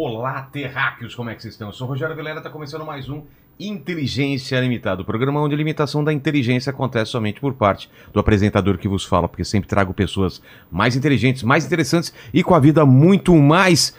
Olá, terráqueos, como é que vocês estão? Eu sou o Rogério Vilera, está começando mais um Inteligência Limitada, o programa onde a limitação da inteligência acontece somente por parte do apresentador que vos fala, porque sempre trago pessoas mais inteligentes, mais interessantes e com a vida muito mais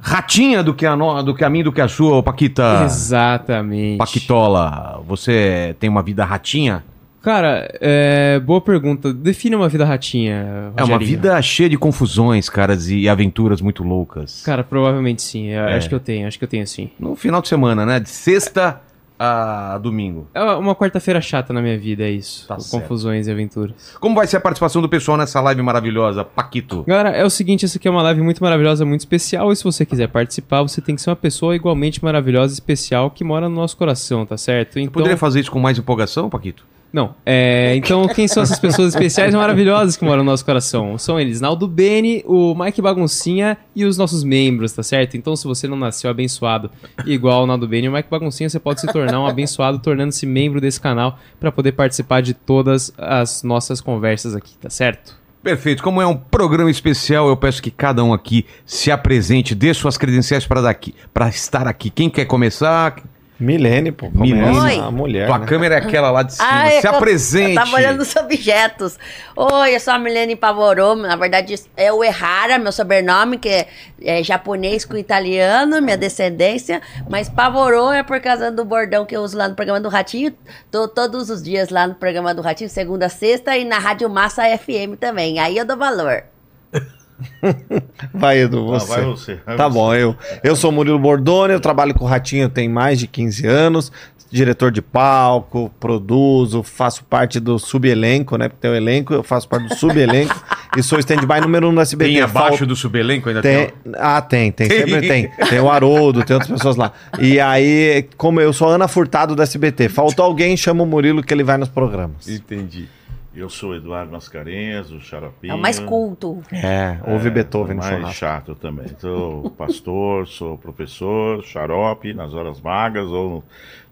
ratinha do que a, no, do que a mim, do que a sua, ô Paquita. Exatamente. Paquitola, você tem uma vida ratinha? Cara, é, boa pergunta. Define uma vida ratinha. É uma Rogerinho. vida cheia de confusões, caras, e aventuras muito loucas. Cara, provavelmente sim. É. Acho que eu tenho, acho que eu tenho sim. No final de semana, né? De sexta a domingo. É uma quarta-feira chata na minha vida, é isso. Tá confusões e aventuras. Como vai ser a participação do pessoal nessa live maravilhosa, Paquito? Galera, é o seguinte, essa aqui é uma live muito maravilhosa, muito especial, e se você quiser participar, você tem que ser uma pessoa igualmente maravilhosa e especial que mora no nosso coração, tá certo? Então, Poderia fazer isso com mais empolgação, Paquito? Não. É, então, quem são essas pessoas especiais e maravilhosas que moram no nosso coração? São eles, Naldo Bene, o Mike Baguncinha e os nossos membros, tá certo? Então, se você não nasceu abençoado igual o Naldo Bene e o Mike Baguncinha, você pode se tornar um abençoado tornando-se membro desse canal para poder participar de todas as nossas conversas aqui, tá certo? Perfeito. Como é um programa especial, eu peço que cada um aqui se apresente, dê suas credenciais para daqui, para estar aqui. Quem quer começar? Milene, pô. Milene. Começa Oi. A mulher, Tua né? câmera é aquela lá de cima. É se eu- apresente. Eu tava olhando os objetos. Oi, eu sou a Milene Pavorou. Na verdade, é o Errara, meu sobrenome, que é, é japonês com italiano, minha descendência. Mas Pavorou é por causa do bordão que eu uso lá no programa do Ratinho. Tô todos os dias lá no programa do Ratinho, segunda a sexta, e na Rádio Massa FM também. Aí eu dou valor. Vai, Edu, Ah, você. vai você. vai Tá você. bom, eu, eu sou Murilo Bordoni, eu trabalho com o Ratinho tem mais de 15 anos, diretor de palco, produzo, faço parte do subelenco, né? Porque tem o elenco, eu faço parte do subelenco e sou stand-by número 1 um do SBT. Tem abaixo Fal- do subelenco ainda Tem, tem. ah, tem, tem, Tem. sempre tem. Tem o Haroldo, tem outras pessoas lá. E aí, como eu sou Ana Furtado do SBT, faltou alguém, chama o Murilo que ele vai nos programas. Entendi. Eu sou o Eduardo Mascarenhas, o Xaropinho. É o mais culto. É, ouve Beethoven no mais chato também. Sou pastor, sou professor, xarope nas horas vagas ou no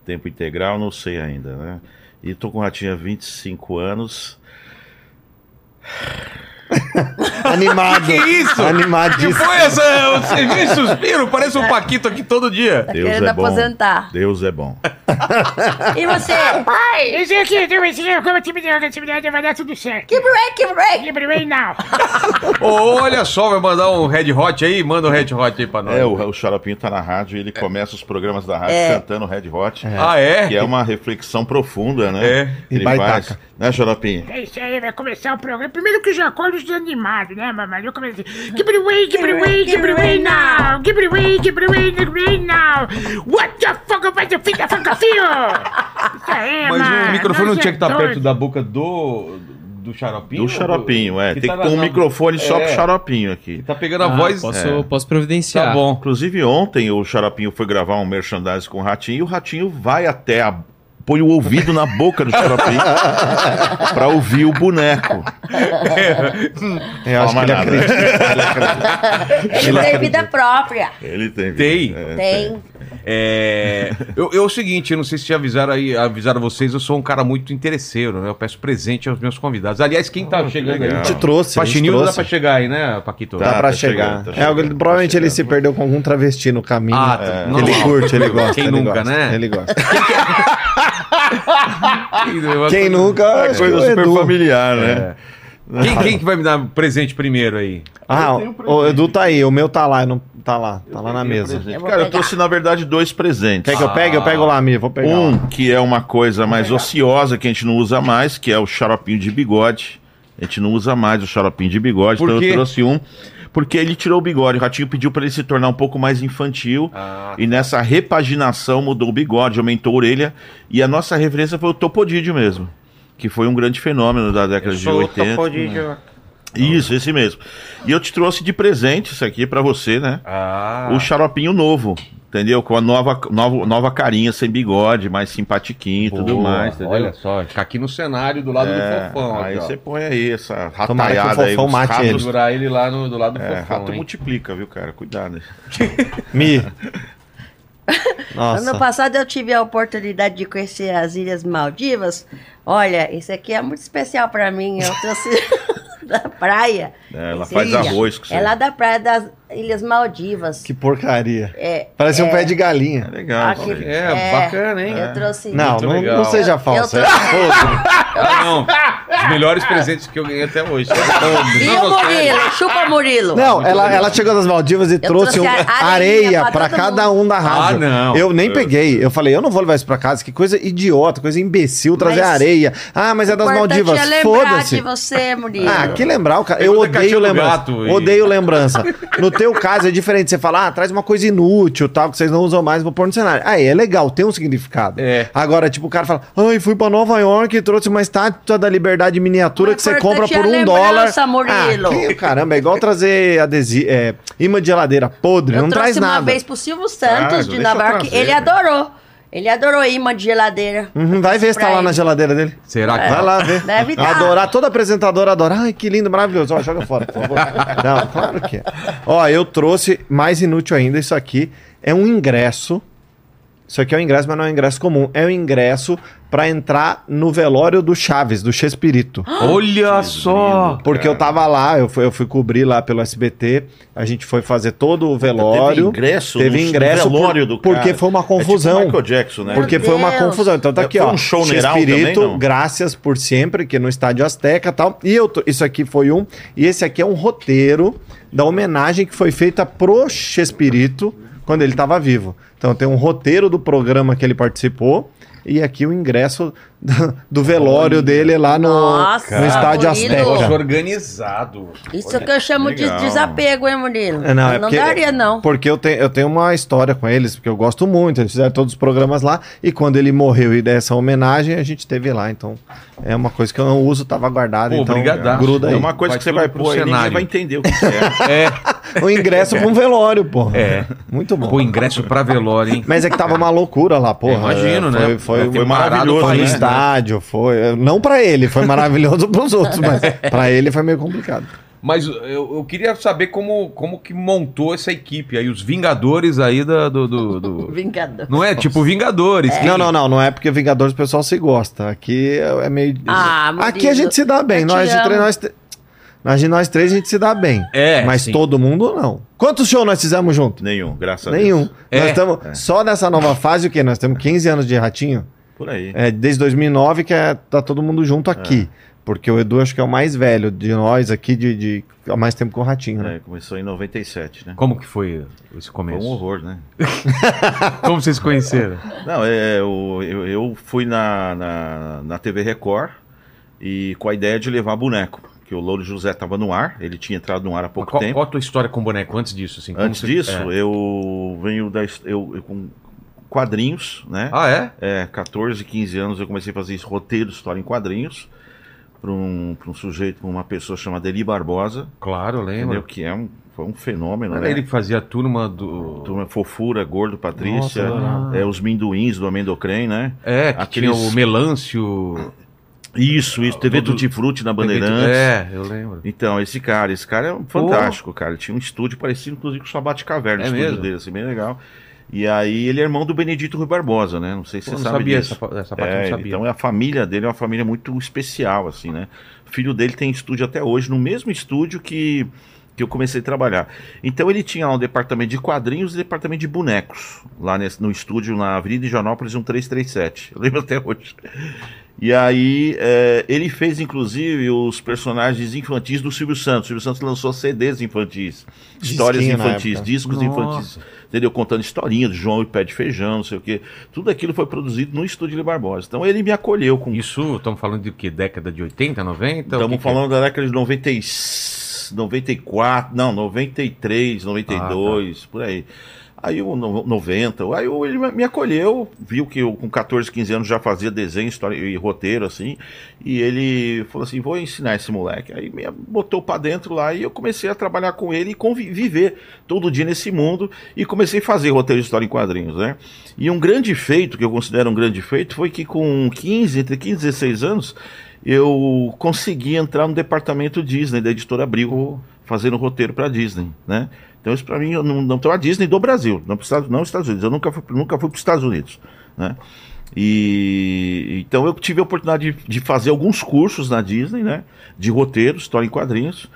tempo integral, não sei ainda, né? E tô com o Ratinho há 25 anos. Animado. Que isso? Que Animadíssimo. foi essa? Você viu esse suspiro? Parece um Paquito aqui todo dia. Tá Deus querendo é bom. aposentar. Deus é bom. E você? Pai, esse aqui tem esse como atividade, atividade vai dar tudo certo. Que break, que break! It away now. Olha só, vai mandar um red hot aí? Manda um red hot aí pra nós. É, o, o Xaropinho tá na rádio e ele começa os programas da rádio É. cantando Red Hot. Ah, é? Que é uma reflexão profunda, né? É. E Ele baitaca. faz. Né, Xaropinho? É isso aí, vai começar o programa. Primeiro que já acordo desanimado, né, mamãe? Eu comecei. Give it away, give it away, give it away now. Give it away, give it away, give it away now. What the fuck vai fita fanca fio? Isso aí, Mas mano. o microfone não tinha que estar perto doido. da boca do. do xaropinho? Do xaropinho, é. Que Tem tá que pôr um na- microfone só É. pro xaropinho aqui. Tá pegando a Ah, voz. Posso, É. posso providenciar. Tá bom. Inclusive, ontem o Xaropinho foi gravar um merchandising com o Ratinho e o Ratinho vai até a. põe o ouvido na boca do Xaropinho pra ouvir o boneco. Eu acho que ele nada. acredita. Ele acredita. Ele tem vida própria. Ele tem. Tem. é, Tem. É, eu, eu é o seguinte, eu não sei se já avisaram aí, avisaram vocês, eu sou um cara muito interesseiro, né? Eu peço presente aos meus convidados. Aliás, quem tá chegando aí? legal. A gente trouxe, Faxinil dá pra chegar aí, né, Paquito? Dá Tá, pra tá chegar. chegando, tá É, ele- tá provavelmente ele chegando. se perdeu com algum travesti no caminho. Ah, É. não. Ele curte, ele gosta. Quem ele nunca, gosta, né? Ele gosta. Quem, Quem nunca. É coisa super Edu. familiar, né? Quem, quem que vai me dar presente primeiro aí? Ah, Eu tenho um o Edu tá aí, o meu tá lá, não tá lá, tá lá na mesa. Eu vou Cara, eu trouxe, na verdade, dois presentes. Quer que eu pegue? Eu pego lá, Mi, vou pegar. Um lá. que é uma coisa mais ociosa que a gente não usa mais, que é o xaropinho de bigode. A gente não usa mais o xaropinho de bigode, Por então quê? eu trouxe um. Porque ele tirou o bigode. O Ratinho pediu para ele se tornar um pouco mais infantil. Ah, E nessa repaginação mudou o bigode, aumentou a orelha. E a nossa referência foi o Topodídio mesmo. Que foi um grande fenômeno da década de 80. Isso, esse mesmo. E eu te trouxe de presente isso aqui para você, né? Ah, o xaropinho novo, entendeu? Com a nova, nova, nova carinha, sem bigode, mais simpatiquinho e tudo mais, entendeu? Olha só, fica aqui no cenário do lado É, do fofão. aí você põe aí essa Tomara que o rataiada aí, fofão os mate ratos, ele. Segurar ele lá no, do lado do É, fofão, rato hein? multiplica, viu, cara? Cuidado. Mi. Ano Nossa. passado eu tive a oportunidade de conhecer as Ilhas Maldivas. Olha, isso aqui é muito especial para mim. Eu trouxe da praia. É, ela faz ilha. arroz com você. É lá da praia das Ilhas Maldivas. Que porcaria. É, Parece um é, pé de galinha. É legal. aqui- aí. É, bacana, hein? Eu trouxe. Não, não, não seja falso. Eu É podre. Ah, não. Os melhores presentes que eu ganhei até hoje. E Não, o. Murilo? Chupa Murilo. Não, ela, ela chegou das Maldivas e trouxe, trouxe um- areia areia pra pra todo cada mundo. um da rádio. Ah, não. Eu nem peguei. Eu falei, eu não vou levar isso pra casa. Que coisa idiota, coisa imbecil trazer Mas- areia. Ah, mas é das Importante Maldivas. é Foda-se. você, Murilo. Ah, que lembrar cara. Eu Pergunta odeio lembrança. Odeio lembrança. No teu caso é diferente. Você fala, ah, traz uma coisa inútil, tal, que vocês não usam mais, vou pôr no cenário. Aí é legal, tem um significado. É. Agora, tipo, o cara fala, ai, fui pra Nova York e trouxe uma estátua da liberdade miniatura O que você compra por um dólar. Murilo. Ah, que, caramba, é igual trazer adesivo, é, imã de geladeira podre, Eu não trouxe traz uma nada. vez pro Silvio Santos Ah, de Nova eu York. Ele velho. adorou. Ele adorou imã de geladeira. Uhum, vai ver se tá lá na geladeira dele. Será que Vai lá ver. Deve tá. Adorar, toda apresentadora adora. Ai, que lindo, maravilhoso. Ó, joga fora, por favor. Não, claro que é. Ó, eu trouxe, mais inútil ainda, isso aqui é um ingresso. Isso aqui é um ingresso, mas não é um ingresso comum. É um ingresso pra entrar no velório do Chaves, do Chespirito. Olha só! Porque eu tava lá, eu fui, eu fui cobrir lá pelo SBT, a gente foi fazer todo o velório. Teve ingresso Teve no- no ingresso velório por- do cara. porque foi uma É tipo confusão. Michael Jackson, né? Porque Meu foi uma Deus. confusão. Então tá É, aqui, foi ó. um show Chespirito, também, não? graças por sempre, que no Estádio Azteca e tal. E eu tô- isso aqui foi um. E esse aqui é um roteiro da homenagem que foi feita pro Chespirito quando ele estava vivo. Então tem um roteiro do programa que ele participou. E aqui o ingresso do, velório dele lá no, Nossa, no Estádio. Azteca. Negócio organizado. Isso que eu chamo legal. de desapego, hein, Murilo? É, não, é não porque, daria, não. Porque eu, tenho eu tenho uma história com eles, porque eu gosto muito. Eles fizeram todos os programas lá. E quando ele morreu e dessa homenagem, a gente teve lá. Então, é uma coisa que eu não uso, tava guardada. Então, brigadaço. gruda aí. É uma coisa Vai que você vai pôr aí, ninguém cenário. vai entender o que é. É, O ingresso pra um velório, pô. É. Muito bom. pô, ingresso pra velório, hein? Mas é que tava uma loucura lá, pô. Imagino, né? Foi, foi, foi maravilhoso, o Foi no né? estádio, foi. Não pra ele, foi maravilhoso pros outros, mas pra ele foi meio complicado. Mas eu, eu queria saber como, como que montou essa equipe aí, os Vingadores aí da, do, do, do- Vingador. Não é? Tipo Vingadores. quem- Não, não, não, não é porque Vingadores o pessoal se gosta. Aqui é meio. Ah, Murilo, Aqui a gente se dá bem. Nós, três, nós, nós, de nós três a gente se dá bem. É, Mas sim. todo mundo não. Quantos shows nós fizemos junto? Nenhum, graças a Nenhum. Deus. É. Nós estamos só nessa nova fase, o quê? Nós temos 15 anos de ratinho. Por aí. É, desde 2009 que é, tá todo mundo junto aqui. Porque o Edu acho que é o mais velho de nós aqui, de, de há mais tempo com o ratinho, né? É, começou em 97, né? Como que foi esse Foi começo? um horror, né? Como vocês se conheceram? Não, é, o- eu, eu fui na, na, na TV Record e com a ideia de levar boneco. Que o Louro José estava no ar, ele tinha entrado no ar há pouco qual, tempo. qual a tua história com boneco antes disso? Assim, Antes você- disso, é. eu venho da. Eu, eu com quadrinhos, né? Ah, é? É, 14, 15 anos eu comecei a fazer esse roteiro, história em quadrinhos, para um, pra um sujeito, uma pessoa chamada Eli Barbosa, Claro, eu entendeu? lembro. Que é um, foi um fenômeno, Era né? ele que fazia a turma do. Turma Fofura, Gordo, Patrícia, Nossa, é, os Minduins do Amendocrem, né? É, que Aqueles- tinha o Melâncio. Isso, isso, TV Do- Tutti Frutti na Bandeirantes. É, eu lembro. Então, esse cara, esse cara é um fantástico, cara. Ele tinha um estúdio parecido, inclusive, com o Sabate Caverna, É o estúdio mesmo? dele, assim, bem legal. E aí ele é irmão do Benedito Rui Barbosa, né? Não sei se Pô, você sabe sabia disso. essa, essa parte, eu É, não sabia. então a família dele é uma família muito especial, assim, né? O filho dele tem estúdio até hoje, no mesmo estúdio que, que eu comecei a trabalhar. Então ele tinha lá um departamento de quadrinhos e departamento de bonecos, lá nesse, no estúdio na Avenida Higienópolis 1337. Eu lembro até hoje. E aí é, ele fez, inclusive, os personagens infantis do Silvio Santos. O Silvio Santos lançou CDs infantis, histórias Disquinho na infantis, discos Nossa. infantis entendeu? Contando historinha do João e Pé de Feijão, não sei o quê. Tudo aquilo foi produzido no estúdio de Barbosa. Então ele me acolheu com Isso, estamos falando de que? Década de 80, 90? O que Estamos que falando da década de 90 e... 94, não, 93, 92, por aí. Aí o no- 90, aí ele me acolheu, viu que eu com 14, 15 anos já fazia desenho, história e roteiro assim, e ele falou assim: "Vou ensinar esse moleque". Aí me botou pra dentro lá e eu comecei a trabalhar com ele e conviver todo dia nesse mundo e comecei a fazer roteiro de história em quadrinhos, né? E um grande feito, que eu considero um grande feito, foi que com 15, entre 15 e 16 anos, eu consegui entrar no departamento Disney da editora Abril, fazendo roteiro para Disney, né? Então isso para mim eu não, não tô a Disney do Brasil, não para não Estados Unidos. Eu nunca fui, nunca fui para os Estados Unidos, né? E então eu tive a oportunidade de, de fazer alguns cursos na Disney, né? De roteiro, história em quadrinhos.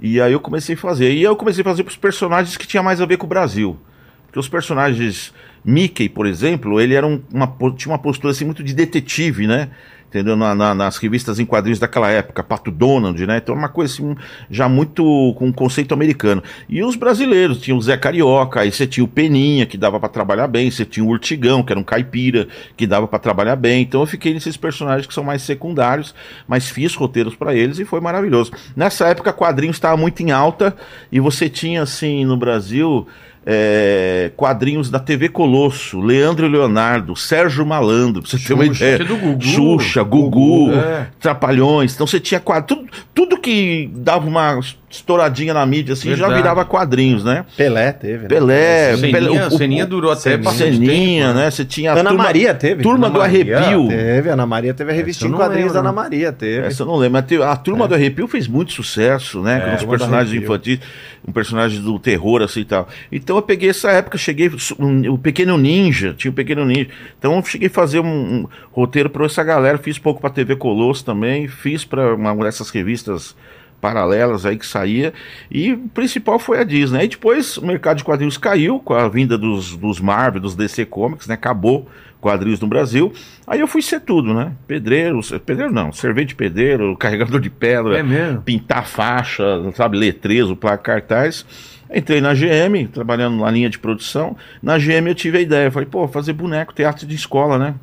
E aí eu comecei a fazer. E eu comecei a fazer para os personagens que tinha mais a ver com o Brasil. Porque os personagens Mickey, por exemplo, ele era um- uma, tinha uma postura assim muito de detetive, né? Entendeu? Na- na- nas revistas em quadrinhos daquela época, Pato Donald, né? Então uma coisa assim, já muito com conceito americano. E os brasileiros, tinha o Zé Carioca, aí você tinha o Peninha, que dava pra trabalhar bem, você tinha o Urtigão, que era um caipira, que dava pra trabalhar bem. Então eu fiquei nesses personagens que são mais secundários, mas fiz roteiros pra eles e foi maravilhoso. Nessa época, quadrinhos estava muito em alta e você tinha, assim, no Brasil. É, quadrinhos da TV Colosso, Leandro Leonardo, Sérgio Malandro, pra você ter uma Xuxa, ideia. do Gugu. Xuxa, Gugu, Gugu, é. Trapalhões. Então você tinha quadro, tudo, tudo que dava uma estouradinha na mídia assim já Verdade. virava quadrinhos, né? Pelé teve, né? Pelé, Ceninha, Pelé, o- o- Ceninha durou até Ceninha. bastante Ceninha, tempo, né? Você tinha a Ana turma, Maria teve? Turma Ana do Maria Arrepio. Teve, Ana Maria teve a revistinha eu em não quadrinhos da. Ana Maria, teve. Essa eu não lembro, mas teve- a Turma do Arrepio fez muito sucesso, né? com os personagens infantis, um personagem do terror, assim e tal. Então eu peguei essa época, cheguei. um- o Pequeno Ninja, tinha o Pequeno Ninja. Então eu cheguei a fazer um, um roteiro para essa galera, fiz pouco para TV Colosso também, fiz para uma dessas revistas paralelas aí que saía, e o principal foi a Disney. Aí depois o mercado de quadrinhos caiu com a vinda dos, dos Marvel, dos DC Comics, né? Acabou quadrinhos no Brasil. Aí eu fui ser tudo, né? Pedreiro, pedreiro não, servente de pedreiro, carregador de pedra, É mesmo? pintar faixa, sabe, letreiro, placa cartaz. Entrei na GM, trabalhando na linha de produção. Na GM eu tive a ideia, falei, pô, fazer boneco, teatro de escola, né?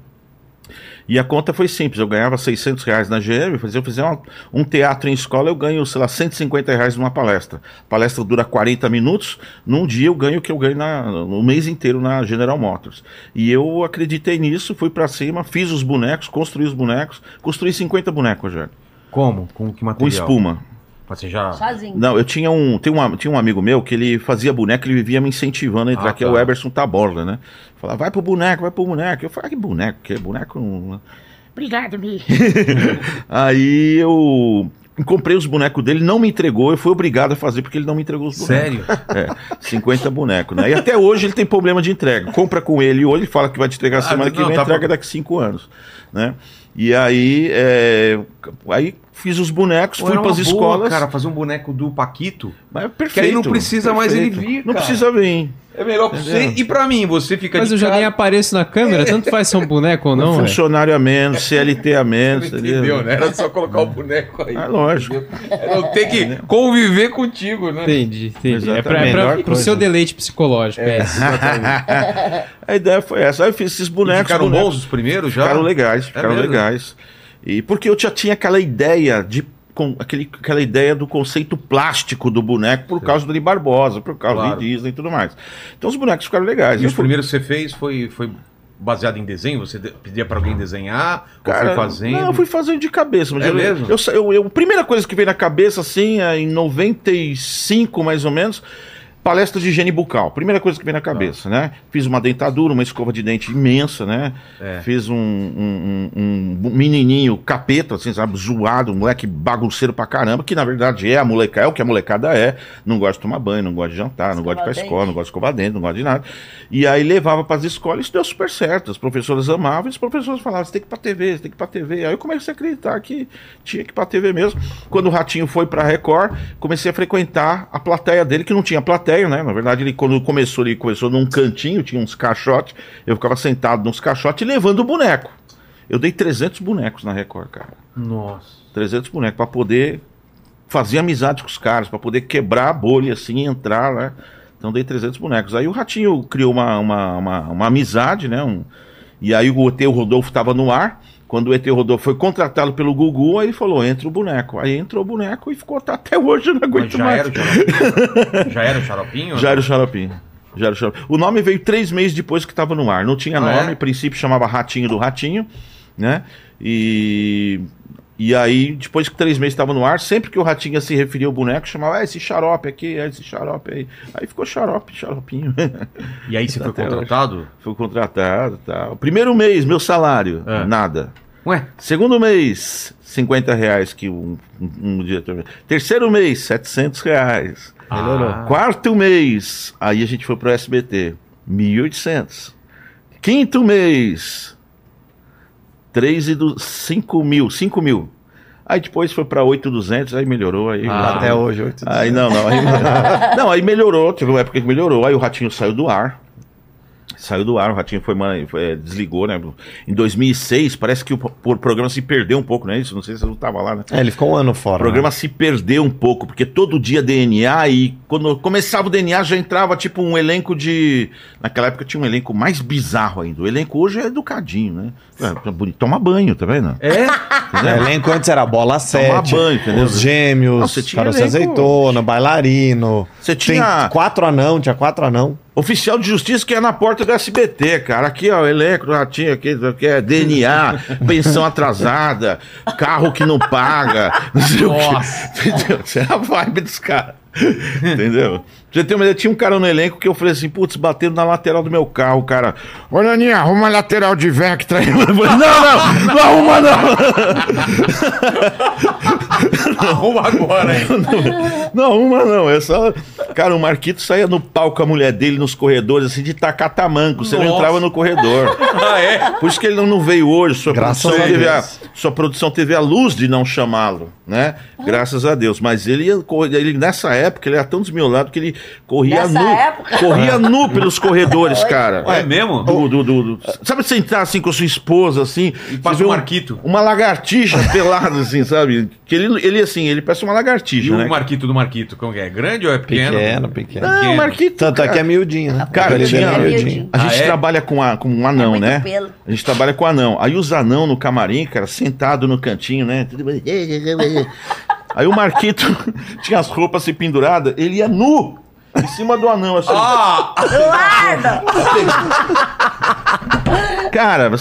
E a conta foi simples, eu ganhava 600 reais na GM, se eu fizer uma- um teatro em escola, eu ganho, sei lá, 150 reais numa palestra. A palestra dura 40 minutos, num dia eu ganho o que eu ganho na, no mês inteiro na General Motors. E eu acreditei nisso, fui pra cima, fiz os bonecos, construí os bonecos, construí 50 bonecos, Rogério, Como? Com que com material? espuma. Você já... Sozinho. Não, eu tinha um, tem um, tinha um amigo meu que ele fazia boneco, ele vivia me incentivando a entrar, Ah, que é tá. o Eberson Taborda, né? Falava, vai pro boneco, vai pro boneco. Eu falei, ah, que boneco, que boneco não... Obrigado, Mi. Aí eu comprei os bonecos dele, não me entregou, eu fui obrigado a fazer porque ele não me entregou os bonecos. Sério? É, 50 bonecos, né? E até hoje ele tem problema de entrega. Compra com ele hoje, fala que vai te entregar Ah, semana que não, vem, tá entrega bom. daqui 5 anos, né? E aí, é, aí fiz os bonecos, Pô, fui para as escolas. cara, fazer um boneco do Paquito. Mas é perfeito. Que aí não precisa mais ele vir, Não cara. precisa vir. É melhor pra você e pra mim. Você fica Mas de eu já cara- nem apareço na câmera, tanto faz ser um boneco ou não, velho. Funcionário a menos, CLT a menos, Entendeu, né? Era só colocar o boneco aí. É lógico. Eu ter que conviver contigo, né? Entendi, entendi. É, pra, é pra, pro seu deleite psicológico. É. A ideia foi essa. Aí eu fiz esses E bonecos. ficaram bonecos. bons os primeiros já? Ficaram legais, ficaram mesmo? legais. E porque eu já tinha aquela ideia de com aquele, aquela ideia do conceito plástico do boneco por causa do Ari Barbosa, por causa Claro. de Disney e tudo mais. Então os bonecos ficaram legais. E Eu os fui- primeiros que você fez foi, foi baseado em desenho? Você pedia pra alguém desenhar? ou Cara, foi fazendo? Não, eu fui fazendo de cabeça. Mas É eu, mesmo? Eu, eu, eu- a primeira coisa que veio na cabeça, assim, é em 95, mais ou menos, palestra de higiene bucal. Primeira coisa que veio na cabeça, né? Fiz uma dentadura, uma escova de dente imensa, né? É. Fiz um, um- um- um menininho capeta, assim, sabe? Zoado, um moleque bagunceiro pra caramba, que na verdade é a molecada, é o que a molecada é. Não gosta de tomar banho, não gosta de jantar, não gosta de ir pra Escovar escola, dente. não gosta de escovar dente, não gosta de nada. E aí levava pras escolas, isso deu super certo. As professoras amavam, e os professores falavam, você tem que ir pra TV, você tem que ir pra TV. Aí eu comecei a acreditar que tinha que ir pra TV mesmo. Quando o Ratinho foi pra Record, comecei a frequentar a plateia dele, que não tinha plateia, né? Na verdade, ele quando começou, ele começou num cantinho, tinha uns caixotes, eu ficava sentado nos caixotes levando o boneco. Eu dei 300 bonecos na Record, cara. Nossa. 300 bonecos, pra poder fazer amizade com os caras, pra poder quebrar a bolha assim e entrar, né? Então dei 300 bonecos. Aí o Ratinho criou uma, uma, uma, uma amizade, né? Um, e aí o ET Rodolfo estava no ar. Quando o ET Rodolfo foi contratado pelo Gugu, aí ele falou: entra o boneco. Aí entrou o boneco e ficou tá até hoje, eu não Mas aguento já mais. era o xaropinho? já era o xaropinho? Já era o Xaropinho. Já era o Xaropinho. O nome veio três meses depois que estava no ar. Não tinha Ah, nome, é? princípio chamava Ratinho do Ratinho, né? E, e aí, depois que três meses estava no ar, sempre que o Ratinho se referia ao boneco, chamava ah, esse xarope aqui, ah, esse xarope aí. Aí ficou xarope, xaropinho. E aí você foi contratado? Fui contratado e tal. Primeiro mês, meu salário, É. nada. Ué, Segundo mês, 50 reais que um, um, um diretor. Terceiro mês, 700 reais. Melhorou. Quarto mês, aí a gente foi pro SBT, 1.800. Quinto mês, 3 e do 5 mil, 5 mil. Aí depois foi pra 8,200, aí melhorou. Aí, Ah, Até hoje, 8 Aí não, não. Aí, não, aí melhorou. Teve uma época que melhorou. Aí o Ratinho saiu do ar. Saiu do ar, o Ratinho foi, foi, é, desligou, né? Em 2006, parece que o, o programa se perdeu um pouco, não é isso? Não sei se você não tava lá, né? É, ele ficou um ano O fora. programa se perdeu um pouco, porque todo dia DNA e quando começava o DNA já entrava tipo um elenco de. Naquela época tinha um elenco mais bizarro ainda. O elenco hoje é educadinho, né? É, bonito. Toma banho, tá vendo? É? né? O elenco antes era bola 7, banho, entendeu? os gêmeos, Não, você tinha elenco- Azeitona, bailarino. Você Tem tinha- quatro anão, tinha quatro anão. Oficial de justiça que é na porta do SBT, cara. Aqui, ó, elenco Ratinho, aqui, aqui é DNA, pensão atrasada, carro que não paga, não sei o quê. Entendeu? Isso é a vibe dos caras. Entendeu? Você ter uma ideia, tinha um cara no elenco que eu falei assim, putz, bateram na lateral do meu carro, cara. Ô, Naninha, arruma a lateral de Vectra aí. Eu falei, não, não, não arruma não. Arruma agora, hein? Não, arruma não. É só. Cara, o Marquito saía no palco com a mulher dele nos corredores, assim, de tacar tamanco. Você não entrava no corredor. Ah, é? Por isso que ele não, não veio hoje. Sua Graças produção, a teve a, sua produção teve a luz de não chamá-lo, né? Graças a Deus. Mas ele, ia ele, nessa época, ele era tão desmiolado que ele corria Nessa nu. época? Corria nu pelos corredores, cara. É mesmo? Do, do, do- do- sabe você entrar assim com a sua esposa, assim, E passa vê o um- Marquito. Uma lagartixa pelada, assim, sabe? Que ele, ele, assim, ele parece uma E lagartixa, o né? Marquito do Marquito, como é? Grande ou é pequeno? Pequeno, pequeno. Não, pequeno. Marquito. Tanto é cara. que é miudinho, né? Cara, Ele tinha- é É miudinho. miudinho. A gente Ah, é? trabalha com, a, com um anão, muito né? pelo. A gente trabalha com anão. Aí os anão no camarim, cara, sentado no cantinho, né? Aí o Marquito tinha as roupas assim penduradas, ele ia nu em cima do anão, assim. Ah! Eduardo! Cara,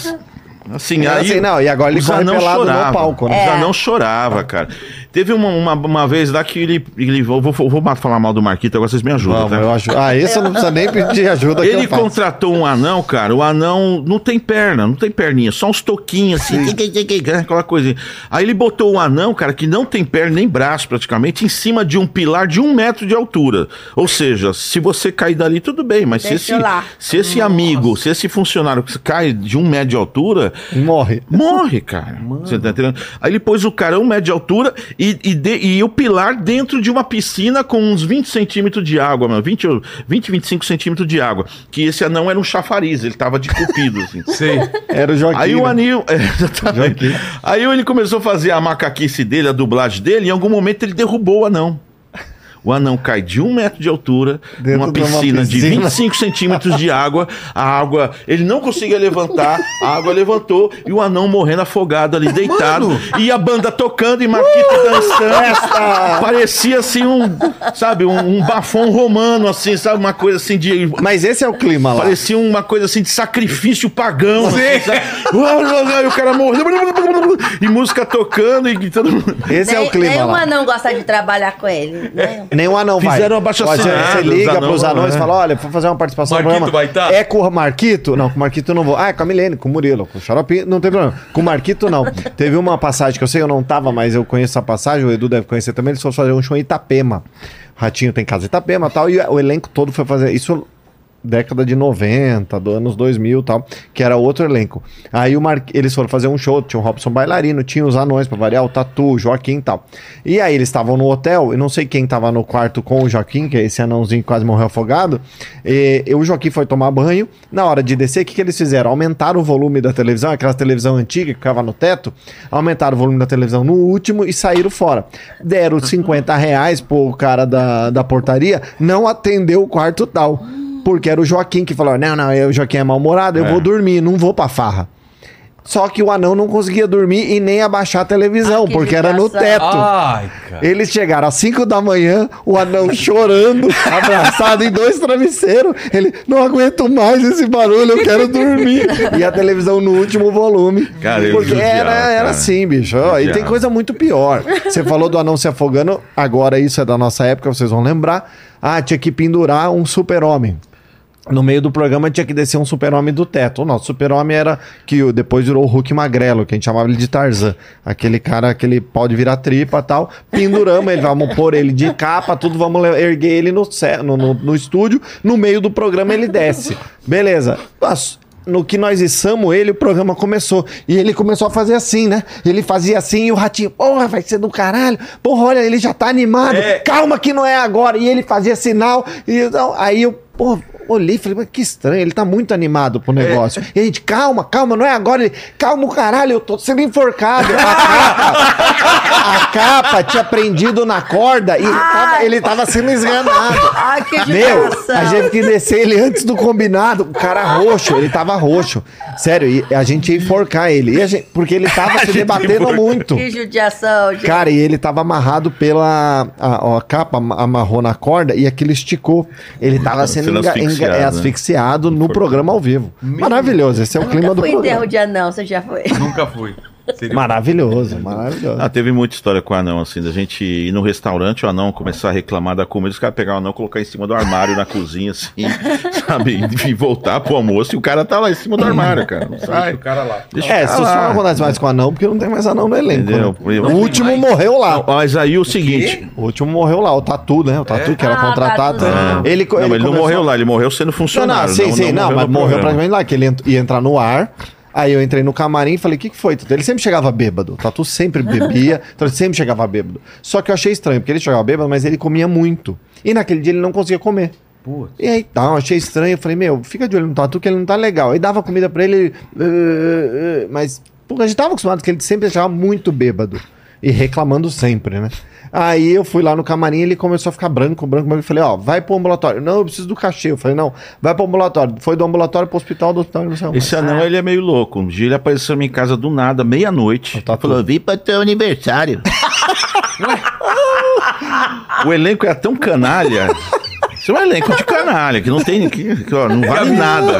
assim, É aí. assim, não, e agora ele os corre pelado no chorava. palco, né? Os É. anão chorava, cara. Teve uma, uma, uma vez lá que ele. ele vou, vou, vou falar mal do Marquito, agora vocês me ajudam, Vamos, tá? eu acho. Ah, esse eu não precisa nem pedir ajuda Ele contratou um anão, cara. O anão não tem perna, não tem perninha, só uns toquinhos assim, que- que- que- que- aquela coisinha. Aí ele botou um anão, cara, que não tem perna nem braço praticamente, em cima de um pilar de um metro de altura. Ou seja, se você cair dali, tudo bem, mas se Deixa esse, lá. se esse amigo, se esse funcionário que cai de um metro de altura, Morre. Morre, cara. Você tá entendendo? Aí ele pôs o cara um metro de altura e, e, de- e o pilar dentro de uma piscina com uns 20 centímetros de água, mano. 20, ou- 20 25 centímetros de água. Que esse anão era um chafariz, ele tava de cupido, assim. Sei. Era o Joaquim. Aí o né? anil. É. Aí ele começou a fazer a macaquice dele, a dublagem dele, e em algum momento ele derrubou o anão. O anão cai de um metro de altura, Dentro numa de uma piscina, de piscina. 25 centímetros de água. A água, ele não conseguia levantar, a água levantou e o anão morrendo afogado ali, deitado. E a banda tocando e Marquito dançando. Parecia assim um, sabe, um, um bafão romano, assim, sabe? Uma coisa assim de. Mas esse é o clima lá. Parecia uma coisa assim de sacrifício pagão. assim, e o cara morreu. E música tocando e todo mundo. Esse é o Nem- clima Nenhum lá. anão gosta de trabalhar com ele. Né? Nenhum anão vai. Fizeram abaixo-assinado, Ó, Você os liga anão, pros anões e é. fala: olha, vou fazer uma participação no Marquito vai tá? É com o Marquito? Não, com o Marquito eu não vou. Ah, é com a Milene, com o Murilo, com o Xarope, não tem problema. Com o Marquito, não. Teve uma passagem que eu sei, eu não tava, mas eu conheço essa passagem, o Edu deve conhecer também. Eles foram fazer um show em Itapema. Ratinho tem casa em Itapema e tal, e o elenco todo foi fazer. Isso década de 90, do anos 2000 e tal, que era outro elenco. Aí o Mar... eles foram fazer um show, tinha o Robson bailarino, tinha os anões pra variar, o Tatu, o Joaquim e tal. E aí eles estavam no hotel, e não sei quem tava no quarto com o Joaquim, que é esse anãozinho que quase morreu afogado, e, e o Joaquim foi tomar banho, na hora de descer, o que, que eles fizeram? Aumentaram o volume da televisão, aquela televisão antiga que ficava no teto, aumentaram o volume da televisão no último e saíram fora. Deram 50 reais pro cara da, da portaria, não atendeu o quarto tal. Porque era o Joaquim que falou: Não, não, eu, o Joaquim é mal-humorado, eu vou dormir, não vou pra farra. Só que o anão não conseguia dormir e nem abaixar a televisão, que porque era no teto. Ai, cara. Eles chegaram às 5 da manhã, o anão chorando, abraçado em dois travesseiros. Ele, não aguento mais esse barulho, eu quero dormir. E a televisão no último volume. Cara, porque judiava, era, era cara. assim, bicho. Ó, E tem coisa muito pior. Você falou do anão se afogando, agora isso é da nossa época, vocês vão lembrar. Ah, tinha que pendurar um super-homem. No meio do programa tinha que descer um super-homem do teto. O nosso super-homem era que depois virou o Hulk Magrelo, que a gente chamava ele de Tarzan. Aquele cara, aquele pau de virar tripa e tal. Penduramos ele, vamos pôr ele de capa, tudo, vamos erguer ele no, no, no, no estúdio. No meio do programa ele desce. Beleza. As- no que nós içamos ele, o programa começou. E ele começou a fazer assim, né? Ele fazia assim e o ratinho, porra, vai ser do caralho. Porra, olha, ele já tá animado. É. Calma que não é agora. E ele fazia sinal. E então, aí eu, porra, olhei e falei, mas que estranho, ele tá muito animado pro negócio. E a gente, calma, calma, não é agora. Ele, calma o caralho, eu tô sendo enforcado. A capa, a capa tinha prendido na corda e tava- ele tava sendo esganado. Ai, que Meu, a gente que descer ele antes do combinado. O cara roxo, ele tava roxo. Sério, e a gente ia enforcar ele. E a gente- porque ele tava se debatendo enforca. muito. Que judiação, gente. Cara, e ele tava amarrado pela. A, a capa am- amarrou na corda e aquilo esticou. Ele tava sendo, Sendo enga- asfixiado, é, né? asfixiado no programa ao vivo. Maravilhoso, esse é o clima Nunca do fui enterro programa. de anão, você já foi. Nunca fui. Seria- Maravilhoso, maravilhoso. Ah, teve muita história com o anão, assim, da gente ir no restaurante, o anão começar a reclamar da comida, os caras pegar o anão, colocar em cima do armário na cozinha, assim, sabe? E voltar pro almoço e o cara tá lá em cima do armário, cara. Não sai. o cara lá. Deixa É, o cara isso só lá. não acontece mais com anão, porque não tem mais anão no elenco. Né? Não O último mais. morreu lá. Mas aí o seguinte. O último morreu lá, o Tatu, né? O Tatu que era Ah, contratado. Tatuzinho. Ele, não, mas ele não começou- morreu lá, ele morreu sendo Não, funcionário. não, sim, sim, não, mas morreu praticamente lá, que ele ent- ia entrar no ar. Aí eu entrei no camarim e falei, o que, que foi? Tatu? Ele sempre chegava bêbado. Tatu sempre bebia, então ele sempre chegava bêbado. Só que eu achei estranho, porque ele chegava bêbado, mas ele comia muito. E naquele dia ele não conseguia comer. Putz. E aí, tá, eu achei estranho. Eu falei, meu, fica de olho no Tatu que ele não tá legal. Aí dava comida pra ele, ele, "Uh, uh, uh", mas pô, a gente tava acostumado que ele sempre deixava muito bêbado. E reclamando sempre, né? Aí eu fui lá no camarim ele começou a ficar branco, branco, branco. Eu falei, ó, vai pro ambulatório. Não, eu preciso do cachê. Eu falei, não, vai pro ambulatório. Foi do ambulatório pro hospital, do hospital, não sei onde. Esse anão, ele é meio louco. Um dia ele apareceu na minha casa do nada, meia-noite. O Tatu. Falou, vim pra teu aniversário. o elenco é tão canalha. Isso é um elenco de canalha, que não tem. Que, que, ó, não vale nada.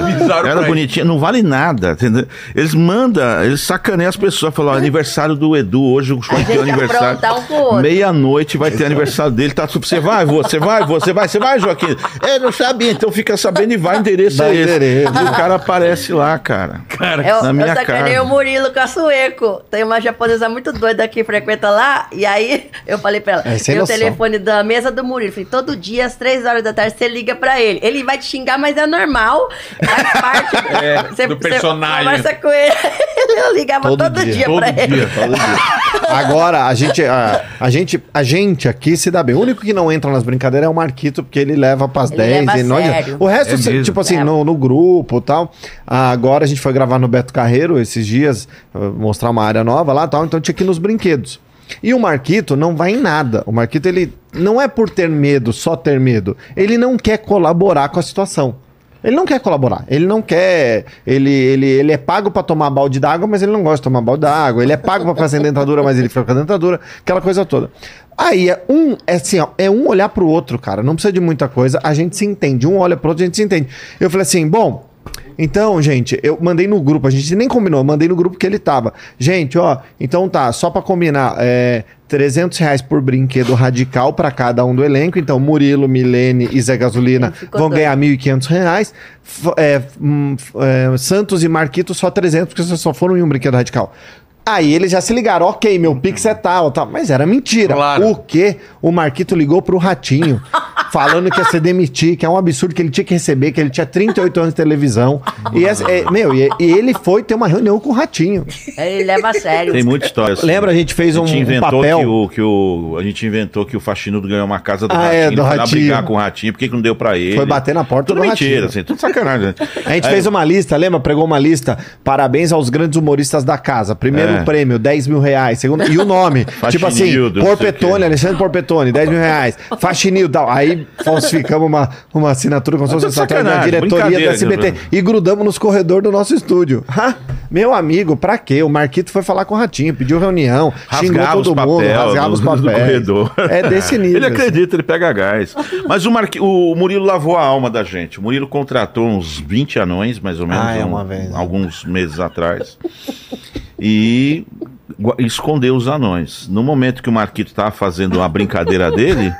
Era bonitinha, não vale nada. Entendeu? Eles mandam, eles sacaneiam as pessoas. Falam, ó, aniversário do Edu, hoje o vai ter gente aniversário. um. Meia-noite vai ter aniversário dele. Tá, você vai, você vai, você vai, você vai, Joaquim. É, não sabia, então fica sabendo e vai, endereço Dá é esse. endereço. E o cara aparece lá, cara. Eu, na minha eu sacanei cara. o Murilo Caçueco. Tem uma japonesa muito doida que frequenta lá. E aí eu falei pra ela: É, tem o telefone da mesa do Murilo. Falei, todo dia, às três horas da tarde, você liga pra ele. Ele vai te xingar, mas é normal. Faz parte É, Você- do você personagem. Conversa com ele. Eu ligava Todo todo, dia, dia, Todo pra ele. dia, todo dia. Agora, a gente, a, a gente, a gente aqui se dá bem. O único que não entra nas brincadeiras é o Marquito, porque ele leva pras Ele 10 leva e nós. O resto, É tipo assim, Leva. no, no grupo e tal. Agora a gente foi gravar no Beto Carreiro esses dias, ah, mostrar uma área nova lá e tal, então tinha que ir nos brinquedos. E o Marquito não vai em nada. O Marquito, ele não é por ter medo, só ter medo. Ele não quer colaborar com a situação. Ele não quer colaborar. Ele não quer. Ele, ele, ele é pago pra tomar balde d'água, mas ele não gosta de tomar balde d'água. Ele é pago pra fazer dentadura, mas ele fica com a dentadura. Aquela coisa toda. Aí é um, é assim, ó, é um olhar pro outro, cara. Não precisa de muita coisa. A gente se entende. Um olha pro outro, a gente se entende. Eu falei assim, bom. Então, gente, eu mandei no grupo, a gente nem combinou, eu mandei no grupo que ele tava. Gente, ó, então tá, só pra combinar, é 300 reais por brinquedo radical pra cada um do elenco. Então, Murilo, Milene e Zé Gasolina vão doido. ganhar 1.500 reais. F- é, hum, é, Santos e Marquito só 300, porque vocês só foram em um brinquedo radical. Aí eles já se ligaram, ok, meu Pix é tal, tal. Mas era mentira. Claro. O quê? O Marquito ligou pro Ratinho, falando que ia se demitir, que é um absurdo que ele tinha que receber, que ele tinha 38 anos de televisão. E, essa- é, meu, e, e ele foi ter uma reunião com o Ratinho. Ele leva a sério. Tem muita história. assim. Lembra, a gente fez um, A gente um inventou papel. que o, que o. A gente inventou que o Faxinudo ganhou uma casa do Ah, Ratinho. é, do Ratinho. brigar com o Ratinho, por que que não deu pra ele? Foi bater na porta tudo do mentira, Ratinho. assim, tudo sacanagem. A gente Aí- fez uma lista, lembra? Pregou uma lista. Parabéns aos grandes humoristas da casa. Primeiro É. prêmio, 10 mil reais. Segundo, e o nome. tipo assim, Porpetone. Alexandre Porpetone, 10 mil reais. Faxinildo, tal. Aí falsificamos uma, uma assinatura com assinatura da diretoria da SBT. E grudamos nos corredores do nosso estúdio. Ha, meu amigo, pra quê? O Marquito foi falar com o Ratinho, pediu reunião, xingou Rasgava os todo mundo, papel rasgava do- os do papéis. corredor. É desse nível. Ele assim. acredita, ele pega gás. Mas o, Marqui... o Murilo lavou a alma da gente. O Murilo contratou uns 20 anões, mais ou menos, Ah, é um- uma vez, né? alguns meses atrás. E escondeu os anões. No momento que o Marquito tava fazendo a brincadeira dele,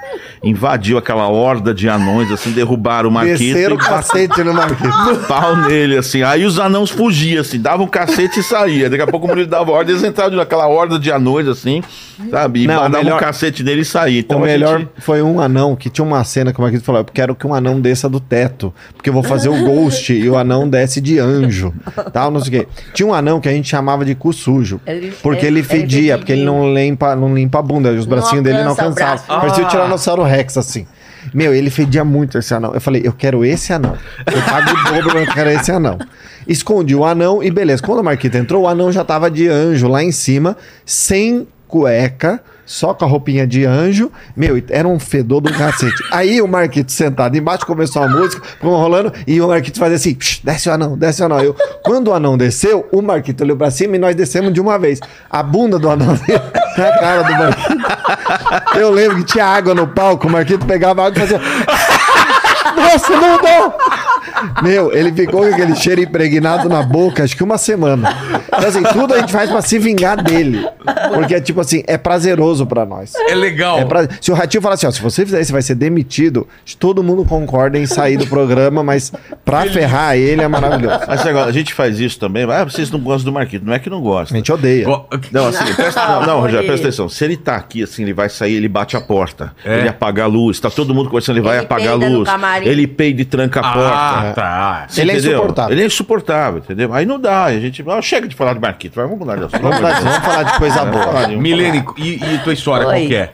invadiu aquela horda de anões, assim, derrubaram o Marquito Desceram o cacete no Marquito. pau nele, assim. Aí os anãos fugiam, assim, davam um cacete e saía. Daqui a pouco o Murilo dava ordem, eles entravam naquela horda de anões, assim, sabe? E Não, davam melhor- um cacete nele e saía. Então o melhor gente- foi um anão que tinha uma cena que o Marquito falou: Eu quero que um anão desça do teto, porque eu vou fazer o ghost e o anão desce de anjo. Tal, não sei o quê. Tinha um anão que a gente chamava de cu sujo. Ele- porque ele- ele fedia, ele porque ele não limpa, não limpa a bunda. Os Não bracinhos dele não alcançavam. Parecia o Ah. Tiranossauro Rex, assim. Meu, ele fedia muito esse anão. Eu falei, eu quero esse anão. Eu pago o dobro, mas eu quero esse anão. Escondi o anão e beleza. Quando o Marquito entrou, o anão já tava de anjo lá em cima, sem cueca, só com a roupinha de anjo. Meu, era um fedor do cacete. Aí o Marquito sentado embaixo, começou a música, ficou rolando, e o Marquito fazia assim: "Psh, desce o anão, desce o anão. Eu, quando o anão desceu, o Marquito olhou pra cima e nós descemos de uma vez. A bunda do anão veio na cara do Marquito. Eu lembro que tinha água no palco, o Marquito pegava água e fazia. Nossa, não dá! Meu, ele ficou com aquele cheiro impregnado na boca, acho que uma semana. Então, assim, tudo a gente faz pra se vingar dele. Porque, tipo assim, é prazeroso pra nós. É legal. É pra- Se o Ratinho falar assim, ó, se você fizer isso, você vai ser demitido, todo mundo concorda em sair do programa, mas pra ferrar ele é maravilhoso. Mas agora, a gente faz isso também. Ah, vocês não gostam do Marquito. Não é que não A gosta. gente odeia. Go- Não, assim, presta, não, não, Não, Rogério, presta atenção. Se ele tá aqui, assim, ele vai sair, ele bate a porta. É. Ele apaga a luz. Tá todo mundo conversando, ele vai Ele apagar a luz. Ele peida e tranca a porta. Tá. Ele é entendeu? insuportável. Ele é insuportável, entendeu? Aí não dá. A gente. ah, chega de falar de Marquito. Vai, vamos mudar de assunto. Vamos falar, de- coisa boa. Milene, e, e tua história, Oi. qual que é?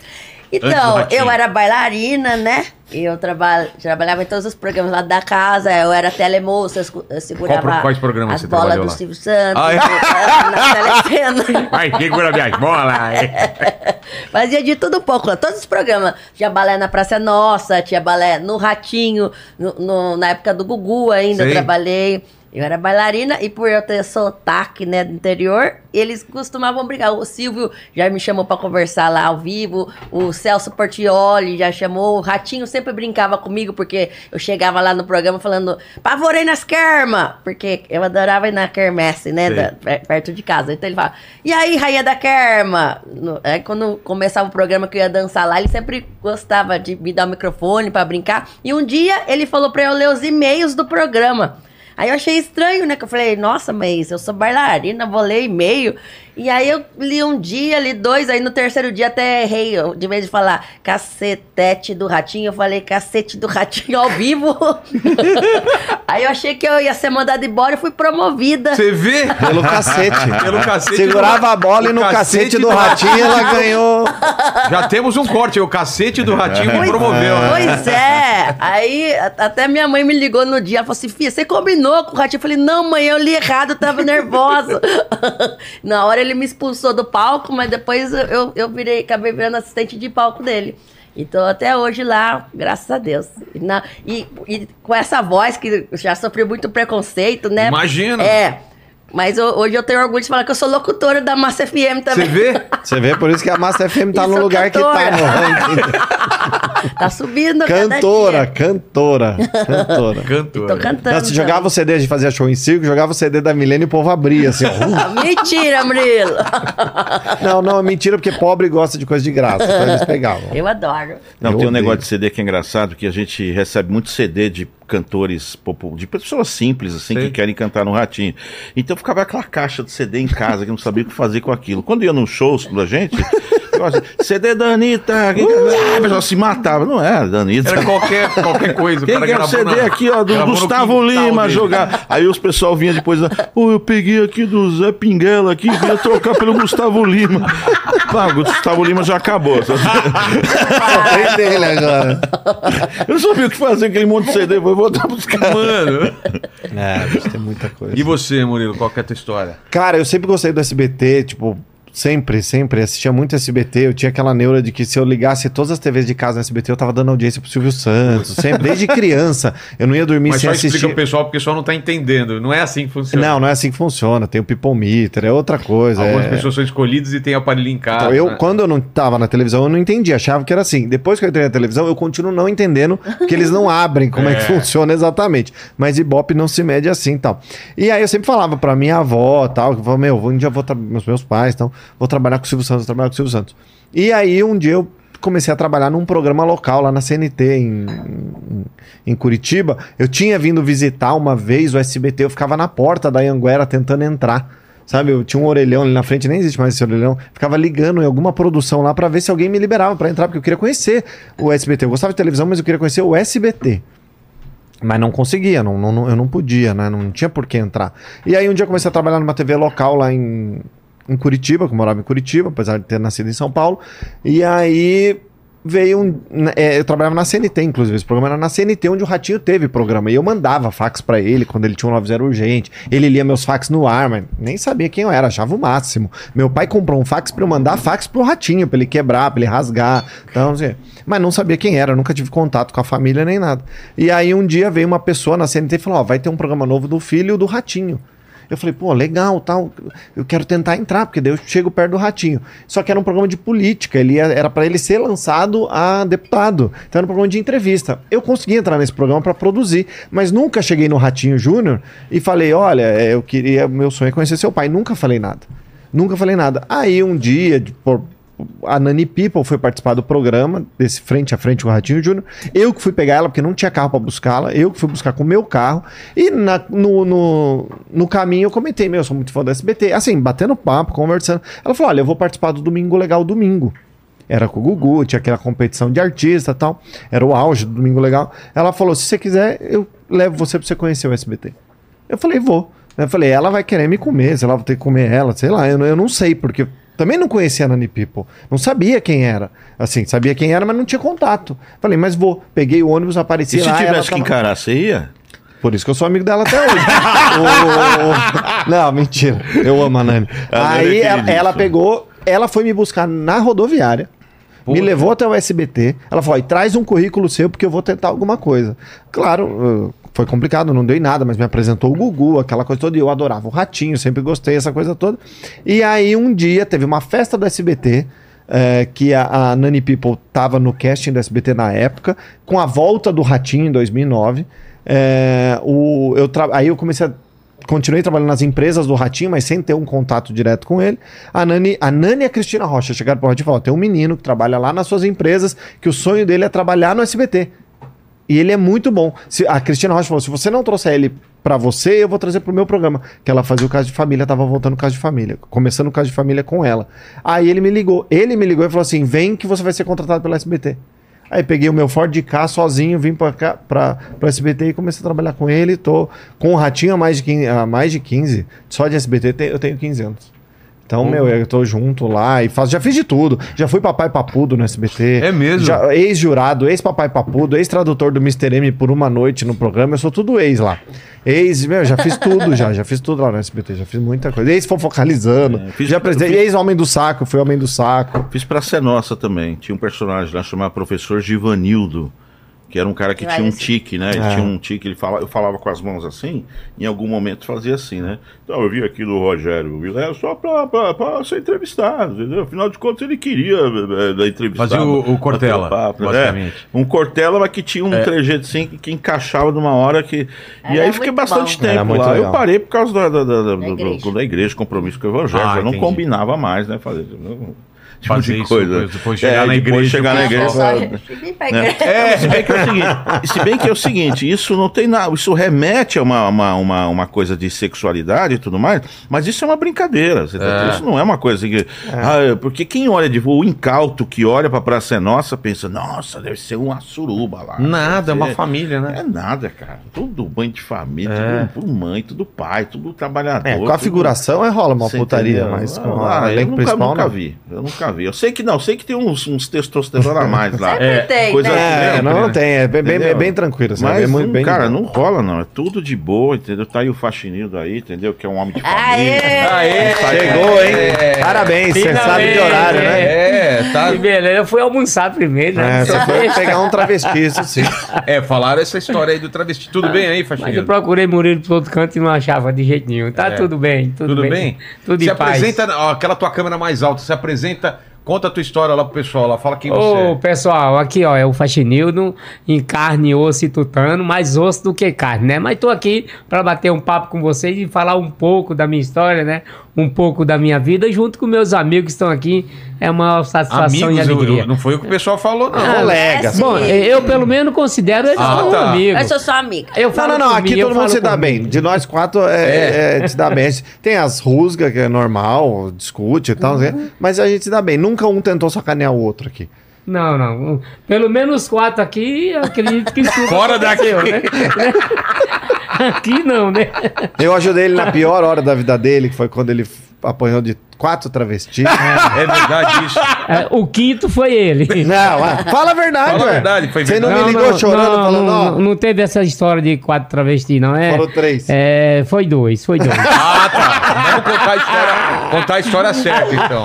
Então, eu era bailarina, né? E eu traba trabalhava em todos os programas lá da casa. Eu era telemoça, eu segurava Qual quais programas as você bolas do lá? Silvio Santos, Ah, é? na telecena. Vai, segura minhas bolas. Fazia de tudo um pouco, todos os programas. Tinha balé na Praça Nossa, tinha balé no Ratinho, no- no- na época do Gugu ainda Sei. eu trabalhei. Eu era bailarina e por eu ter sotaque, né, do interior, eles costumavam brigar. O Silvio já me chamou pra conversar lá ao vivo, o Celso Portioli já chamou, o Ratinho sempre brincava comigo, porque eu chegava lá no programa falando, pavorei nas kerma, porque eu adorava ir na quermesse, né, da- per- perto de casa. Então ele fala, e aí, rainha da Kerma? Aí quando começava o programa que eu ia dançar lá, ele sempre gostava de me dar o microfone pra brincar. E um dia ele falou pra eu ler os e-mails do programa. Aí eu achei estranho, né? Que eu falei, nossa, mas eu sou bailarina, vou ler e-mail. E aí eu li um dia, li dois, aí no terceiro dia até errei. Eu, de vez de falar cacetete do ratinho, eu falei cacete do ratinho ao vivo. aí eu achei que eu ia ser mandada embora e fui promovida. Você vê? Pelo cacete. Pelo cacete Segurava do- a bola e no cacete, do, ratinho ela ganhou. Já temos um corte, o cacete do ratinho me Pois- promoveu, né? Pois é. Aí até minha mãe me ligou no dia. Ela falou assim: Fia, você combinou com o ratinho? Eu falei: Não, mãe, eu li errado, eu tava nervosa. Na hora ele me expulsou do palco, mas depois eu- eu, virei, acabei virando assistente de palco dele. Então, até hoje lá, graças a Deus. E, na- e- e com essa voz que já sofri muito preconceito, né? Imagino. É. Mas eu- hoje eu tenho orgulho de falar que eu sou locutora da Massa FM Você também. vê? Você vê, por isso que a Massa FM tá no lugar que tá cantora. no ranking. Tá subindo cada Cantora, dia. cantora, cantora. Cantora. Tô cantando. Não, se jogava o CD, a gente fazia show em circo, jogava o CD da Milene e o povo abria, assim. Ah, Mentira, Murilo. Não, não, é mentira, porque pobre gosta de coisa de graça, então eles pegavam. Eu adoro. Não, Eu tem um negócio de CD que é engraçado, que a gente recebe muito CD de cantores, de pessoas simples, assim, Sei. que querem cantar no ratinho. Então ficava aquela caixa de CD em casa, que não sabia o que fazer com aquilo. Quando ia nos shows da gente, CD da Anitta, quem quer- ah, a pessoa se matava. Não era da Anitta. Era qualquer, qualquer coisa. Quem quer o CD na- aqui, ó, do gravou Gustavo Lima dele. jogar. Aí os pessoal vinha depois, pô, eu peguei aqui do Zé Pinguela aqui, vinha trocar pelo Gustavo Lima. Ah, o Gustavo Lima já acabou. Só tem dele agora. Eu não sabia o que fazer com aquele monte de CD, vou voltar pros caras. Mano. É, tem muita coisa. E você, Murilo, qual que é a tua história? Cara, eu sempre gostei do SBT, tipo, sempre, sempre. Assistia muito SBT. Eu tinha aquela neura de que se eu ligasse todas as TVs de casa no SBT, eu tava dando audiência pro Silvio Santos. Sempre, desde criança. Eu não ia dormir Mas sem só explica o pessoal, porque o pessoal não tá entendendo. Não é assim que funciona. Não, não é assim que funciona. Tem o People Meter, é outra coisa. Algumas é... pessoas são escolhidas e tem aparelho em casa. Então, eu, né? quando eu não tava na televisão, eu não entendia, achava que era assim. Depois que eu entrei na televisão, eu continuo não entendendo, porque eles não abrem como é, que É. funciona exatamente. Mas Ibope não se mede assim e tal. E aí eu sempre falava pra minha avó tal, que meu, um dia eu vou meus meus pais e tal. Vou trabalhar com o Silvio Santos, vou trabalhar com o Silvio Santos. E aí um dia eu comecei a trabalhar num programa local lá na CNT em, em, em Curitiba. Eu tinha vindo visitar uma vez o SBT, eu ficava na porta da Anguera tentando entrar. Sabe, eu tinha um orelhão ali na frente, nem existe mais esse orelhão. Ficava ligando em alguma produção lá pra ver se alguém me liberava pra entrar, porque eu queria conhecer o SBT. Eu gostava de televisão, mas eu queria conhecer o SBT. Mas não conseguia, não- não- eu não podia, né? Não tinha por que entrar. E aí um dia eu comecei a trabalhar numa TV local lá em, em Curitiba, que eu morava em Curitiba, apesar de ter nascido em São Paulo. E aí veio um. é, eu trabalhava na CNT, inclusive. Esse programa era na CNT, onde o Ratinho teve programa. E eu mandava fax pra ele quando ele tinha um 90 urgente. Ele lia meus fax no ar, mas nem sabia quem eu era, achava o máximo. Meu pai comprou um fax pra eu mandar fax pro Ratinho, pra ele quebrar, pra ele rasgar. Então, assim, mas não sabia quem era, nunca tive contato com a família nem nada. E aí um dia veio uma pessoa na CNT e falou: Ó, vai ter um programa novo do filho do Ratinho. Eu falei, pô, legal, tal. Eu quero tentar entrar, porque daí eu chego perto do Ratinho. Só que era um programa de política, ele ia- era para ele ser lançado a deputado. Então era um programa de entrevista. Eu consegui entrar nesse programa para produzir, mas nunca cheguei no Ratinho Júnior e falei, olha, é, eu queria, meu sonho é conhecer seu pai. Nunca falei nada. Nunca falei nada. Aí um dia, por, a Nani People foi participar do programa, desse frente a frente com o Ratinho Júnior. Eu que fui pegar ela, porque não tinha carro pra buscá-la. Eu que fui buscar com o meu carro. E na- no, no, no caminho eu comentei: Meu, eu sou muito fã do SBT. Assim, batendo papo, conversando. Ela falou: Olha, eu vou participar do Domingo Legal Domingo. Era com o Gugu, tinha aquela competição de artista tal. Era o auge do Domingo Legal. Ela falou: Se você quiser, eu levo você pra você conhecer o SBT. Eu falei: Vou. Eu falei: Ela vai querer me comer, sei lá, vou ter que comer ela, sei lá. Eu, eu não sei, porque também não conhecia a Nani People. Não sabia quem era. Assim, sabia quem era, mas não tinha contato. Falei, mas vou. Peguei o ônibus, apareci E se lá. ela tivesse que tava- encarar, você ia? Por isso que eu sou amigo dela até hoje. O- Não, mentira. Eu amo a Nani. A Nani Aí é ela, ela pegou, ela foi me buscar na rodoviária. Me levou até o SBT. Ela falou: "Ó, e traz um currículo seu porque eu vou tentar alguma coisa. Claro, foi complicado, não deu em nada, mas me apresentou o Gugu, aquela coisa toda. E eu adorava o Ratinho, sempre gostei dessa coisa toda. E aí um dia teve uma festa do SBT. eh, que a, a Nani People tava no casting do SBT na época, com a volta do Ratinho em 2009. eh, o, eu aí eu comecei a continuei trabalhando nas empresas do Ratinho, mas sem ter um contato direto com ele. A Nani, a Nani e a Cristina Rocha chegaram pro Ratinho e falaram: tem um menino que trabalha lá nas suas empresas, que o sonho dele é trabalhar no SBT. E ele é muito bom. Se, a Cristina Rocha falou: se você não trouxer ele pra você, eu vou trazer pro meu programa. Que ela fazia o caso de família, tava voltando o caso de família. Começando o caso de família com ela. Aí ele me ligou. Ele me ligou e falou assim: vem que você vai ser contratado pela SBT. Aí peguei o meu Ford de cá sozinho, vim pra cá, pra SBT e comecei a trabalhar com ele. Tô com o Ratinho há mais de 15, há mais de 15 só de SBT eu tenho 15 anos. Então, meu, eu tô junto lá e faço, já fiz de tudo. Já fui papai papudo no SBT. É mesmo? Já- Ex-jurado, ex-papai papudo, ex-tradutor do Mr. M por uma noite no programa. Eu sou tudo ex lá. Ex, meu, já fiz tudo já. Já fiz tudo lá no SBT. Já fiz muita coisa. Ex-fofocalizando. É, já apresentei. fiz- Ex-homem do saco. Fui homem do saco. Fiz pra ser nossa também. Tinha um personagem lá chamado Professor Givanildo, que era um cara que Vai, tinha um esse- tique, né? Ele É. tinha um tique, ele fala, eu falava com as mãos assim, em algum momento fazia assim, né? Então eu vim aqui do Rogério Vilela só pra, pra, pra ser entrevistado, entendeu? Afinal de contas ele queria eh, da entrevista. Fazia o- o Cortella, Papo, né? basicamente. Um Cortella, mas que tinha um trejeito assim que, que encaixava numa hora que. e Era aí fiquei bastante bom. Tempo lá. Eu legal. parei por causa da, da, da, da- do- igreja. da igreja, compromisso com o Evangelho. Ah, já não entendi. combinava mais, né? Fazer. Não, tipo Fazer de isso, coisa. depois chegar na depois igreja, chegar na igreja. Só- né? É, se bem que é o seguinte, se bem que é o seguinte, isso não tem nada, isso remete a uma, uma, uma, uma coisa de sexualidade e tudo mais, mas isso é uma brincadeira, você tá entendendo? isso não é uma coisa que, ah, porque quem olha de o incauto que olha pra Praça é Nossa pensa, nossa, deve ser uma suruba lá. Nada, é uma família, né? É nada, cara. Tudo banho de família, É. tudo, tudo mãe, tudo pai, tudo trabalhador. É, com a tudo- figuração é rola uma você putaria, entendeu? mas com Ah, a eu nunca, principal nunca não. vi. Eu nunca vi. Eu sei que não, sei que tem uns, uns testosterona a mais lá. Sempre tem, coisa- né? É, Sempre, não, né? tem, é bem, bem, é bem tranquilo. Assim, Mas, é muito não, bem cara, não boa. rola, não. É tudo de boa, entendeu? Tá aí o faxinildo aí, entendeu? Que é um homem de Aê! família. Aê, Chegou, hein? Parabéns, você sabe de horário, né? É, tá. Que beleza, eu fui almoçar primeiro, né? É, você foi pegar um travesti, isso sim. É, falaram essa história aí do travesti. Tudo bem aí, Mas eu procurei Murilo por todo canto e não achava de jeito nenhum. Tá É. tudo bem, tudo, Tudo bem? Tudo Se em paz. apresenta, ó, aquela tua câmera mais alta, se apresenta, conta a tua história lá pro pessoal, lá, fala quem Ô, você é. pessoal, aqui ó, é o Faxinildo, em carne, osso e tutano, mais osso do que carne, né? Mas tô aqui pra bater um papo com vocês e falar um pouco da minha história, né? Um pouco da minha vida junto com meus amigos que estão aqui. É uma satisfação e Amigos, eu- alegria. eu- não foi o que o pessoal falou, não. Colegas. É, Bom, eu pelo menos considero eles Ah, como tá. amigos. Eu sou sua amiga. Eu Não, falo não, não. por Aqui mim, todo mundo se dá bem. De nós quatro, é, é, se dá bem. Tem as rusgas, que é normal, discute e tal, Uhum. mas a gente se dá bem. Nunca um tentou sacanear o outro aqui. Não, não. Pelo menos quatro aqui, eu acredito que isso Fora daqui. né? Aqui não, né? Eu ajudei ele na pior hora da vida dele, que foi quando ele apanhou de quatro travestis. É verdade isso. É, o quinto foi ele. Não, ah, fala a verdade, Fala a verdade, foi Você não, verdade. me ligou chorando, não, falando, não, não teve essa história de quatro travestis, não. É, foram três. é, foi dois, foi dois. Ah, tá. Vamos contar a história, contar a história certa, então.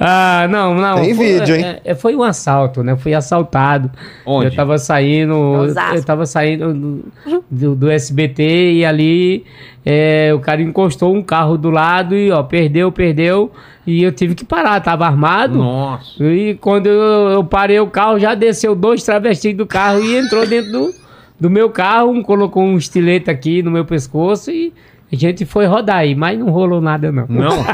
Ah, não, não. Tem foi, vídeo, hein? é, é, foi um assalto, né? Fui assaltado. Onde? Eu tava saindo. Osasco. Eu tava saindo do, do, do SBT e ali é, o cara encostou um carro do lado e, ó, perdeu, perdeu. E eu tive que parar, tava armado. Nossa. E quando eu, eu parei o carro, já desceu dois travestis do carro e entrou dentro do, do meu carro. Um colocou um estilete aqui no meu pescoço e a gente foi rodar aí, mas não rolou nada, não. Não?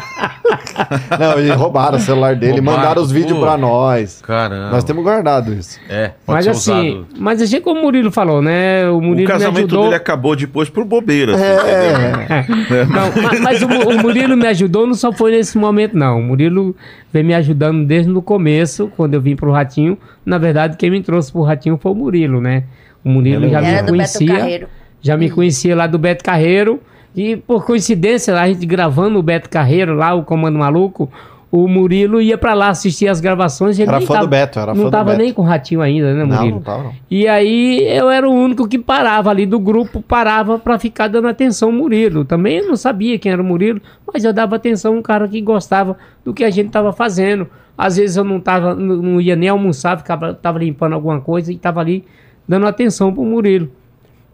Não, e roubaram o celular dele, Roubaram, mandaram os vídeos pô. pra nós. Caramba. Nós temos guardado isso. É, pode Mas ser assim, usado. mas assim como o Murilo falou, né? O O Murilo me casamento ajudou. dele acabou depois por bobeira. assim, É, entendeu? Não, ma- mas, o, o Murilo me ajudou não só foi nesse momento, não. O Murilo vem me ajudando desde o começo, quando eu vim pro Ratinho. Na verdade, quem me trouxe pro Ratinho foi o Murilo, né? O Murilo já Era me conhecia. Carreiro. Já me conhecia lá do Beto Carreiro. E por coincidência, a gente gravando o Beto Carreiro lá, o Comando Maluco, o Murilo ia pra lá assistir as gravações. Ele Era fã do tava- Beto, era fã Não do tava Beto. nem com o Ratinho ainda, né, Murilo? não tava não. E aí eu era o único que parava ali do grupo, parava pra ficar dando atenção ao Murilo. Também eu não sabia quem era o Murilo, mas eu dava atenção a um cara que gostava do que a gente tava fazendo. Às vezes eu não tava, não ia nem almoçar, ficava, tava limpando alguma coisa e tava ali dando atenção pro Murilo.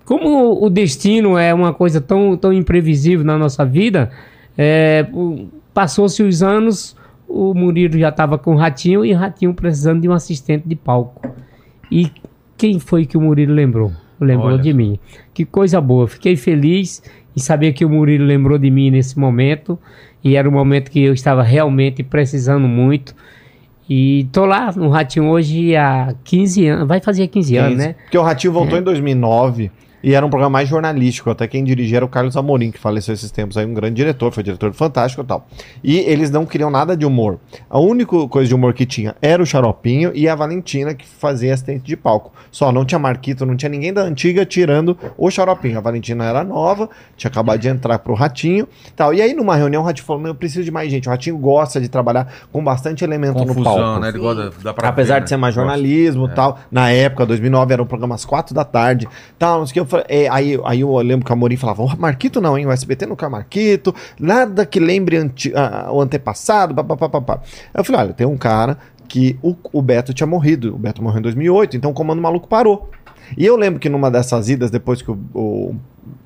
Como o destino é uma coisa tão, tão imprevisível na nossa vida, é, passou-se os anos, o Murilo já estava com o Ratinho e o Ratinho precisando de um assistente de palco. E quem foi que o Murilo lembrou? Lembrou Olha de mim. Que coisa boa. Fiquei feliz em saber que o Murilo lembrou de mim nesse momento. E era um momento que eu estava realmente precisando muito. E tô lá no Ratinho hoje há 15 anos. Vai fazer 15 anos, né? Porque o Ratinho voltou em 2009 e era um programa mais jornalístico. Até quem dirigia era o Carlos Amorim, que faleceu esses tempos aí, um grande diretor, foi diretor do Fantástico e tal. E eles não queriam nada de humor. A única coisa de humor que tinha era o Xaropinho e a Valentina, que fazia assistente de palco. Só não tinha Marquito, não tinha ninguém da antiga tirando o Xaropinho. A Valentina era nova, tinha acabado de entrar pro Ratinho tal. E aí, numa reunião, o Ratinho falou: Não, eu preciso de mais gente. O Ratinho gosta de trabalhar com bastante elemento no palco. Confusão, né? Ele gosta, dá pra Apesar ver, de ser né? mais jornalismo e tal, na época, 2009, era um programa às quatro da tarde, tal, não sei o que. Eu falei, é, aí, aí eu lembro que a Amorim falava, "Ô, Marquito não, hein, o SBT não quer Marquito, nada que lembre o antepassado, papapá. Eu falei, olha, tem um cara que o, o Beto tinha morrido, o Beto morreu em 2008, então o Comando Maluco parou. E eu lembro que numa dessas idas, depois que o, o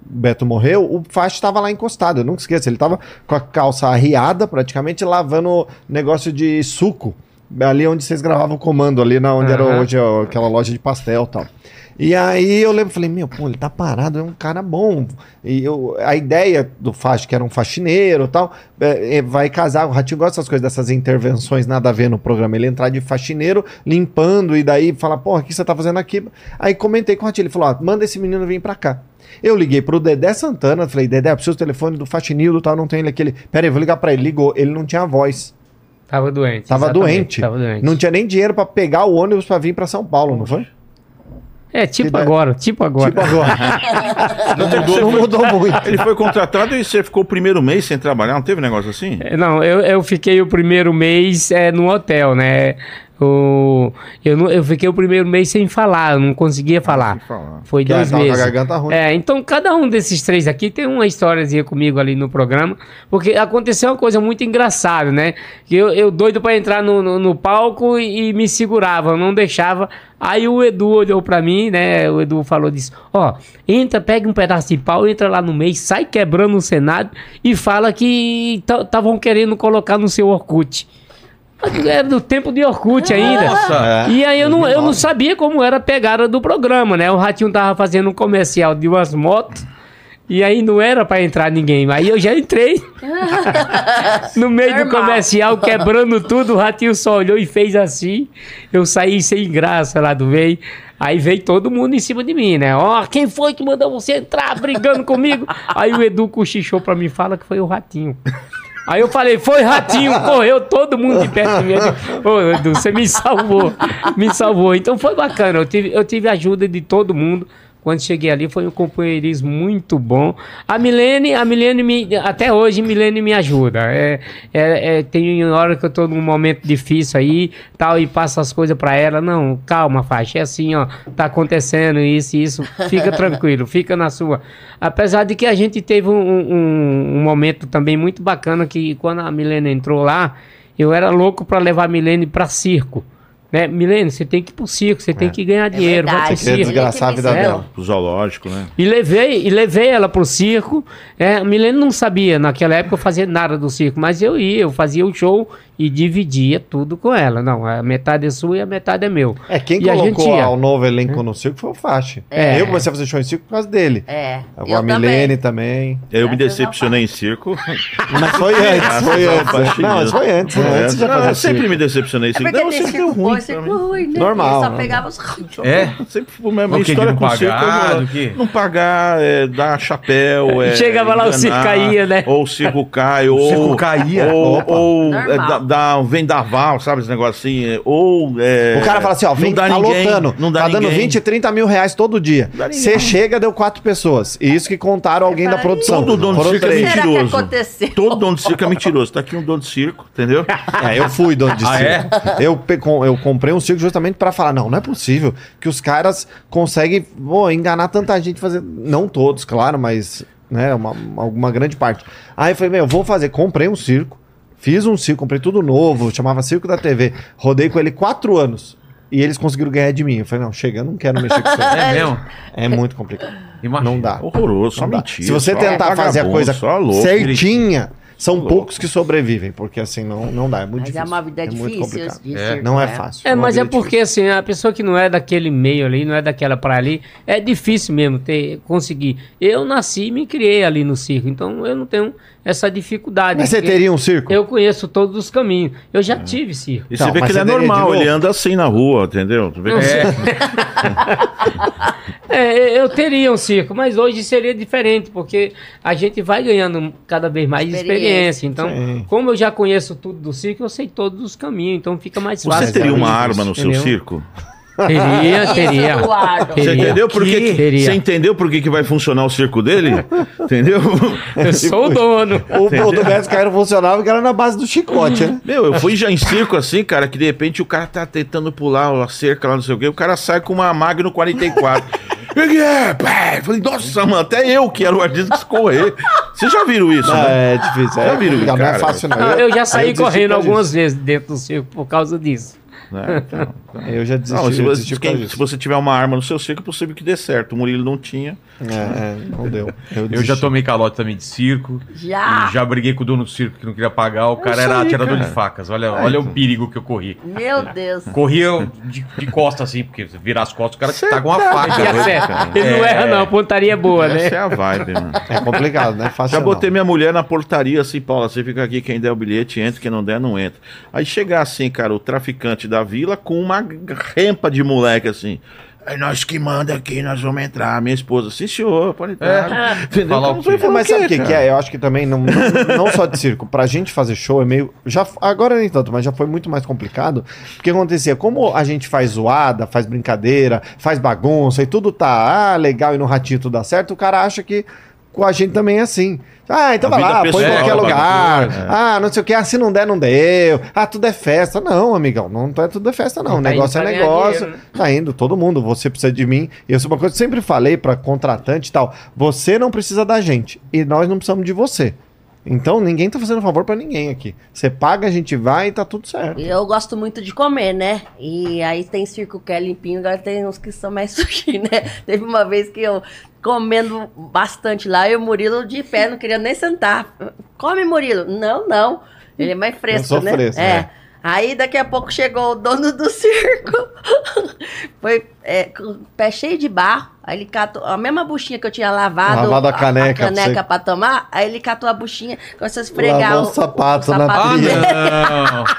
Beto morreu, o Fast estava lá encostado, eu nunca esqueço, ele tava com a calça arriada, praticamente, lavando negócio de suco, ali onde vocês gravavam o comando, ali na onde era Aham. hoje ó, aquela loja de pastel e tal. E aí eu lembro, falei, meu, pô, ele tá parado, é um cara bom. E eu, a ideia do Fast, que era um faxineiro e tal, é, é, vai casar. O Ratinho gosta dessas coisas, dessas intervenções nada a ver no programa. Ele entrar de faxineiro, limpando, e daí fala, porra, o que você tá fazendo aqui? Aí comentei com o Ratinho, ele falou, ó, manda esse menino vir pra cá. Eu liguei pro Dedé Santana, falei, Dedé, eu preciso do telefone do faxinildo e tal, não tem ele aqui. Ele, pera aí, vou ligar pra ele. Ligou, ele não tinha voz. Tava doente. Tava doente. Tava doente. Não tinha nem dinheiro pra pegar o ônibus pra vir pra São Paulo, não foi? É, tipo agora, tipo agora. Tipo agora. Não, teve- não mudou muito. Ele foi contratado e você ficou o primeiro mês sem trabalhar, não teve negócio assim? É, Não, eu, eu fiquei o primeiro mês é, no hotel, né? O, eu, não- eu fiquei o primeiro mês sem falar, não conseguia falar. sem falar. Foi Que dois meses. garganta ruim. É, então cada um desses três aqui tem uma historiazinha comigo ali no programa, porque aconteceu uma coisa muito engraçada, né? Que eu, eu doido pra entrar no, no, no palco e, e me segurava, não deixava. Aí o Edu olhou pra mim, né? O Edu falou disso: Ó, entra, pega um pedaço de pau, entra lá no meio, sai quebrando o cenário e fala que estavam querendo colocar no seu Orkut. Era do tempo de Orkut ainda. É. E aí eu não, eu não sabia como era a pegada do programa, né? O Ratinho tava fazendo um comercial de umas motos E aí não era pra entrar ninguém. Aí eu já entrei. no meio do Normal. comercial, quebrando tudo, o ratinho só olhou e fez assim. Eu saí sem graça lá do meio. Aí veio todo mundo em cima de mim, né? Ó, quem foi que mandou você entrar brigando comigo? Aí o Edu cochichou pra mim, fala que foi o ratinho. Aí eu falei, foi ratinho, correu todo mundo de perto de mim. Ô, Edu, você me salvou, me salvou. Então foi bacana, eu tive, eu tive ajuda de todo mundo. Quando cheguei ali foi um companheirismo muito bom. A Milene, a Milene me, até hoje Milene me ajuda. É, é, é, tem hora que eu tô num momento difícil aí, tal, e passo as coisas pra ela. Não, calma, faixa, é assim, ó, tá acontecendo isso e isso. Fica tranquilo, fica na sua. Apesar de que a gente teve um, um, um momento também muito bacana que quando a Milene entrou lá, eu era louco pra levar a Milene pra circo. Né? Milene, você tem que ir pro circo, você tem que ganhar dinheiro, vai pro circo. desgraçar a vida É. dela. Pro zoológico, né? E levei, e levei ela pro circo. É, a Milene não sabia, naquela época eu fazia nada do circo, mas eu ia, eu fazia o show e dividia tudo com ela. Não, a metade é sua e a metade é meu. É, quem E a colocou o novo elenco no circo foi o Faixa. É. Eu comecei a fazer show em circo por causa dele. É. A eu Milene também. Eu me decepcionei em circo. Mas foi antes, foi antes. Não, mas foi antes. Não, eu sempre me decepcionei em É circo. Não, tem sempre deu ruim circo pra mim. ruim, né? Normal, Ele só pegava os... É? Sempre foi O quê? De história não com circo. pagar, é, do quê? Não pagar, é, dar chapéu. É, Chegava lá, o circo caía, né? Ou o circo cai, ou. circo caía? Ou, ou é, dá, dá um vendaval, sabe esse negócio assim? é, Ou. é, O cara fala assim, ó, vem, não dá tá ninguém, lotando, Não dá tá dando ninguém. 20, 30 mil reais todo dia. Você chega, deu quatro pessoas. E isso que contaram alguém da produção. Todo dono de circo é que mentiroso. aconteceu? Todo dono de circo é mentiroso. Tá aqui um dono de circo, entendeu? É, eu fui dono de Ah, circo. Eu, pe- com- eu comprei um circo justamente pra falar, não, não é possível que os caras conseguem pô, enganar tanta gente fazer. Não todos, claro, mas né, uma, alguma grande parte. Aí eu falei, meu, eu vou fazer. Comprei um circo, fiz um circo, comprei tudo novo, chamava Circo da TV. Rodei com ele quatro anos. E eles conseguiram ganhar de mim. Eu falei, não, chega, eu não quero mexer com isso. É mesmo? É muito complicado. Imagina. Não dá. Horroroso, Não dá. mentira. Se você tentar fazer a coisa certinha, são Louco. poucos que sobrevivem, porque assim não, não dá, é muito Mas difícil. é uma vida muito difícil. complicado. de É. circo, Não é né? fácil. É, uma mas é vida porque assim, a pessoa que não é daquele meio ali, não é daquela praia ali, é difícil mesmo ter, conseguir. Eu nasci e me criei ali no circo, então eu não tenho essa dificuldade. Mas você teria um circo? Eu conheço todos os caminhos. Eu já tive circo. E você Não, vê que ele é normal, ele anda assim na rua, entendeu? Tu vê que- É, eu teria um circo, mas hoje seria diferente, porque a gente vai ganhando cada vez mais experiência. Experiência. Então, Sim. como eu já conheço tudo do circo, eu sei todos os caminhos, então fica mais fácil. Você teria uma arma no seu entendeu? circo? Teria, Isso, teria. Você entendeu por que, que- Teria. você entendeu por que, que vai funcionar o circo dele? entendeu? Eu sou o dono. O, o do Beto Cairo funcionava que era na base do chicote, né? Meu, eu fui já em circo assim, cara, que de repente o cara tá tentando pular a cerca lá, não sei o quê, o cara sai com uma Magno 44. O que é? Pé! Falei, nossa, mano, até eu que era o artista que correr. Vocês já viram isso, Não, né? é difícil. É, Já viram, não é cara? fácil, não. Eu já eu saí desisti correndo por algumas vezes dentro do circo por causa disso. Né? Então. Eu já desisti. não, se, você, desisti por quem- se você tiver uma arma no seu circo, é possível que dê certo. O Murilo não tinha. É, é, não deu. Eu, Eu já tomei calote também de circo. Já. E já briguei com o dono do circo que não queria pagar. O cara era aí, atirador cara. de facas. Olha, olha o perigo que eu corri. Meu Deus. Corria de, de costas assim, porque se virar as costas, o cara tá com uma faca. E acerta. Ele não erra, não. A pontaria é boa, né? Essa é a vibe, mano. É complicado, né? Fácil Já não. botei minha mulher na portaria assim, Paula, você fica aqui, quem der o bilhete entra, quem não der não entra. Aí chegar assim, cara, o traficante da vila com uma rempa de moleque assim. É nós que manda aqui, nós vamos entrar. Minha esposa, sim senhor, pode entrar. Entendeu? Falar o quê? você fala Mas sabe o que, que é? Eu acho que também, não, não, não só de circo, pra gente fazer show é meio. Já, agora nem tanto, mas já foi muito mais complicado. Porque acontecia, como a gente faz zoada, faz brincadeira, faz bagunça e tudo tá ah, legal e no ratinho tudo dá certo, o cara acha que com a gente também é assim. Ah, então A vai lá, põe em pessoal, qualquer lugar. bagunça, Ah, não sei o que. Ah, se não der, não deu. Ah, tudo é festa. Não, amigão, não é tudo é festa, não. O Tá negócio indo é negócio. dinheiro, né? Tá indo, todo mundo. Você precisa de mim. E eu sou uma coisa que eu sempre falei pra contratante e tal. Você não precisa da gente. E nós não precisamos de você. Então ninguém tá fazendo favor pra ninguém aqui. Você paga, a gente vai e tá tudo certo. Eu gosto muito de comer, né? E aí tem circo que é limpinho, agora tem uns que são mais sujos, né? Teve uma vez que eu comendo bastante lá e o Murilo de pé, não queria nem sentar. Come, Murilo. Não, não. Ele é mais fresco, sou né? fresco, é. né? Aí daqui a pouco chegou o dono do circo. Foi é, com o pé cheio de barro. Aí ele catou a mesma buchinha que eu tinha lavado, Lavado a caneca a pra caneca você. pra tomar. Aí ele catou a buchinha, começou a esfregar Lavou o sapato na Ah, pia. dele. não.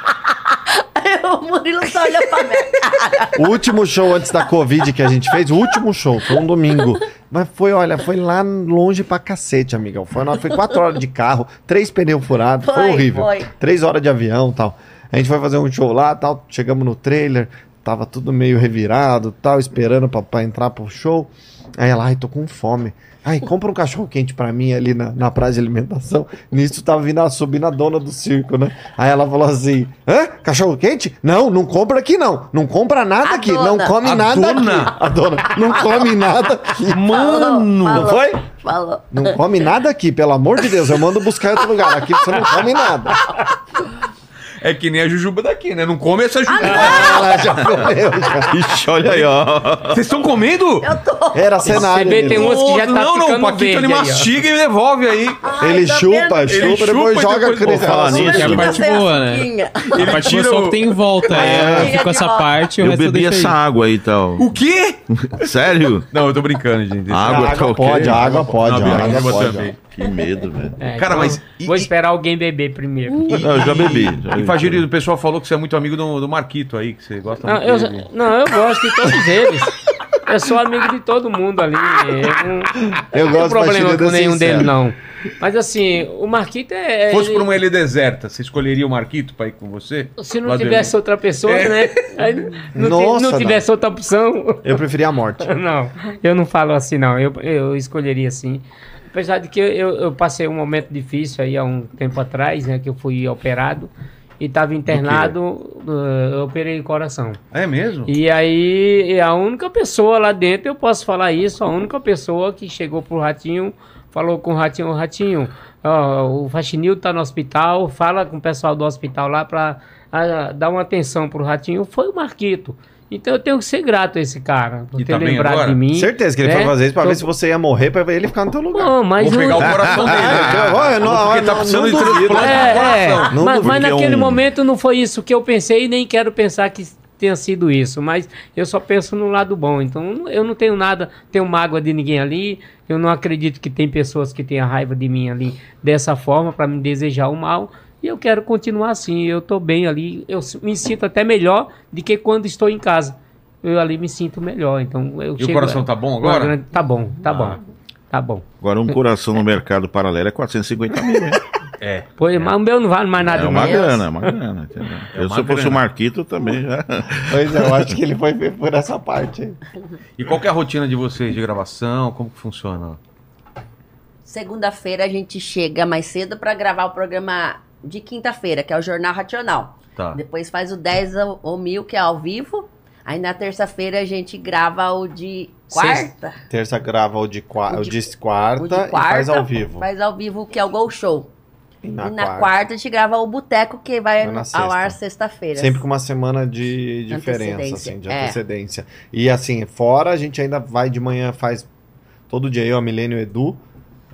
Aí o Murilo só olhou pra minha cara. O último show antes da Covid que a gente fez, o último show, foi um domingo. Mas foi, olha, foi lá longe pra cacete, amigão. Foi, foi quatro horas de carro, três pneus furados, foi, Foi, horrível. foi. Três horas de avião e tal. A gente foi fazer um show lá tal, chegamos no trailer, tava tudo meio revirado tal, esperando pra, pra entrar pro show. Aí ela, ai, tô com fome. Ai, compra um cachorro quente pra mim ali na, na praia de alimentação. Nisso tava vindo a subindo a dona do circo, né? Aí ela falou assim: hã? Cachorro quente? Não, não compra aqui não. Não compra nada A aqui. dona. Não come A nada dona? aqui. A dona. Não come nada aqui. Falou, Não falou, foi? Falou. Não come nada aqui, pelo amor de Deus. Eu mando buscar em outro lugar. Aqui você não come nada. É que nem a Jujuba daqui, né? Não come essa Jujuba. Ela já comeu. já. Ixi, olha aí, ó. Vocês estão comendo? Eu tô. Era cenário. vê, tem umas que já tá não, não, o ficando Paquito ele aí, ó. mastiga e devolve aí. Ele tá chupa, vendo? chupa, Ele depois chupa e joga depois- aquele Vou falar negócio. nisso. É a parte a boa, né? A parte tira boa só o- que tem em volta. aí É. eu fico com essa parte e o Eu resto eu bebi deixo essa aí. água aí e tal. O quê? Sério? Não, eu tô brincando, gente. A A água, tá água ok? pode, a água pode, a a água água pode. também. Que medo, velho. É, Cara, então, mas e- Vou e- esperar alguém beber primeiro. Não, eu já bebi. Já E. Fagiri, o pessoal falou que você é muito amigo do, do Marquito aí, que você gosta Não muito eu, dele. não, eu gosto de todos eles. Eu sou amigo de todo mundo ali. Eu não, Eu não gosto tenho problema com nenhum sincero. deles, não. Mas assim, o Marquito é. Fosse ele- pra uma ilha deserta, você escolheria o Marquito pra ir com você? Se não Lá tivesse outra pessoa, É. né? Não, Nossa, não não. tivesse outra opção. Eu preferia a morte. Não, eu não falo assim, não. Eu, eu escolheria assim. Apesar de que eu, eu, passei um momento difícil aí há um tempo atrás, né? Que eu fui operado e estava internado. uh, eu operei o coração. É mesmo? E aí, a única pessoa lá dentro, eu posso falar isso, a única pessoa que chegou pro Ratinho, falou com o Ratinho, Ratinho, ó, o Faxinil tá no hospital, fala com o pessoal do hospital lá ah, dar uma atenção pro Ratinho, foi o Marquito. Então eu tenho que ser grato a esse cara, por E ter tá lembrado agora? de mim. Certeza que ele né? foi fazer isso pra Então- ver se você ia morrer, pra ele ficar no teu lugar. Não, mas Vou pegar o- coração dele. né? Olha, não, Porque tá precisando não de transplante É, é. coração. Não mas, mas que naquele um- momento não foi isso que eu pensei e nem quero pensar que tenha sido isso. Mas eu só penso no lado bom. Então eu não tenho nada, tenho mágoa de ninguém ali. Eu não acredito que tem pessoas que tenham raiva de mim ali dessa forma para me desejar o mal. E eu quero continuar assim. Eu tô bem ali. Eu me sinto até melhor do que quando estou em casa. Eu ali me sinto melhor. Então eu E o coração tá bom agora? Tá bom, tá Ah. bom. Tá bom. Agora um coração no mercado paralelo é 450 mil, hein? É. Pois, Mas o meu não vale mais nada. É uma não. grana, é uma grana? É eu, uma se eu fosse grana. o Marquito, também já. Pois é, eu acho que ele foi ver por essa parte. E qual que é a rotina de vocês de gravação? Como que funciona? Segunda-feira a gente chega mais cedo pra gravar o programa de quinta-feira, que é o Jornal Racional. Tá. Depois faz o 10 ou ou 1000, que é ao vivo. Aí na terça-feira a gente grava o de quarta. Terça grava o de, qua- O o de- de quarta, o de e faz ao vivo. Faz ao vivo, que é o Gol Show. E e na quarta. a gente grava o Boteco, que vai na ao ar sexta. sexta-feira. Sempre com uma semana de diferença, assim, de é. antecedência. E assim, fora a gente ainda vai de manhã, faz todo dia eu, a Milênio Edu,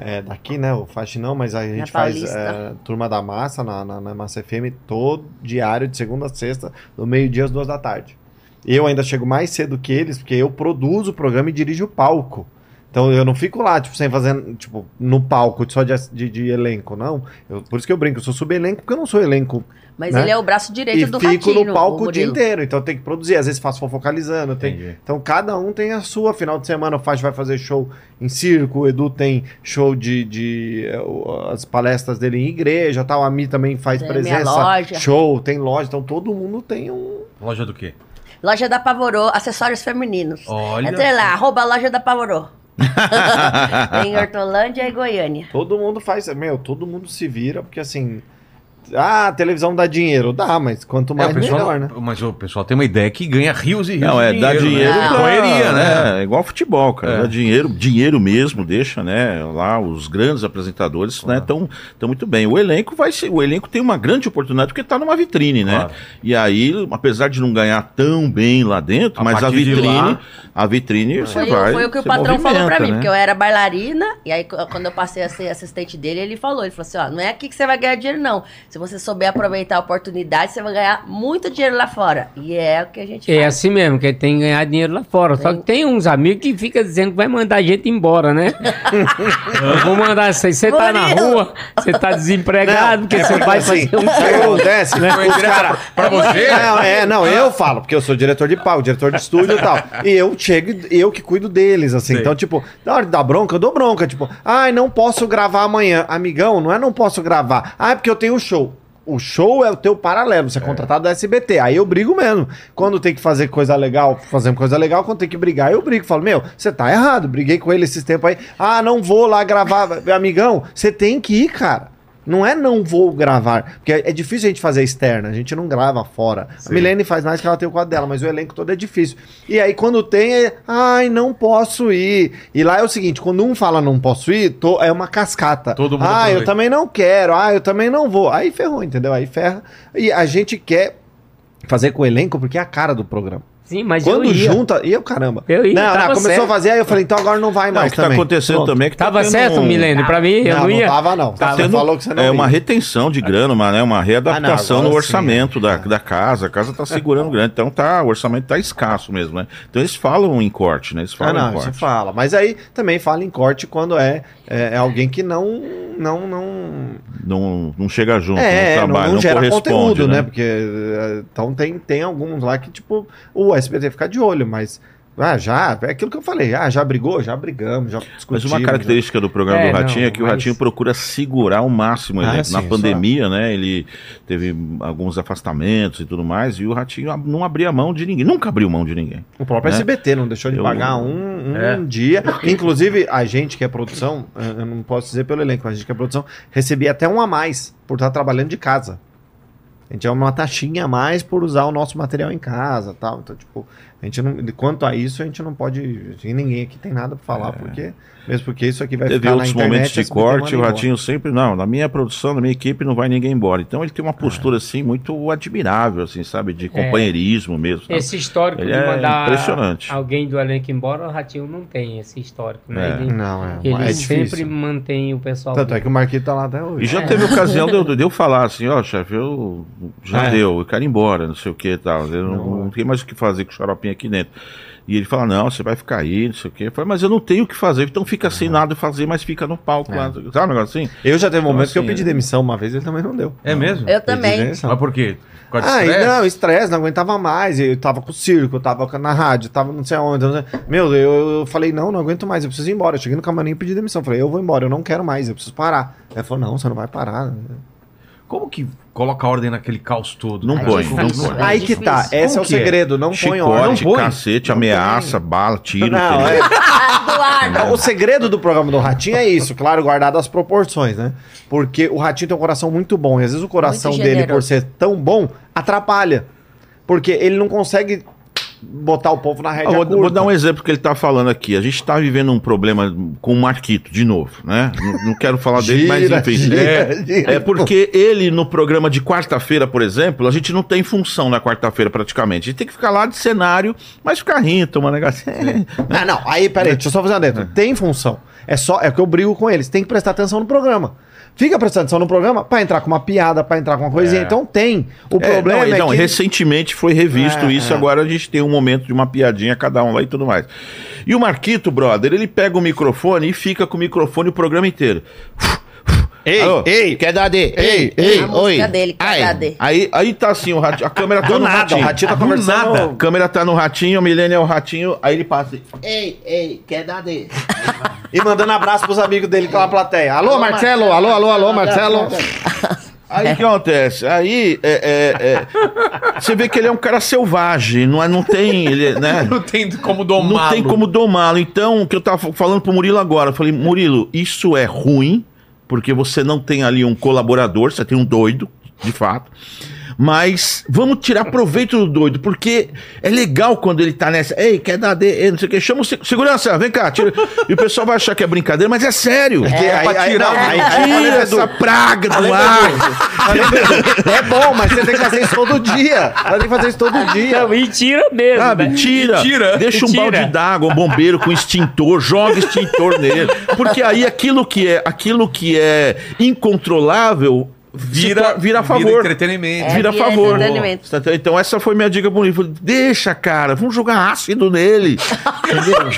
é, daqui, né? O Faxinão, mas a gente faz é, Turma da Massa na, na, na Massa FM todo diário, de segunda a sexta, do meio-dia às duas da tarde. Eu ainda chego mais cedo que eles, porque eu produzo o programa e dirijo o palco. Então eu não fico lá, tipo, sem fazer, tipo, no palco só de, de, de elenco, não. Eu- por isso que eu brinco, eu sou subelenco, porque eu não sou elenco Mas né? ele é o braço e direito do fico Ratinho. no palco o dia Murilo. inteiro. Então tem que produzir. Às vezes faço fofocalizando. Tem... Então cada um tem a sua. Final de semana o Faz vai fazer show em circo. O Edu tem show de. de eh, o- as palestras dele em igreja tal. A Mi também faz Tem presença. loja. Show, tem loja. Então todo mundo tem um. Loja do quê? Loja da Pavorô, acessórios femininos. Olha. Entra lá, arroba loja da Pavorô. em Hortolândia e Goiânia. Todo mundo faz. Meu, todo mundo se vira, porque assim. Ah, a televisão dá dinheiro. Dá, mas quanto É, mais o pessoal, melhor, né? Mas o pessoal tem uma ideia que ganha rios e rios Não, é de dar dinheiro né? pra- Correria, né? É, igual futebol, cara. É. Dá dinheiro, dinheiro mesmo, deixa, né? Lá os grandes apresentadores, né, estão tão muito bem. O elenco vai ser, o elenco tem uma grande oportunidade porque tá numa vitrine, né? Claro. E aí, apesar de não ganhar tão bem lá dentro, A mas a vitrine, lá- a vitrine você Foi, vai. foi o que o você patrão falou pra mim, né? porque eu era bailarina, e aí qu- quando eu passei a ser assistente dele, ele falou, ele falou assim, ó, não é aqui que você vai ganhar dinheiro, não. Se você souber aproveitar a oportunidade, você vai ganhar muito dinheiro lá fora. E é o que a gente É faz. assim mesmo, que tem que ganhar dinheiro lá fora. Só que tem uns amigos que ficam dizendo que vai mandar a gente embora, né? Eu vou mandar você. Você tá na rua, você tá desempregado, porque É você vai assim, fazer um o que acontece? Direto cara- pra você? Não, é, não, eu falo, porque eu sou diretor de palco, diretor de estúdio e tal. E eu chego, e eu que cuido deles, assim. Sei. Então, tipo, na hora de dar bronca, eu dou bronca. Tipo, ai, não posso gravar amanhã. Amigão, não é não posso gravar. Ah, é porque eu tenho show. O show é o teu paralelo, você é contratado da SBT. Aí eu brigo mesmo. Quando tem que fazer coisa legal, fazendo coisa legal, quando tem que brigar, eu brigo. Falo, meu, você tá errado. Briguei com ele esses tempos aí. Ah, não vou lá gravar. Amigão, você tem que ir, cara. Não é não vou gravar, porque é é difícil a gente fazer externa, a gente não grava fora. A Milene faz mais que ela tem o quadro dela, mas o elenco todo é difícil. E aí quando tem, é, ai, não posso ir. E lá é o seguinte, quando um fala não posso ir, tô- é uma cascata. Todo mundo ah, eu também não quero, ah, eu também não vou. Aí ferrou, entendeu? Aí ferra. E a gente quer fazer com o elenco porque é a cara do programa. Sim, mas Quando eu ia. junta, e eu caramba. Eu ia, não, não, tava começou certo. a fazer, aí eu falei, então agora não vai Não, o mais que tá também. acontecendo Pronto. também é que tá Tava tendo certo, um- Milênio? Pra mim, eu não, não não ia. tava não. Tá Você tendo falou que você não é ia. uma retenção de grana, uma, né, uma readaptação Ah, não, no sim. orçamento da, da casa. A casa tá segurando grande, então tá, o orçamento tá escasso mesmo, né? Então eles falam em corte, né? Eles Ah, falam não, em isso corte. fala. Mas aí também fala em corte quando é, é, é alguém que não. Não, não, Não, não chega junto é, no não, trabalho, não, não, gera corresponde, conteúdo, né? né? Porque é, então tem, tem alguns lá que, tipo, o SBT fica de olho, mas. Ah, já, é aquilo que eu falei. Ah, já brigou? Já brigamos, já Mas discutimos. uma característica do programa É, do Ratinho não, é que o mas- Ratinho procura segurar ao máximo o Ah, sim, Na pandemia, né? Ele teve alguns afastamentos e tudo mais, e o Ratinho não abria mão de ninguém, nunca abriu mão de ninguém. O próprio né? SBT não deixou de Eu- pagar um, um É. dia. Inclusive, a gente que é produção, eu não posso dizer pelo elenco, mas a gente que é produção, recebia até um a mais por estar trabalhando de casa. A gente é uma taxinha a mais por usar o nosso material em casa tal. Então, tipo, a gente não. Quanto a isso, a gente não pode. Ninguém aqui tem nada pra falar, porque. Mesmo porque isso aqui vai Teve ficar na outros internet. momentos de SBT manda corte, o embora. Ratinho sempre, não, na minha produção, na minha equipe não vai ninguém embora. Então ele tem uma postura assim muito admirável, assim, sabe, de companheirismo mesmo. sabe? Esse histórico Ele de é mandar impressionante. alguém do elenco embora, o Ratinho não tem esse histórico, né? É. Ele, Não, é, ele é sempre difícil. mantém o pessoal. Tanto é que o Marquinhos tá lá até E hoje. já teve ocasião de eu, de eu falar assim, ó, chefe, eu já É. deu, eu quero ir embora, não sei o que e tal. Eu não, Não, não é. tem mais o que fazer com o xaropinho aqui dentro. E ele fala, não, você vai ficar aí, não sei o que. Eu falei, mas eu não tenho o que fazer, então fica sem nada fazer, mas fica no palco lá. Sabe um negócio assim? Eu já teve um momento Então, que eu assim, pedi demissão uma vez, ele também não deu. É mesmo? Eu Pedi também. demissão. Mas por quê? Por Ah, e estresse? não, estresse, não aguentava mais. Eu tava com o circo, eu tava na rádio, eu tava não sei aonde. não sei- Meu, eu, eu falei, não, não aguento mais, eu preciso ir embora. Eu cheguei no camarim e pedi demissão. Falei, eu vou embora, eu não quero mais, eu preciso parar. Ele falou, não, você não vai parar. Como que coloca ordem naquele caos todo? Não É põe, difícil. não põe. É Aí que tá, esse é o que é? segredo, não põe ordem. Chicote, Não põe. cacete, ameaça, bala, tiro. Não, é. Eduardo! O segredo do programa do Ratinho é isso, claro, guardado as proporções, né? Porque o Ratinho tem um coração muito bom, e às vezes o coração dele, por ser tão bom, atrapalha. Porque ele não consegue botar o povo na Ah, rédea vou, curta. vou dar um exemplo que ele está falando aqui. A gente está vivendo um problema com o Marquito, de novo, né? Não, não quero falar dele, mas Gira, enfim. gira, é, gira. é porque ele, no programa de quarta-feira, por exemplo, a gente não tem função na quarta-feira praticamente. A gente tem que ficar lá de cenário, mas ficar rindo, tomando negócio. Ah, não. Aí, peraí, deixa eu só fazer uma dentro. Tem função. É só, é que eu brigo com eles. Tem que prestar atenção no programa. Fica prestando atenção no programa pra entrar com uma piada, pra entrar com uma coisinha. É. Então tem. O É, problema não, é não, que... recentemente foi revisto É, isso, é. agora a gente tem um momento de uma piadinha cada um lá e tudo mais. E o Marquito, brother, ele pega o microfone e fica com o microfone o programa inteiro. Ei, Alô, ei, quer dar D? ei, ei, A música dele, quer dar. Aí, aí tá assim, o ratinho, a câmera tá Do no nada, ratinho. o Ratinho tá Do conversando- nada. A câmera tá no ratinho, o Milênio é o ratinho, aí ele passa assim, Ei, ei, quer dar D? E mandando abraço pros amigos dele que tá na plateia. Alô, Marcelo, alô, alô, alô, Marcelo. Aí o que acontece? Aí é, é, é, você vê que ele é um cara selvagem, não, é- não tem. Ele, né? Não tem como domá-lo. Não tem como domá-lo. Então, o que eu tava falando pro Murilo agora, eu falei, Murilo, isso é ruim, porque você não tem ali um colaborador, você tem um doido, de fato. Mas vamos tirar proveito do doido, porque é legal quando ele tá nessa. Ei, quer dar D, ei, não sei o que. Chama o se- segurança, vem cá, tira. E o pessoal vai achar que é brincadeira, mas é sério. É, pra aí- tirar o- aí- aí- Tira aí- essa praga do Além do- ar. do- É bom, mas você tem que fazer isso todo dia. Você tem que fazer isso todo dia. Não, e tira mesmo. Sabe, né? tira, Tira. deixa um balde d'água, um bombeiro com extintor, joga extintor nele. Porque aí aquilo que é, aquilo que é incontrolável vira, vira a favor. Vira entretenimento. É, vira a favor. entretenimento. Você tá- Então essa foi minha dica pro livro. Deixa, cara, vamos jogar ácido nele. Entendeu?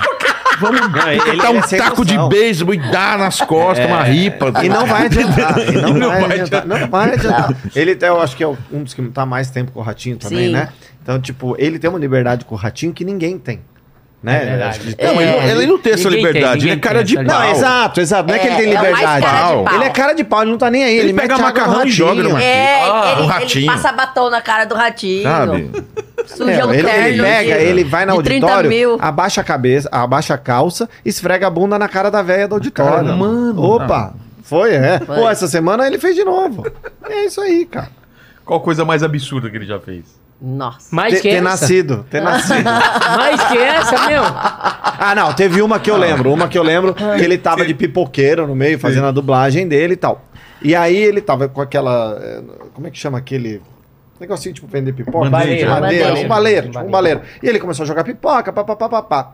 Vamos ele botar um é sem taco de beisebol e dar nas costas, uma ripa. E não vai adiantar. E não, Não vai, vai adiantar. Não vai adiantar. Ele, eu acho que é um dos que tá mais tempo com o Ratinho também, Sim. né? Então, tipo, ele tem uma liberdade com o Ratinho que ninguém tem. Né? É que ele Não, tem- ele, ele não tem essa Ninguém tem, liberdade, ele é cara de pau. Não, exato, exato. Não é, que ele tem É, é liberdade. Ele é cara de pau, ele não tá nem aí. Ele, Ele pega macarrão e joga no ratinho. É, Ah, ele, o ele ratinho. passa batom na cara do ratinho. Sabe? Suja É, o ele, terno. ele pega, de- ele vai no 30 auditório, abaixa a cabeça, abaixa a calça, esfrega a bunda na cara da velha do auditório. Cara, mano. Opa! Foi, é. Foi. Pô, essa semana ele fez de novo. É isso aí, cara. Qual coisa mais absurda que ele já fez? Nossa. Mais que ter essa? nascido, ter nascido. Mais que essa, meu. Ah, não, teve uma que eu lembro. Uma que eu lembro que ele tava de pipoqueiro no meio, fazendo a dublagem dele e tal. E aí ele tava com aquela. eh, Como é que chama aquele. Negocinho tipo vender pipoca? Um baleiro, tipo um baleiro. E ele começou a jogar pipoca, papapá.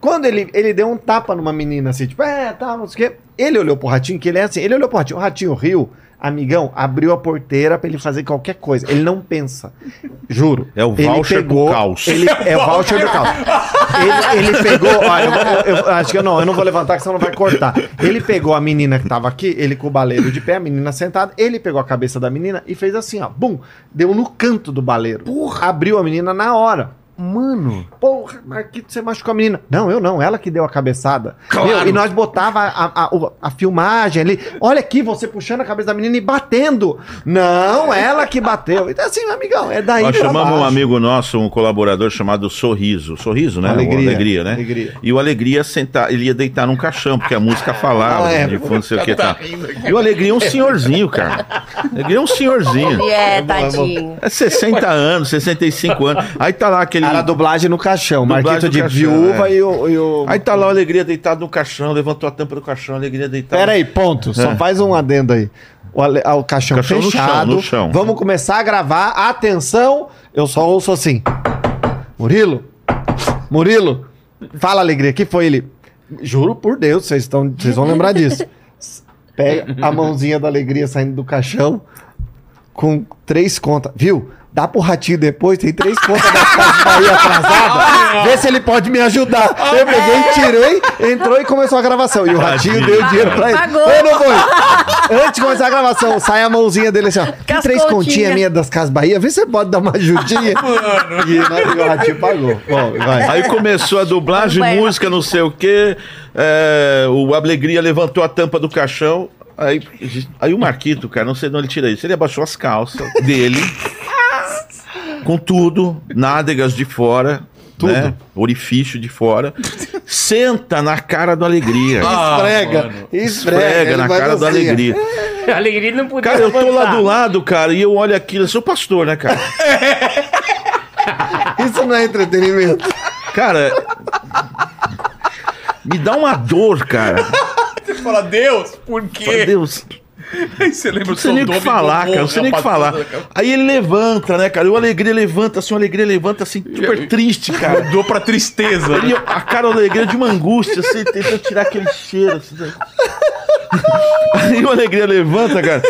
Quando ele, ele deu um tapa numa menina assim, tipo, é, tá, não sei o quê. Ele olhou pro ratinho, que ele é assim, ele olhou pro ratinho, o ratinho riu, amigão, abriu a porteira pra ele fazer qualquer coisa. Ele não pensa. Juro. É o voucher do pegou- caos. Ele, é o voucher do caos. Ele, ele pegou. Ó, eu, eu- eu acho que eu não, eu não vou levantar, que senão não vai cortar. Ele pegou a menina que tava aqui, ele com o baleiro de pé, a menina sentada, ele pegou a cabeça da menina e fez assim, ó. Bum! Deu no canto do baleiro. Abriu a menina na hora. Mano. Porra, Marquito, você machucou a menina. Não, eu não, ela que deu a cabeçada. Meu, e nós botava a, a, a filmagem ali. Olha aqui, você puxando a cabeça da menina e batendo. Não, ela que bateu. Então, assim, amigão, é daí Nós chamamos um amigo nosso, um colaborador chamado Sorriso. Sorriso, né? Alegria. O Alegria, né? Alegria. E o Alegria sentar, ele ia deitar num caixão, porque a música falava Ah, é. de fundo, não sei o que tá. E o Alegria é um senhorzinho, cara. Alegria é um senhorzinho. É, tadinho. É 60 anos, 65 anos. Aí tá lá aquele. Era a dublagem no caixão. Marquito de caixão, viúva é. e o. E o... Aí tá lá o Alegria deitado no caixão, levantou a tampa do caixão, Alegria deitado. Pera aí, ponto. Só É. faz um adendo aí. O, ale- ah, o caixão, Caixão no chão, fechado. no chão. Vamos começar a gravar. Atenção! Eu só ouço assim. Murilo? Murilo? Fala, alegria. que foi ele? Juro por Deus, vocês estão, vocês vão lembrar disso. Pega a mãozinha da alegria saindo do caixão com três contas. Viu? Dá pro ratinho depois, tem três contas da Casas Bahia atrasada. Vê se ele pode me ajudar. Eu peguei, tirei, entrou e começou a gravação. E o ratinho deu dinheiro pra ele. Pagou. Ou não foi? Antes de começar a gravação, sai a mãozinha dele assim, ó. Tem três continhas. minhas das Casas Bahia, vê se você pode dar uma ajudinha. E, né, e o ratinho pagou. Bom, vai. Aí começou a dublagem, Bueno. música, não sei o quê. É, o Alegria levantou a tampa do caixão. Aí, aí o Marquito, cara, não sei de onde ele tira isso. Ele abaixou as calças dele. com tudo, nádegas de fora. Tudo. Orifício de fora. Senta na cara do Alegria. esfrega, esfrega, Esfrega ele na cara do. Alegria. A alegria não podia Cara, eu tô lá do lado, cara, e eu olho aquilo. Eu sou pastor, né, cara? Isso não é entretenimento. Cara. Me dá uma dor, cara. Você fala, Deus, por quê? Deus. Aí você lembra Não sei nem o que falar, cara. Sei nem o que falar. Aí ele levanta, né, cara? E o Alegria levanta, assim, o Alegria levanta, assim, super triste, cara. Mudou pra tristeza. Ele, a cara do Alegria de uma angústia, assim, tentando tirar aquele cheiro, assim. né? Aí o Alegria levanta, cara.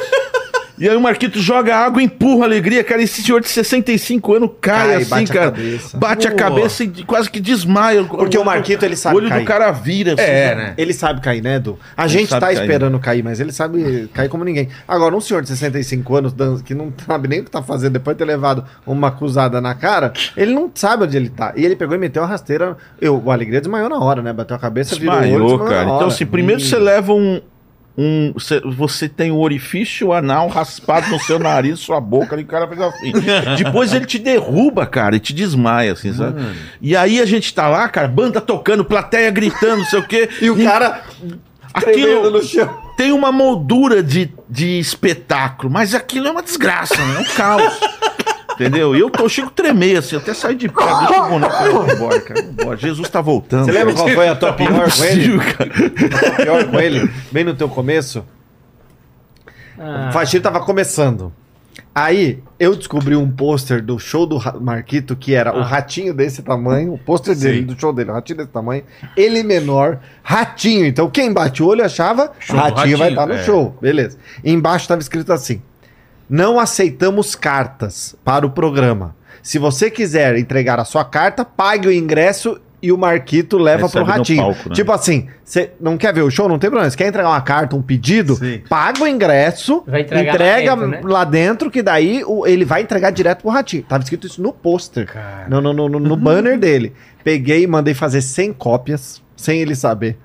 E aí o Marquito joga água e empurra a alegria, cara. Esse senhor de 65 anos cai, Cai, assim, bate a cara. cabeça. Bate a cabeça e quase que desmaia. Porque o Marquito, ele sabe O olho cair. do cara vira. assim, É, né? Ele sabe cair, né, Edu? A gente sabe tá cair. esperando cair, mas ele sabe cair como ninguém. Agora, um senhor de 65 anos que não sabe nem o que tá fazendo depois de ter levado uma acusada na cara, ele não sabe onde ele tá. E ele pegou e meteu uma rasteira. Eu, o Alegria desmaiou na hora, né? Bateu a cabeça, virou o olho, Desmaiou, desmaiou cara. na Então, assim, primeiro você leva um. Um você, você tem o orifício anal raspado no seu nariz, sua boca, e o cara fez assim. Depois ele te derruba, cara, e te desmaia, assim, sabe? E aí a gente tá lá, cara, banda tocando, plateia gritando, não sei o quê. E o cara tremendo no chão. tem uma moldura de, de espetáculo, mas aquilo é uma desgraça, né? É um caos. Entendeu? E eu tô, eu chego a tremer, assim, até sair de pé, deixa o boneco eu vou embora, cara. Jesus tá voltando. Você lembra qual foi a tua pior com ele? Cara. A pior com ele? Bem no teu começo? Ah. O Faxina tava começando. Aí, eu descobri um pôster do show do Marquito, que era o ratinho desse tamanho, o pôster dele, do show dele, o ratinho desse tamanho, ele menor, ratinho. Então, quem bate o olho achava, Show do ratinho, vai estar Ratinho, no é. show. Beleza. E embaixo tava escrito assim: não aceitamos cartas para o programa. Se você quiser entregar a sua carta, pague o ingresso e o Marquito leva Recebe pro ratinho. palco, né? Tipo assim, você não quer ver o show? Não tem problema. Você quer entregar uma carta, um pedido? Sim. Paga o ingresso, entrega lá dentro, né? lá dentro, que daí ele vai entregar direto pro ratinho. Tava escrito isso no pôster. No, no, no, no- no banner dele. Peguei e mandei fazer 100 cópias, sem ele saber.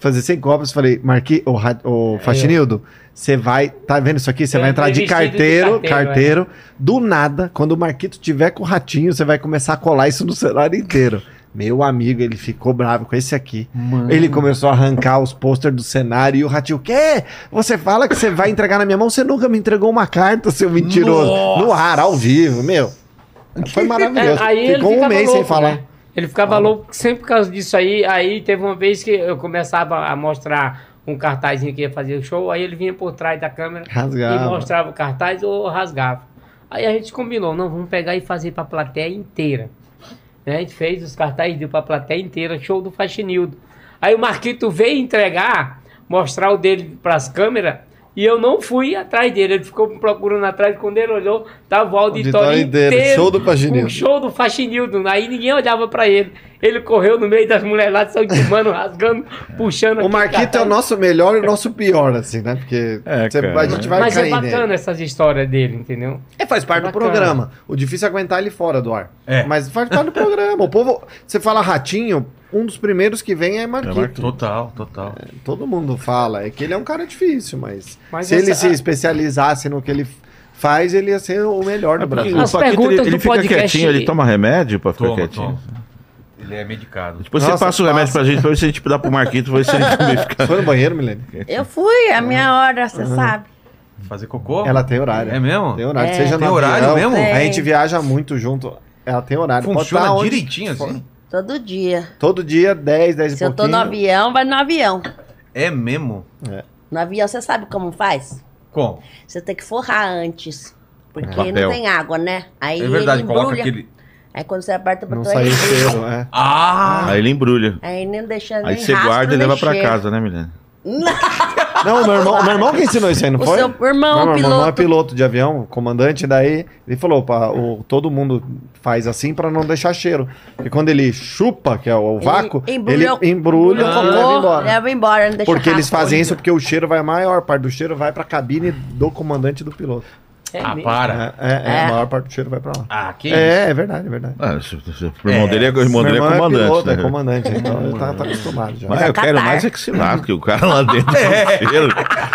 Fazer 100 cópias, falei, Marqui, o, o Faxinildo, você vai, tá vendo isso aqui? Você vai entrar de vestido de carteiro, carteiro, carteiro. Do nada, quando o Marquito tiver com o ratinho, você vai começar a colar isso no cenário inteiro. Meu amigo, ele ficou bravo com esse aqui. Ele começou a arrancar os pôster do cenário e o ratinho, o quê? Você fala que você vai entregar na minha mão, você nunca me entregou uma carta, seu mentiroso. No ar, ao vivo, meu. Foi maravilhoso. É, aí ele Ficou um mês sem louco, falar. né? Ele ficava louco sempre por causa disso aí. Aí teve uma vez que eu começava a mostrar um cartazinho que ia fazer o show, aí ele vinha por trás da câmera Rasgava. e mostrava o cartaz ou rasgava. Aí a gente combinou, não, vamos pegar e fazer pra plateia inteira. Né? A gente fez os cartazes, deu pra plateia inteira, show do Faxinildo. Aí o Marquito veio entregar, mostrar o dele pras câmeras, e eu não fui atrás dele. Ele ficou me procurando atrás, quando ele olhou, tava o auditório Auditório inteiro, inteiro. show do Faxinildo. Um show do Faxinildo. Aí ninguém olhava pra ele. Ele correu no meio das mulheres lá, saiu de mano, rasgando, puxando. O Marquito é o nosso melhor e o nosso pior, assim, né? Porque É, a gente vai Mas é cair bacana nele. essas histórias dele, entendeu? É, faz parte do Bacana. programa. O difícil é aguentar ele fora do ar. É. Mas faz parte do programa. O povo. Você fala ratinho, um dos primeiros que vem é Marquito. Marquito. Total, total. Todo mundo fala. É que ele é um cara difícil, mas, Mas se essa- ele se especializasse no que ele faz, ele ia ser o melhor do É Brasil. As Paquito, ele, ele do fica podcast- quietinho, ele toma remédio pra ficar Toma, quietinho. toma. Ele é medicado. Depois Nossa, você passa o remédio passa. pra gente, pra ver se a gente dá pro Marquito, pra ver se ele também fica... Foi no banheiro, Milene? Eu fui, é a minha hora, você sabe. Fazer cocô? Ela tem horário. É mesmo? Tem horário. É. Seja Tem horário avião, mesmo? A gente viaja muito junto. Ela tem horário. Pode Funciona onde direitinho for. assim? Todo dia. Todo dia, 10, 10 e Se eu tô pouquinho. no avião, vai no avião. É mesmo? No avião, você sabe como faz? Como? Você tem que forrar antes. Porque Papel. não tem água, né? Aí É verdade, ele coloca embrulha. aquele. Aí quando você aperta o Não botão, sai ele cheiro, é. Ah! Aí ele embrulha. Aí nem deixa Aí nem você guarda e leva pra cheiro. casa, né, Milene? Não, meu irmão, meu irmão que ensinou isso aí, não O foi? seu irmão, Não, meu irmão é piloto. piloto de avião, comandante, daí ele falou, pá, o, todo mundo faz assim pra não deixar cheiro. Porque quando ele chupa, que é o Ele vácuo, ele embrulha o- embrulha o e leva embora. Leva embora, não deixa Porque eles fazem isso porque o cheiro vai, a maior parte do cheiro vai pra cabine do comandante do piloto. É Ah, mesmo? para. É, é, é, É. a maior parte do cheiro vai pra lá. Ah, que isso? É, é verdade, é verdade. Ah, se- se- o irmão dele é, o irmão dele é irmão comandante, piloto, né? é comandante, então ele tá, tá acostumado já. Mas eu quero mais é que se lasque, o cara lá dentro é. cheiro.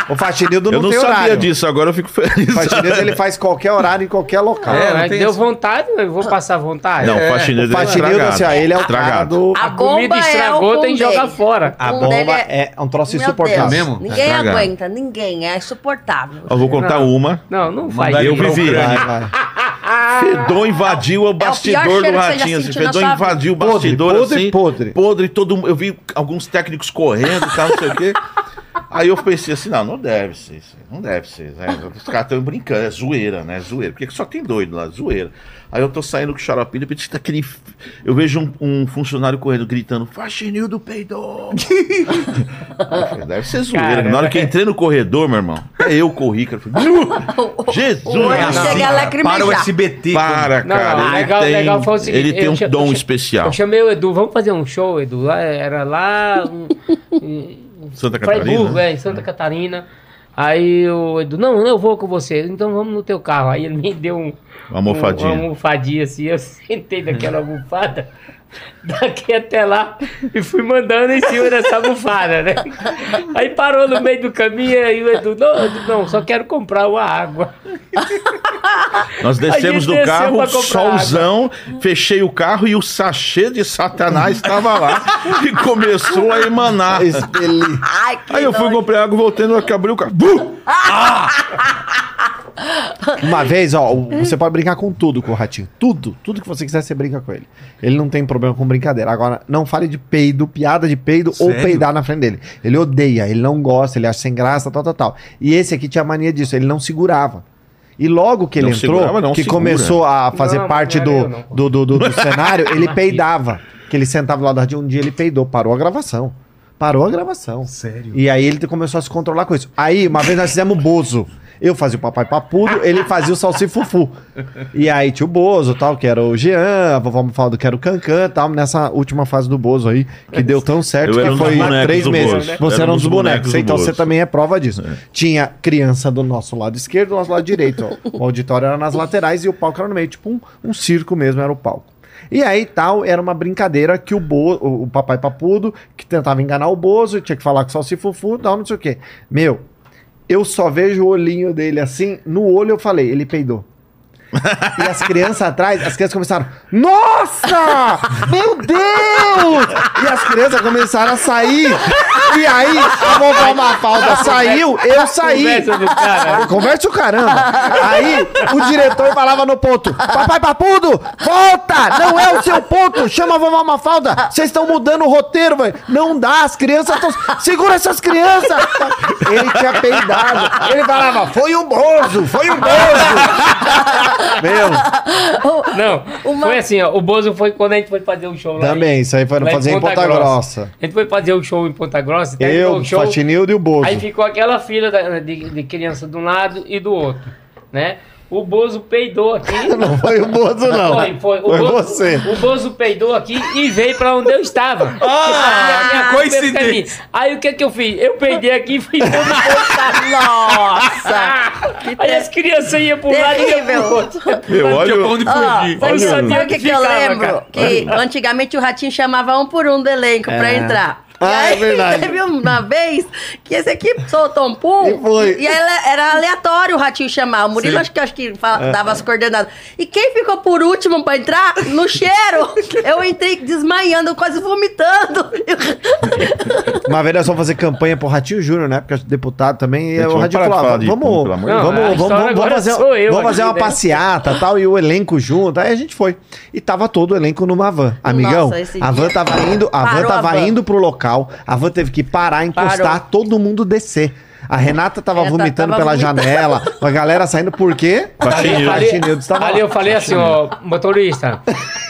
O Faxinildo não, Eu não tem sabia horário. disso, agora eu fico feliz. O Faxinildo ele faz qualquer horário em qualquer local. É, não É, tem deu isso. vontade, eu vou passar vontade. Não, É, o faxineiro O é Faxinildo, estragado. assim, ó, ele é o cara Estragado. do... A A comida bomba é estragou, tem que jogar fora. A bomba é um troço insuportável. Mesmo? Ninguém aguenta, ninguém. É insuportável. Eu vou contar Não. uma. Não, não Mandar Eu vivi. Ucrânia. Vai, vai. Fedor invadiu o bastidor pior do ratinho. Assim, Fedor invadiu o Podre, bastidor podre, assim. podre. Podre, todo mundo. Eu vi alguns técnicos correndo tal, não sei o quê. Aí eu pensei assim, não, não deve ser Não deve ser. né? Os caras estão brincando, é zoeira, né? Zoeira. Porque só tem doido lá, zoeira. Aí eu tô saindo com o xaropinho, depois tá aquele. Eu vejo um, um funcionário correndo, gritando, Faxinildo peidou! Eu falei, Deve ser zoeira. Cara, Na hora que eu entrei no corredor, meu irmão, até eu corri, cara. eu falei, "Nu! Jesus! O olho É assim, chega a cara. Para o SBT. Para, Não, cara. não, ele legal, tem, legal foi o seguinte. ele tem um dom eu especial. Eu chamei o Edu, vamos fazer um show, Edu. Lá, era lá em Santa Catarina. Freiburg, é, em Santa Catarina. Aí o Edu, não, eu vou com você. Então vamos no teu carro. Aí ele me deu um, Uma almofadinha. um- uma almofadinha assim. Eu sentei naquela almofada. Daqui até lá e fui mandando em cima dessa almofada, né? Aí parou no meio do caminho e o Edu, não, Edu, não, só quero comprar uma água. Nós descemos do carro, solzão, fechei o carro e o sachê de Satanás estava lá e começou a emanar. Ai, que Aí eu fui nojo. comprar água, voltei, no que abri o carro. Bum! Uma vez, ó, você pode brincar com tudo com o ratinho. Tudo. Tudo que você quiser, você brinca com ele. Ele não tem problema com brincadeira. Agora, não fale de peido, piada de peido ou Sério? peidar na frente dele. Ele odeia, ele não gosta, ele acha sem graça, tal, tal, tal. E esse aqui tinha mania disso, ele não segurava. E logo que ele Não entrou, segurava, não que segura. começou a fazer Não, parte do, do, do, do- do cenário, ele peidava. Que ele sentava do lado do ratinho, um dia ele peidou, parou a gravação. Parou a gravação. Sério? E aí ele começou a se controlar com isso. Aí, uma vez nós fizemos Bozo. Eu fazia o papai papudo, ele fazia o salsifufu. E aí tinha o Bozo, tal, que era o Jean, a vovó me falou que era o Cancan, tal, nessa última fase do Bozo aí, que deu tão certo Eu que foi três meses. Bozo. Você Era um dos bonecos bonecos, do então você também é prova disso. Tinha criança do nosso lado esquerdo do nosso lado direito. ó. O auditório era nas laterais e o palco era no meio, tipo um, um circo mesmo era o palco. E aí tal, era uma brincadeira que o, Bo, o, o papai papudo, que tentava enganar o Bozo, tinha que falar com o salsifufu, tal, não sei o quê. Meu, eu só vejo o olhinho dele assim, no olho eu falei, ele peidou. E as crianças atrás, as crianças começaram, nossa! Meu Deus! E as crianças começaram a sair. E aí, a vovó Mafalda saiu, eu saí. Conversa o caramba. Aí, o diretor falava no ponto: Papai Papudo, volta! Não é o seu ponto! Chama a vovó Mafalda! Vocês estão mudando o roteiro, velho! Não dá, as crianças estão. Segura essas crianças! Ele tinha peidado. Ele falava: Foi um Bozo! Foi um Bozo! Meu, Não, Uma- foi assim, ó. O Bozo foi quando a gente foi fazer o show lá. também, isso aí foi lá fazer em Ponta Grossa. A gente foi fazer o show em Ponta Grossa. Eu, o show, Fatinildo e o Bozo. Aí ficou aquela fila da- de, de criança de um lado e do outro, né? O Bozo peidou aqui. Não foi o Bozo, não. Foi, foi. O Foi Bozo, você. O Bozo peidou aqui e veio pra onde eu estava. Ah, que coincidência. Aí o que que eu fiz? Eu peidei aqui e fui todo Nossa! Que Aí as crianças iam pro lado e iam pro outro. Meu, olha, Tinha pra onde fugir. sabe olha. o que, que eu lembro? cara. Que antigamente o Ratinho chamava um por um do elenco pra entrar. E Ah, é aí, verdade. Teve uma vez que esse aqui soltou um pum. E foi. E aí era- era aleatório o Ratinho chamar. O Murilo acho que, acho que fala- dava as coordenadas. E quem ficou por último pra entrar? No cheiro. Eu entrei desmaiando, quase vomitando. Uma vez nós vamos fazer campanha pro Ratinho Júnior, né? Porque é deputado também. E o Ratinho de vamos, pum, vamos, vamos, Não, a vamos, vamos fazer, vamos fazer uma né? passeata e tal, e o elenco junto. Aí a gente foi. E tava todo o elenco numa van. Amigão, Nossa, a van dia- tava indo, a van Parou a tava van. indo pro local, a van teve que parar, encostar, Parou. todo mundo descer. A Renata tava Renata vomitando tava pela vomitando. janela, a galera saindo por quê? Ali- ali eu falei assim, ó, motorista,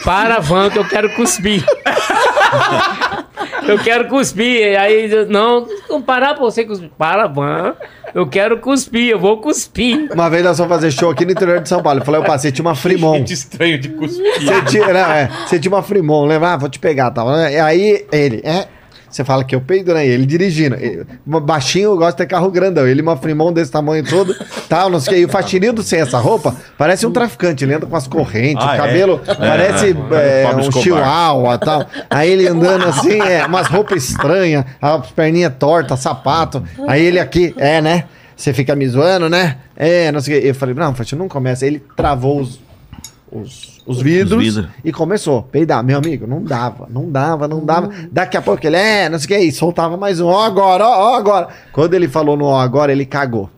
para a van que eu quero cuspir. eu quero cuspir. Aí, não, não parar pra você cuspir. Para a van, eu quero cuspir, eu vou cuspir. Uma vez nós fomos fazer show aqui no interior de São Paulo. Eu falei, opa, você tinha uma Fremont. Gente estranho de cuspir. Você tinha, não, é, você tinha uma Fremont, lembra? Ah, vou te pegar, tal. E aí, ele, é. Você fala que eu peido, né? Ele dirigindo. Ele- baixinho, eu gosto de ter carro grandão. Ele, uma Fremont desse tamanho todo, tal, não sei o que. E o Faxinido sem essa roupa, parece um traficante. Ele anda com as correntes, Ah, o é? cabelo parece é, é, um Escobar. chihuahua tal. Aí ele andando assim, é, umas roupas estranhas, as perninhas tortas, sapato. Aí ele aqui, é, né? Você fica me zoando, né? É, não sei o que. Eu falei, não, Faxinido, não começa. Ele travou os, os, os vidros Os vidros. e começou a peidar. Meu amigo, não dava, não dava, não dava. Daqui a pouco ele, é, não sei o que, e soltava mais um, ó agora, ó, ó agora. Quando ele falou no ó agora, ele cagou.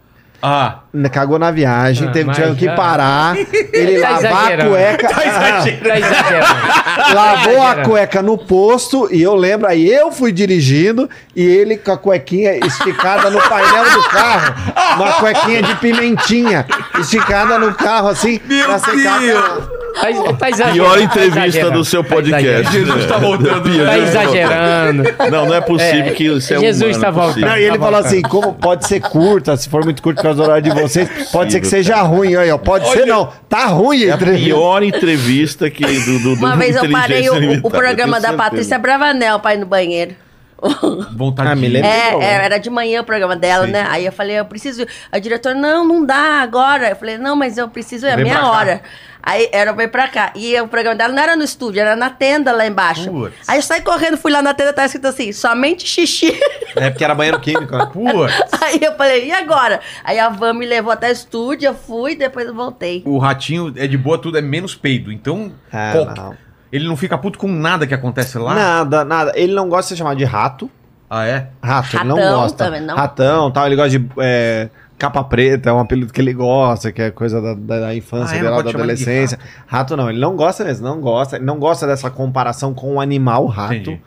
Ah, Cagou na viagem, Ah, teve mas que parar, ele Tá lavar a exagerando. cueca. Tá exagerando. Lavou a cueca no posto e eu lembro, aí eu fui dirigindo e ele com a cuequinha esticada no painel do carro. Uma cuequinha de pimentinha esticada no carro assim. pra secar a- Tá, tá exagerando. Pior tá entrevista exagerando. do seu Tá podcast. exagerando. Jesus tá voltando. Pior. Tá exagerando. Não, não é possível É, que isso é Jesus humano, tá é possível. voltando. Não, e ele Tá falou bom, assim: como pode ser curta, se for muito curto por causa do horário de vocês, pode ser que seja ruim. Olha, ó, pode ser não. Tá ruim É a entre pior entrevista que do, do, do Uma vez eu parei o, o programa da Patrícia. Bravanel pra ir no banheiro. vontade Ah, de me ir. lembro. É, é, era de manhã o programa dela, Sim. né? Aí eu falei, eu preciso. A diretora, não, não dá agora. Eu falei, não, mas eu preciso, é a minha cá. Aí era bem pra cá. E o programa dela não era no estúdio, era na tenda lá embaixo. Putz. Aí eu saí correndo, fui lá na tenda, tá escrito assim, somente xixi. É porque era banheiro químico, né? Putz. Aí eu falei, e agora? Aí a van me levou até o estúdio, eu fui, depois eu voltei. O ratinho é de boa, tudo é menos peido. Então, É, qual- não. ele não fica puto com nada que acontece lá? Nada, nada. Ele não gosta de ser chamado de rato. Ah, é? Rato, ele não Ratão gosta. também, não? Ratão, tal. Ele gosta de é, capa preta, é um apelido que ele gosta, que é coisa da, da- da infância Ah, é? dele, da adolescência. Rato. não, ele não gosta mesmo, não gosta. Ele não gosta dessa comparação com o animal rato. Entendi.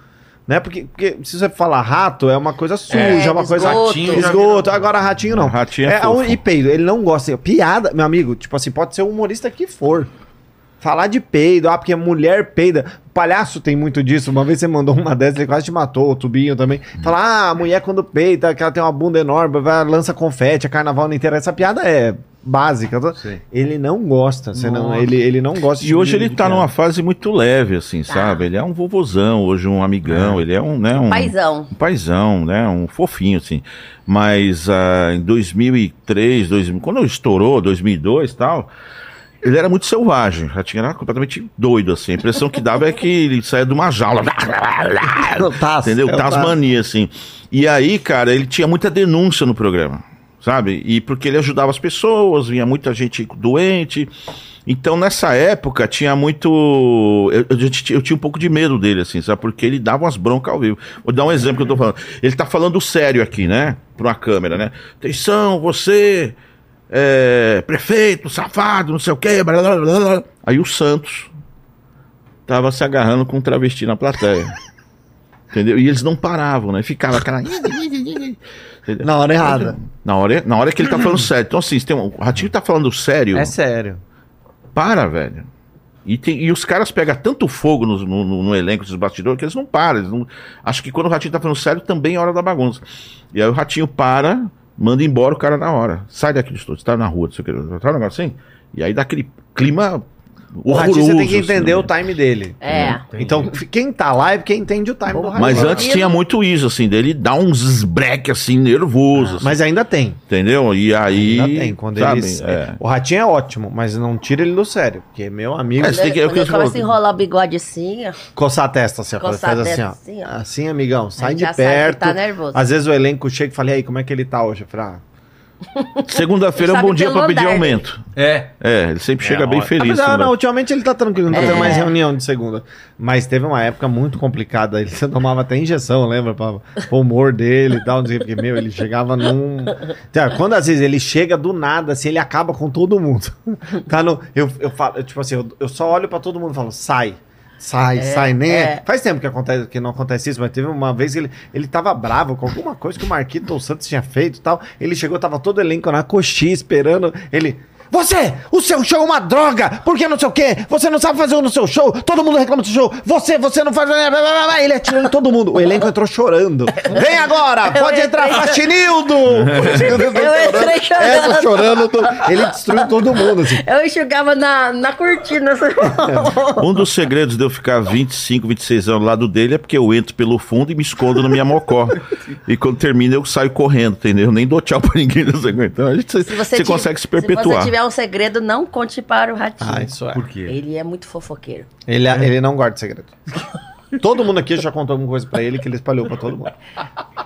Né? Porque, porque se você falar rato, é uma coisa suja, É, é, uma coisa. Ratinho Esgoto. Agora ratinho não. Ratinho é é fofo. un- E peido, ele não gosta. Piada, meu amigo, tipo assim, pode ser o humorista que for. Falar de peido, ah, porque mulher peida. Palhaço tem muito disso. Uma vez você mandou uma dessas, ele quase te matou, o Tubinho também. Fala, ah, a mulher quando peita, que ela tem uma bunda enorme, vai, lança confete, a carnaval inteira. Essa piada é básica. Ele não gosta, você não, ele, ele não gosta E hoje ele tá piada. numa fase muito leve, assim, sabe? Ele é um vovozão, hoje um amigão, ele é um, né, um... Paizão. Um paizão, né? Um fofinho, assim. Mas ah, em 2003, 2000, quando estourou, 2002 e tal, ele era muito selvagem. Já tinha era completamente doido, assim. A impressão que dava é que ele saía de uma jaula. Taz, Entendeu? é Tasmania, assim. E aí, cara, ele tinha muita denúncia no programa, sabe? E porque ele ajudava as pessoas, vinha muita gente doente. Então, nessa época, tinha muito. Eu, eu, tinha- eu tinha um pouco de medo dele, assim, sabe? Porque ele dava umas broncas ao vivo. Vou dar um exemplo que eu tô falando. Ele tá falando sério aqui, né? Pra uma câmera, né? Atenção, você. É, prefeito, safado, não sei o quê. Blá, blá, blá. Aí o Santos tava se agarrando com um travesti na plateia. Entendeu? E eles não paravam, né? Ficava aquela. Na hora errada. Na hora, na hora que ele tá falando sério. Então, assim, tem um, o Ratinho tá falando sério. É sério. Para, velho. E, tem- e os caras pegam tanto fogo no, no- no- no elenco dos bastidores que eles não param. Eles não- acho que quando o Ratinho tá falando sério, também é hora da bagunça. E aí o Ratinho para, manda embora o cara na hora. Sai daqui do estúdio, você tá na rua, não sei o que. Tá um negócio assim? E aí dá aquele clima O. Ratinho você tem que assim, entender né? o time dele. É. Então, quem tá lá é quem entende o time do Ratinho. Mas antes tinha muito isso, assim, dele dar uns esbreque assim, nervoso. assim, Mas ainda tem. entendeu? E aí. Ainda tem. Quando sabe, eles, é. O Ratinho é ótimo, mas não tira ele do sério. Porque meu amigo. É, você tem que- é o Quando que ele eu falo. começa a enrolar o bigode assim, ó. Coçar a testa, assim, ó, Coçar faz a assim, testa ó. assim, ó. Assim, amigão, sai gente de já sabe que perto. tá nervoso. Às vezes o elenco chega e fala, e aí, como é que ele tá hoje? Eu falo, ah, Segunda-feira é um bom dia pelo pra pedir aumento. É. É, ele sempre chega bem feliz. Apesar, né? não, ultimamente ele tá tranquilo, não tá tendo É. mais reunião de segunda. Mas teve uma época muito complicada. Ele tomava até injeção, lembra? Pra, pro humor dele e tal, não sei o que, porque, meu, ele chegava num. Quando às vezes ele chega do nada, assim, ele acaba com todo mundo. Tá no. Eu, eu falo, eu, tipo assim, eu, eu só olho pra todo mundo e falo, sai. Sai, sai, nem. é. Faz tempo que, acontece, que não acontece isso, mas teve uma vez que ele, ele tava bravo com alguma coisa que o Marquito Santos tinha feito e tal. Ele chegou, tava todo o elenco na coxinha esperando. Ele. Você, o seu show é uma droga, porque não sei o quê, você não sabe fazer o no seu show, todo mundo reclama do seu show, você, você não faz. Ele atirou em todo mundo. O elenco entrou chorando. Vem agora, pode Eu entrar, Faxinildo! Eu entrei chorando. Essa chorando, ele destruiu todo mundo, assim. Eu enxugava na, na cortina. assim. Um dos segredos de eu ficar 25, 26 anos ao lado dele é porque eu entro pelo fundo e me escondo na minha mocó. e quando termina eu saio correndo, entendeu? Nem dou tchau pra ninguém nessa coisa. Então a gente, você, você ti- consegue se Se perpetuar. você tiver um segredo, não conte para o ratinho. Ah, isso é. Por quê? Ele é muito fofoqueiro. Ele, ele não guarda segredo. Todo mundo aqui já contou alguma coisa pra ele que ele espalhou pra todo mundo.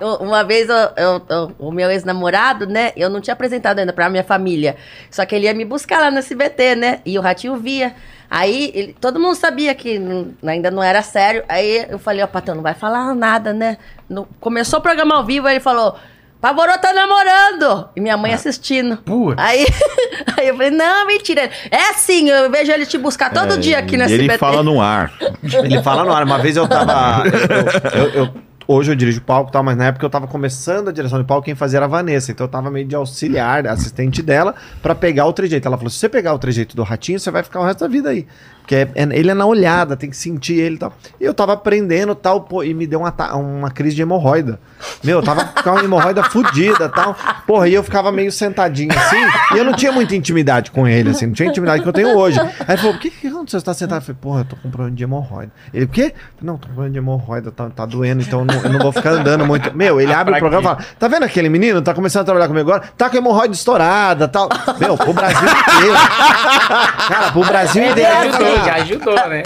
Eu- uma vez eu- eu- eu- o meu ex-namorado, né? Eu não tinha apresentado ainda pra minha família. Só que ele ia me buscar lá no SBT, né? E o ratinho via. Aí ele- todo mundo sabia que não- ainda não era sério. Aí eu falei, ó, Patão, não vai falar nada, né? No- começou o programa ao vivo, aí ele falou. Pavorô tá namorando! E minha mãe assistindo. Putz. Aí, aí eu falei, não, mentira. É assim, eu vejo ele te buscar todo dia aqui no É, E ele SBT. fala no ar. Ele fala no ar. Uma vez eu tava. eu- eu- eu- hoje eu dirijo palco e tal, mas na época eu tava começando a direção de palco, quem fazia era a Vanessa. Então eu tava meio de auxiliar, assistente dela, pra pegar o trejeito. Ela falou: se você pegar o trejeito do ratinho, você vai ficar o resto da vida aí. Porque é- é- ele é na olhada, tem que sentir ele e tal. E eu tava aprendendo tal, pô, e me deu uma, uma crise de hemorroida. Meu, eu tava com uma hemorroida fudida tal. Porra, e eu ficava meio sentadinho assim, e eu não tinha muita intimidade com ele, assim, não tinha intimidade que eu tenho hoje. Aí ele falou: o que que aconteceu? Você tá sentado? Eu falei: porra, eu tô com problema de hemorroida. Ele, o quê? Não, tô com problema de hemorroida, tá, tá doendo, então não, eu não vou ficar andando muito. Meu, ele abre o programa e fala: tá vendo aquele menino? Tá começando a trabalhar comigo agora? Tá com hemorroida estourada tal. Meu, pro Brasil inteiro. Cara, pro Brasil inteiro. Ajudou, já ajudou, né?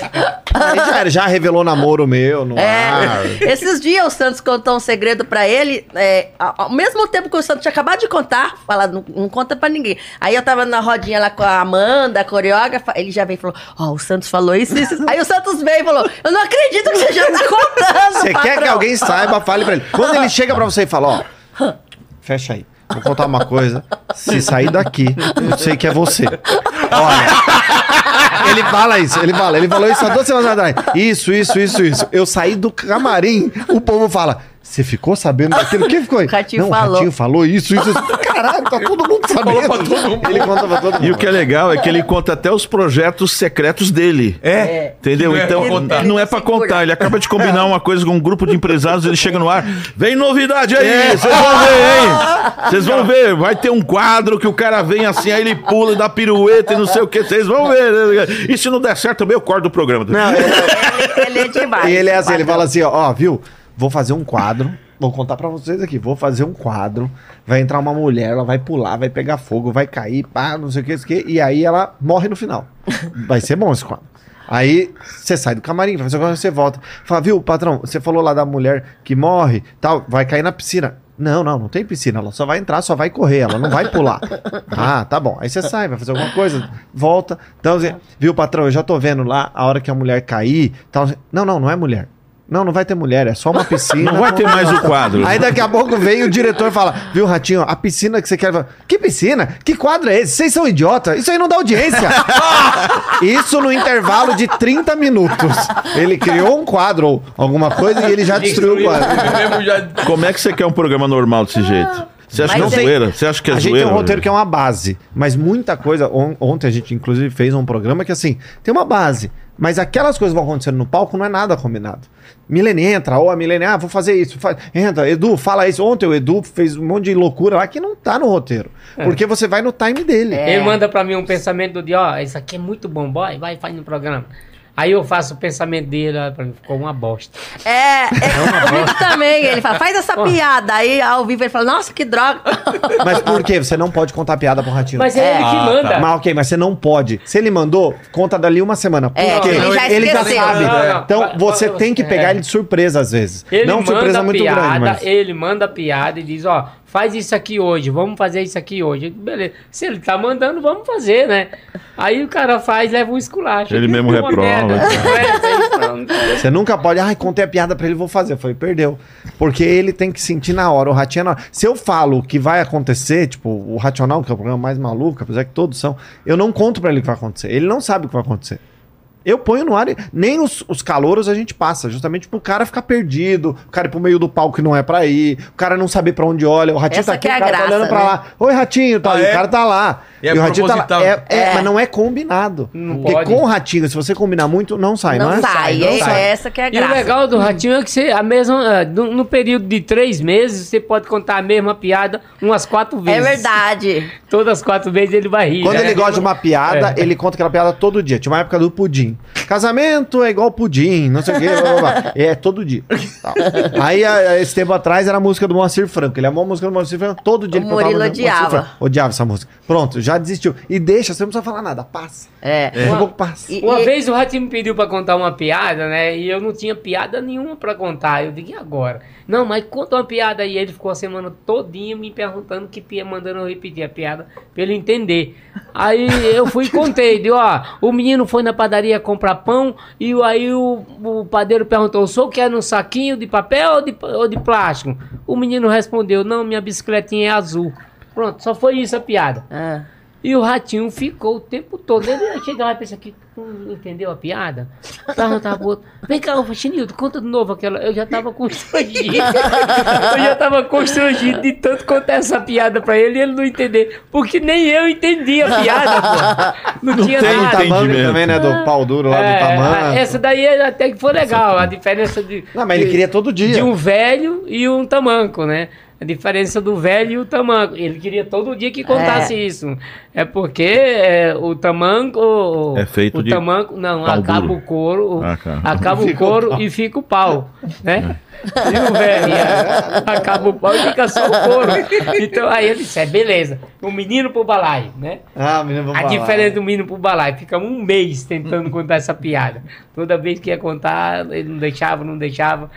Já, já revelou namoro meu no ar. É, esses dias o Santos contou um segredo pra ele, é, ao, mesmo tempo que o Santos tinha acabado de contar, falar, não, não conta pra ninguém. Aí eu tava na rodinha lá com a Amanda, a coreógrafa, ele já veio e falou, ó, o Santos falou isso, isso. Aí o Santos veio e falou, eu não acredito que você já tá contando, Você quer que patrão." alguém saiba, fale pra ele. Quando ele chega pra você e fala, ó, fecha aí. Vou contar uma coisa. Se sair daqui, eu sei que é você. Olha. Ele fala isso, ele fala. Ele falou isso há duas semanas atrás. Isso, isso, isso, isso. Eu saí do camarim, o povo fala. Você ficou sabendo daquilo? O que ficou aí? O Ratinho Não, falou. o Ratinho falou isso, isso, isso. Cara, caralho, tá todo mundo sabendo. pra todo mundo. Ele conta pra todo mundo. E o que é legal é que ele conta até os projetos secretos dele. É. Entendeu? É então, pra contar. não é pra contar. Ele acaba de combinar uma coisa com um grupo de empresários, ele chega no ar. Vem novidade aí, É. vocês vão ver, hein? Vocês vão ver. Vai ter um quadro que o cara vem assim, aí ele pula e dá pirueta e não sei o que. Vocês vão ver. E se não der certo também, eu corto o programa. Não, Ele, ele é demais. E ele é assim, ele fala assim, ó, ó, viu? Vou fazer um quadro. Vou contar pra vocês aqui. Vou fazer um quadro. Vai entrar uma mulher, ela vai pular, vai pegar fogo, vai cair, pá, não sei o que, isso que. E aí ela morre no final. Vai ser bom esse quadro. Aí você sai do camarim, vai fazer agora você volta. Fala, viu, patrão, você falou lá da mulher que morre, tal, vai cair na piscina. Não, não, não tem piscina. Ela só vai entrar, só vai correr, ela não vai pular. ah, tá bom. Aí você sai, vai fazer alguma coisa, volta. Então, viu, patrão, eu já tô vendo lá a hora que a mulher cair. Tal. Não, não, não é mulher. Não, não vai ter mulher, é só uma piscina. Não vai ter mais o quadro. Aí daqui a pouco vem o diretor e fala: Viu, Ratinho, a piscina que você quer. Que piscina? Que quadro é esse? Vocês são idiotas? Isso aí não dá audiência. Isso no intervalo de 30 minutos. Ele criou um quadro ou alguma coisa e ele já destruiu o quadro. Como é que você quer um programa normal desse jeito? Você acha Mas que é zoeira? Você acha que é a gente zoeira? tem um roteiro que é uma base, mas muita coisa. on- ontem a gente, inclusive, fez um programa que, assim, tem uma base, mas aquelas coisas que vão acontecendo no palco não é nada combinado. Milene entra, ou a Milene, ah, vou fazer isso. Faz, entra, Edu, fala isso. Ontem o Edu fez um monte de loucura lá que não tá no roteiro. Porque você vai no time dele. É. Ele manda pra mim um pensamento do dia, ó, isso aqui é muito bom, boy, vai, faz no programa. Aí eu faço o pensamento dele, ó, pra mim, ficou uma bosta. É, é comigo também. Ele fala, faz essa piada. Aí ao vivo ele fala, nossa, que droga. Mas por quê? Você não pode contar piada pro Ratinho. Mas é, ele que Ah, manda. tá. Mas ok, mas você não pode. Se ele mandou, conta dali uma semana. Por É, quê? ele já ele já esqueceu. sabe. Não, não. Então Vai- você tem que pegar é. ele de surpresa às vezes. Ele não surpresa muito piada, grande, mas... ele manda a piada e diz, ó, faz isso aqui hoje, vamos fazer isso aqui hoje. Beleza. Se ele tá mandando, vamos fazer, né? Aí o cara faz, leva um esculacho. Ele mesmo "Uma reprova, merda, cara." completa, aí pronto. Você nunca pode, ai, contei a piada pra ele, vou fazer. Foi, perdeu. Porque ele tem que sentir na hora, o ratinho é na hora. Se eu falo o que vai acontecer, tipo, o Racional, que é o programa mais maluco, apesar que todos são, eu não conto pra ele o que vai acontecer. Ele não sabe o que vai acontecer. Eu ponho no ar, e nem os, os calouros a gente passa, justamente pro cara ficar perdido, o cara ir pro meio do palco que não é pra ir, o cara não saber pra onde olha, o ratinho Essa tá aqui, que é o a cara tá graça, olhando pra né? lá. Oi, ratinho, tá, Ah, e é? o cara tá lá. E é o ratinho tá lá. proposital. É, é, É. Mas não é combinado. Não Porque pode. com o ratinho, se você combinar muito, não sai, não, Não, é? sai. não é, sai. essa que é a E o legal do Ratinho é que você, a mesma, no, no período de três meses, você pode contar a mesma piada umas quatro É vezes. verdade. Todas as quatro vezes ele vai rir. Quando né? ele gosta de uma piada, É. ele conta aquela piada todo dia. Tinha uma época do pudim. Casamento é igual pudim, não sei o quê. blá, blá, blá. É, todo dia. Tal. Aí, a- a- esse tempo atrás, era a música do Moacir Franco. Ele amou a música do Moacir Franco. Todo dia O ele Murilo odiava. Odiava essa música. Pronto, já desistiu. E deixa, você não precisa falar nada. Passa. É. Daqui a pouco passa. E- Uma e- vez o Ratinho me pediu pra contar uma piada, né? E eu não tinha piada nenhuma pra contar. Eu digo, e agora? Não, mas conta uma piada aí. Ele ficou a semana todinha me perguntando que pia, mandando eu repetir a piada pra ele entender. Aí eu fui e contei. Digo, ó, o menino foi na padaria comprar pão e aí o, o padeiro perguntou, o senhor quer no saquinho de papel ou de, ou de plástico? O menino respondeu, não, minha bicicletinha é azul. Pronto, só foi isso a piada. Ah. E o ratinho ficou o tempo todo. Ele chega lá e pensa aqui, não entendeu a piada? Perguntava pro outro, vem cá, ô Chinildo, conta de novo aquela. Eu já tava constrangido. eu já tava constrangido de tanto contar essa piada pra ele e ele não entender. Porque nem eu entendi a piada, pô. Não, tinha tem nada. tamanho também, né? Do pau duro lá É, do tamanho. essa daí até que foi legal, a diferença de. Não, mas ele de- queria todo dia. de um velho e um tamanco, né? A diferença do velho e o tamanco. Ele queria todo dia que contasse isso. É porque é, o tamanco. É feito o de tamanco. Não, pau acaba duro. o couro. o- Ah. Acaba o Fica o couro pau. e fica o pau. Né? E o velho é, acaba o pau e fica só o couro. Então aí ele disse: é, beleza. O menino pro balaio, né? Ah, menino, vou A diferença do menino pro balaio. Ficamos um mês tentando contar essa piada. Toda vez que ia contar, ele não deixava, não deixava.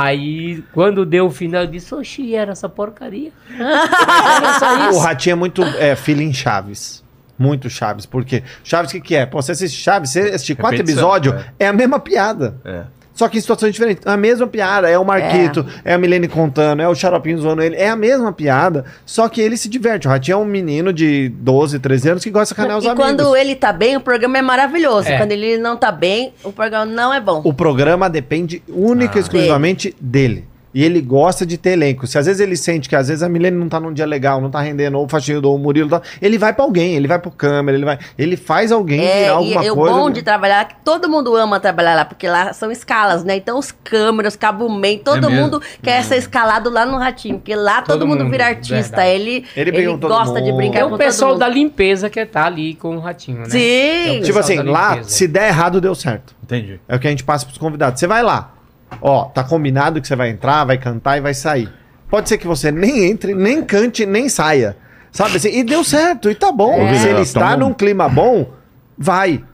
Aí, quando deu o final, eu disse, oxi, era essa porcaria. Era só O. Ratinho é muito é, feeling Chaves. Muito Chaves. Porque Chaves, o que, que é? Pô, você assiste Chaves, você assistir quatro episódios, é. a mesma piada. É. Só que em situações diferentes. A mesma piada. É o Marquito, é, a Milene contando, é o Xaropinho zoando ele. É a mesma piada. Só que ele se diverte. O Ratinho é um menino de 12, 13 anos que gosta de sacanear os E amigos. quando ele tá bem, o programa é maravilhoso. É. Quando ele não tá bem, o programa não é bom. O programa depende única e Ah. exclusivamente dele. E ele gosta de ter elenco. Se às vezes ele sente que às vezes a Milene não tá num dia legal, não tá rendendo, ou o Faxinho ou o Murilo, tá, ele vai pra alguém, ele vai pro câmera, ele vai. Ele faz alguém virar É, alguma e, e o coisa. bom de trabalhar é que todo mundo ama trabalhar lá, porque lá são escalas, né? Então os câmeras, cabo man, todo É mesmo? mundo quer ser escalado lá no Ratinho, porque lá todo, Todo mundo, mundo, vira artista. verdade. Ele, Ele ele, gosta de mundo. brincar É com o todo pessoal mundo. da limpeza que tá ali com o ratinho, né? Sim! É o Tipo assim, lá, se der errado, deu certo. Entendi. É o que a gente passa pros convidados. Você vai lá. Ó, tá combinado que você vai entrar, vai cantar e vai sair. Pode ser que você nem entre, nem cante, nem saia. Sabe assim? E deu certo, e tá bom. É. Se ele Tá está num clima bom, vai.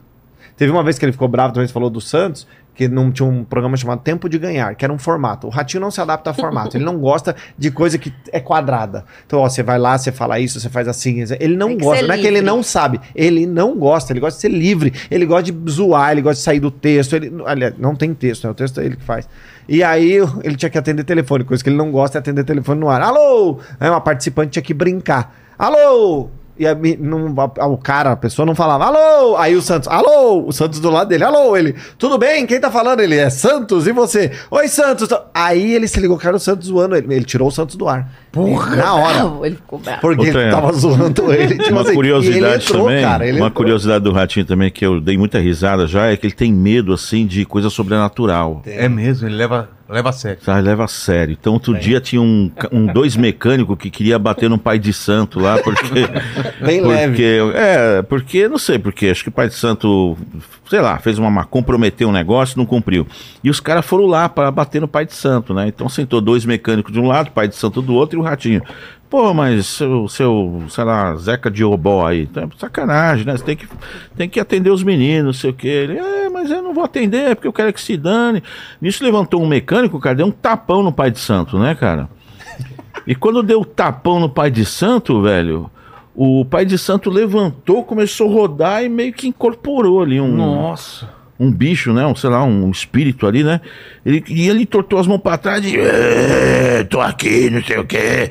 Teve uma vez que ele ficou bravo, também falou do Santos, que não tinha um programa chamado Tempo de Ganhar, que era um formato. O Ratinho não se adapta a formato. ele não gosta de coisa que é quadrada. Então, ó, você vai lá, você fala isso, você faz assim. Ele não gosta. Não é que ele livre. não sabe. Ele não gosta. Ele gosta de ser livre. Ele gosta de zoar. Ele gosta de sair do texto. Ele, aliás, não tem texto, né? O texto é ele que faz. E aí ele tinha que atender telefone. Coisa que ele não gosta é atender telefone no ar. Alô! Aí uma participante tinha que brincar. Alô! E a não- a- o cara, a pessoa não falava, alô! Aí o Santos, alô! O Santos do lado dele, alô! Ele, tudo bem? Quem tá falando? Ele é Santos, e você? Oi, Santos! Aí ele se ligou era o Santos zoando ele. Ele tirou o Santos do ar. Porra! Na hora. Ele ficou bravo. Porque Outra- ele tava zoando ele. tipo Uma assim, curiosidade ele entrou, também, cara, ele uma entrou. curiosidade do Ratinho também, que eu dei muita risada já, é que ele tem medo, assim, de coisa sobrenatural. É mesmo, ele leva, leva a sério. Sabe, leva a sério. Então, outro dia tinha um, um dois mecânicos que queria bater no pai de santo lá, porque. Bem porque, leve. É, porque, não sei porque, acho que o pai de santo, sei lá, fez uma. ma- comprometeu um negócio não cumpriu. E os caras foram lá para bater no pai de santo, né? Então sentou dois mecânicos de um lado, pai de santo do outro e o ratinho. Pô, mas seu, seu sei lá, Zeca de Obó aí, tá sacanagem, né? Você tem que, tem que atender os meninos, sei o que. Ele, é, mas eu não vou atender, porque eu quero que se dane. Nisso levantou um mecânico, cara, deu um tapão no pai de santo, né, cara? E quando deu o tapão no pai de santo, velho, o pai de santo levantou, começou a rodar e meio que incorporou ali um, Nossa. Um bicho, né? Um, sei lá, um espírito ali, né? Ele, e ele tortou as mãos pra trás e. "É, tô aqui, não sei o quê.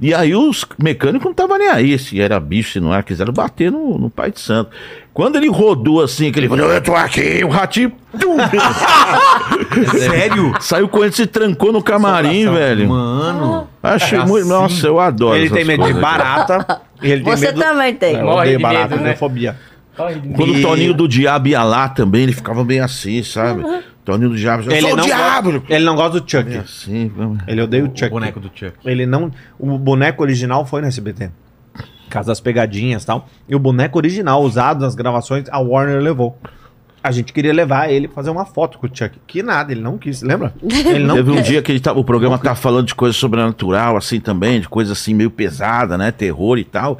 E aí os mecânicos não estavam nem aí, se era bicho, se não era, quiseram bater no, no pai de santo. Quando ele rodou assim, que ele falou, eu tô aqui, o ratinho. Sério? saiu correndo, se trancou no camarim, velho. Mano. Achei É muito. assim. Nossa, eu adoro. Ele essas tem medo de barata. ele tem Você medo... também tem. Eu Morre odeio de barata, medo, né? né? Quando o Toninho do Diabo ia lá também, ele ficava bem assim, sabe? Toninho do Diabo, eu Ele sou o não, Diabo! gosta, ele não gosta do Chuck. Bem assim. Ele odeia o Chuck. O boneco do Chuck. Ele não. O boneco original foi no SBT. Casa das pegadinhas e tal. E o boneco original, usado nas gravações, a Warner levou. A gente queria levar ele pra fazer uma foto com o Chuck. Que nada, ele não quis, lembra? Ele não Teve um dia que ele tava, o programa tava falando de coisa sobrenatural, assim também, de coisa assim meio pesada, né? Terror e tal.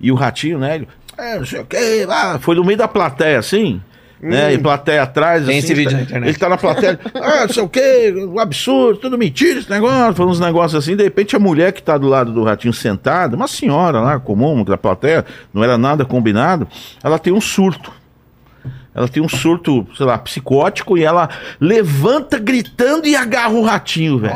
E o ratinho, né? É, não sei o quê, ah, foi no meio da plateia, assim. Né, e plateia atrás, Tem assim, esse vídeo tá- na internet. Ele tá na plateia, ah, não sei o quê, um absurdo, tudo mentira esse negócio, falando uns negócios assim, de repente a mulher que tá do lado do ratinho sentada, uma senhora lá, comum, da plateia, não era nada combinado, ela tem um surto. Ela tem um surto, sei lá, psicótico e ela levanta gritando e agarra o ratinho, velho.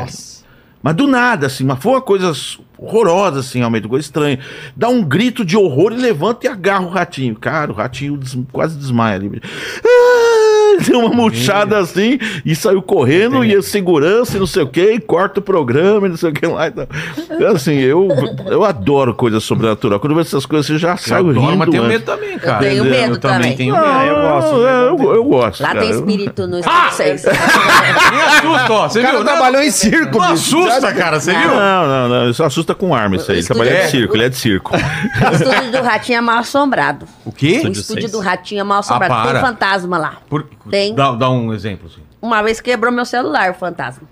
Mas do nada, assim, mas foi uma coisa horrorosa, assim, realmente, coisa estranha. Dá um grito de horror e levanta e agarra o ratinho. Cara, o ratinho des- quase desmaia ali. Ah, Deu uma murchada assim e saiu correndo e a segurança e não sei o que, e corta o programa e não sei o que lá. Então, assim, eu, eu adoro coisa sobrenatural. Quando eu vejo essas coisas, eu já Eu saio adoro, rindo. mas tenho antes. medo também, cara. tenho Entendeu? medo eu também. também. tenho Ah, medo. eu gosto, é, eu, eu gosto. Lá cara. tem Eu- espírito no Espírito Seis. Me assusta, ó. Você O cara viu? trabalhou em circo, Não assusta, cara. Você viu? Não, não, não. Isso assusta com arma, isso aí. Isso Trabalhar é. de circo, ele é de circo. O estúdio do Ratinho é mal assombrado. O quê? O estúdio do Ratinho é mal assombrado. Ah, Tem fantasma lá. Por- Tem. Dá, dá um exemplo, assim. Uma vez quebrou meu celular, o fantasma.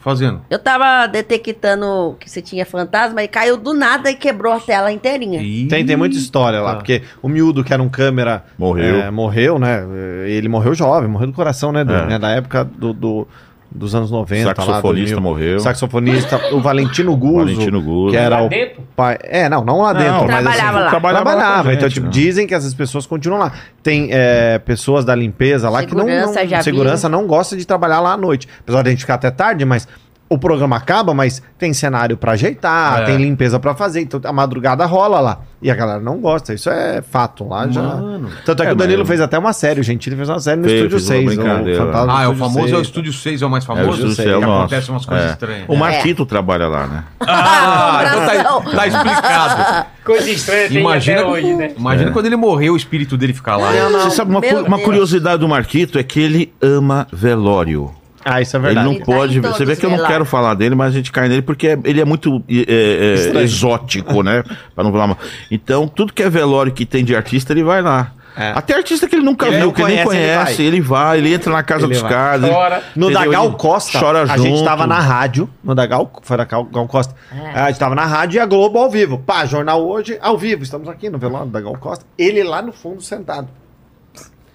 Fazendo. Eu tava detectando que você tinha fantasma e caiu do nada e quebrou a tela inteirinha. Tem, tem muita história lá, Tá. porque o miúdo, que era um câmera. Morreu. é, morreu, né? Ele morreu jovem, morreu do coração, né? do- É. né, da época do, do- dos anos 90. Saxofonista lá, morreu. Saxofonista, o Valentino Guzzo. Valentino Guzzo. Que era Lá o dentro? pai. É, não, não lá dentro, mas Trabalhava assim, lá. Trabalhava, Trabalhava, a então, gente, tipo, né? dizem que essas pessoas continuam lá. Tem é, pessoas da limpeza lá que não. Segurança, não já segurança não gosta de trabalhar lá à noite. Apesar de a gente ficar até tarde, mas o programa acaba, mas tem cenário pra ajeitar, É. tem limpeza pra fazer, então a madrugada rola lá. E a galera não gosta, isso é fato lá já. Mano. Tanto é que É, o Danilo mas- fez até uma série, o Gentili fez uma série no Fez, Estúdio fez uma 6. brincadeira. Fantasma Ah, é o famoso 6. é o Estúdio 6, é o mais É, famoso? o Estúdio sei, Seis é o nosso. acontecem umas coisas É. estranhas. O Marquito trabalha lá, né? Ah, então tá, tá explicado. Coisa estranha tem Imagina, até hoje, né? imagina quando ele morrer, o espírito dele ficar lá. Você sabe uma, cu- uma curiosidade do Marquito é que ele ama velório. Ah, isso é Ele verdade. não Ele tá pode. Você vê que eu não quero falar dele, mas a gente cai nele porque é- ele é muito é, é, exótico, né? Pra não falar mal. Então, tudo que é velório que tem de artista, ele vai lá. É. Até artista que ele nunca Ele viu, não que ele nem conhece, ele conhece, ele vai. ele entra na casa Ele dos vai. caras. Chora. No da Gal Costa, chora a gente tava na rádio, no da Gal, foi da Gal, Gal Costa. É. A gente tava na rádio e a Globo ao vivo. Pá, jornal hoje, ao vivo. Estamos aqui no velório da Gal Costa. Ele lá no fundo, sentado.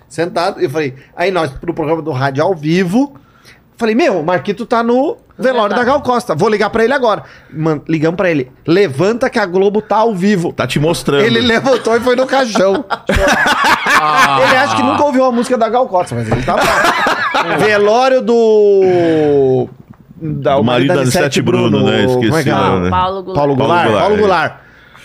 Sentado. E eu falei, aí nós, pro programa do rádio ao vivo, falei, meu, o Marquito tá no velório da Gal Costa. Vou ligar pra ele agora. Mano, ligamos pra ele. Levanta que a Globo tá ao vivo. Tá te mostrando. Ele levantou e foi no caixão. Ele acha que nunca ouviu uma música da Gal Costa, mas ele tava lá. Velório do. Da, O marido da Anissete Bruno, né? Esqueci Como é que é? o nome, né? Paulo Goulart. Paulo Goulart. Goulart, Paulo é. Goulart.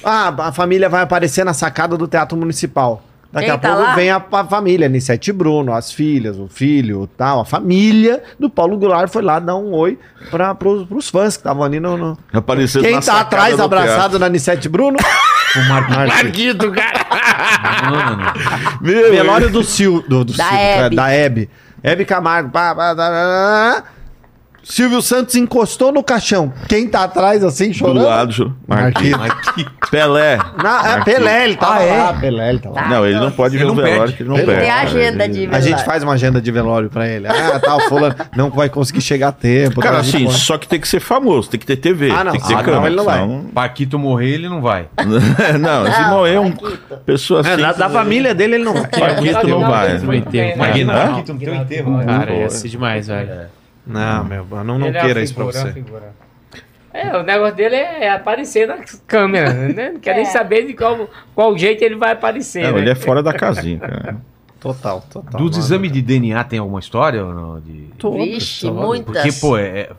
Ah, a família vai aparecer na sacada do Teatro Municipal. Daqui Quem a tá pouco lá? vem a, a família, Anissete Bruno, as filhas, o filho tal. A família do Paulo Goulart foi lá dar um oi para pros, pros fãs que estavam ali no. no- Aparecendo Quem na tá atrás do abraçado teatro. da Anissete Bruno? O Marquinhos. Marquito, cara. Mano. Meu, Velório do Sil, do, do Da Sil- Hebe. da Hebe. Hebe Camargo. pá, pá, tá, tá, tá, tá. Silvio Santos encostou no caixão. Quem tá atrás assim Do chorando? lado, Ju- Marquito. Marquinhos. Pelé. Na, é, Marquinhos. Pelé, ele tava Ah, é? lá. Pelé, ele tava lá. Não, ele não pode Ele ver o não velório, perde. que ele não Ele perde. Tem a agenda Ele- de A gente velório. faz uma agenda de velório pra ele. Ah, tá, o fulano não vai conseguir chegar a tempo. Cara, tá, assim, põe. só que tem que ser famoso, tem que ter TV. Ah, não. Tem que ter Ah, não, câmera. ele não vai. senão- Paquito morrer, ele não vai. não, se Não, morrer um Paquito. pessoa assim. É, da, da família dele ele não vai. Paquito não vai. Não não. Paquito não tem um enterro. Cara, ia ser demais, velho. Não, meu, não, não Ele é queira uma isso pra figura, você. figura. É, o negócio dele é aparecer na câmera, né? Não quer nem É. saber de qual, qual jeito ele vai aparecer. Não, né? ele é fora da casinha, cara. Total, total. Dos exames de DNA tem alguma história ou não? De... Todos, Vixe, todos. muitas. Porque, pô, é, é,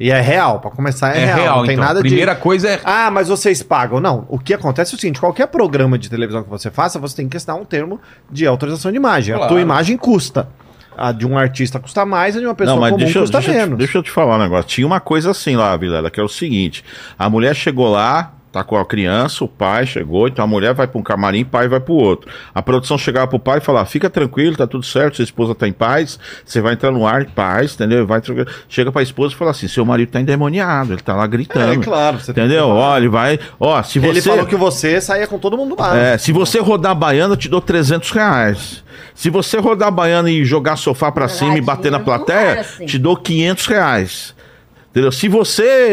E é real, pra começar é, é real. real, Não tem então. nada Primeira de. coisa é... Ah, mas vocês pagam. Não, o que acontece é o seguinte: qualquer programa de televisão que você faça, você tem que assinar um termo de autorização de imagem. A Claro. tua imagem custa. A de um artista custa mais, a de uma pessoa não, mas comum deixa, custa deixa, eu te- menos. deixa eu te falar um negócio. Tinha uma coisa assim lá, Vilela, que é o seguinte: a mulher chegou lá, tá com a criança, o pai chegou, então a mulher vai pra um camarim, o pai vai pro outro. A produção chegava pro pai e falava: fica tranquilo, tá tudo certo, sua esposa tá em paz, você vai entrar no ar em paz, entendeu? Vai, chega pra esposa e fala assim: seu marido tá endemoniado, ele tá lá gritando. É, claro, você tem que Entendeu? Olha, ele vai. Ó, se você. Ele falou que você saía com todo mundo lá. É, se você rodar a baiana, eu te dou 300 reais. Se você rodar a baiana e jogar sofá pra cima e bater na não plateia, é assim. te dou 500 reais. Entendeu? Se você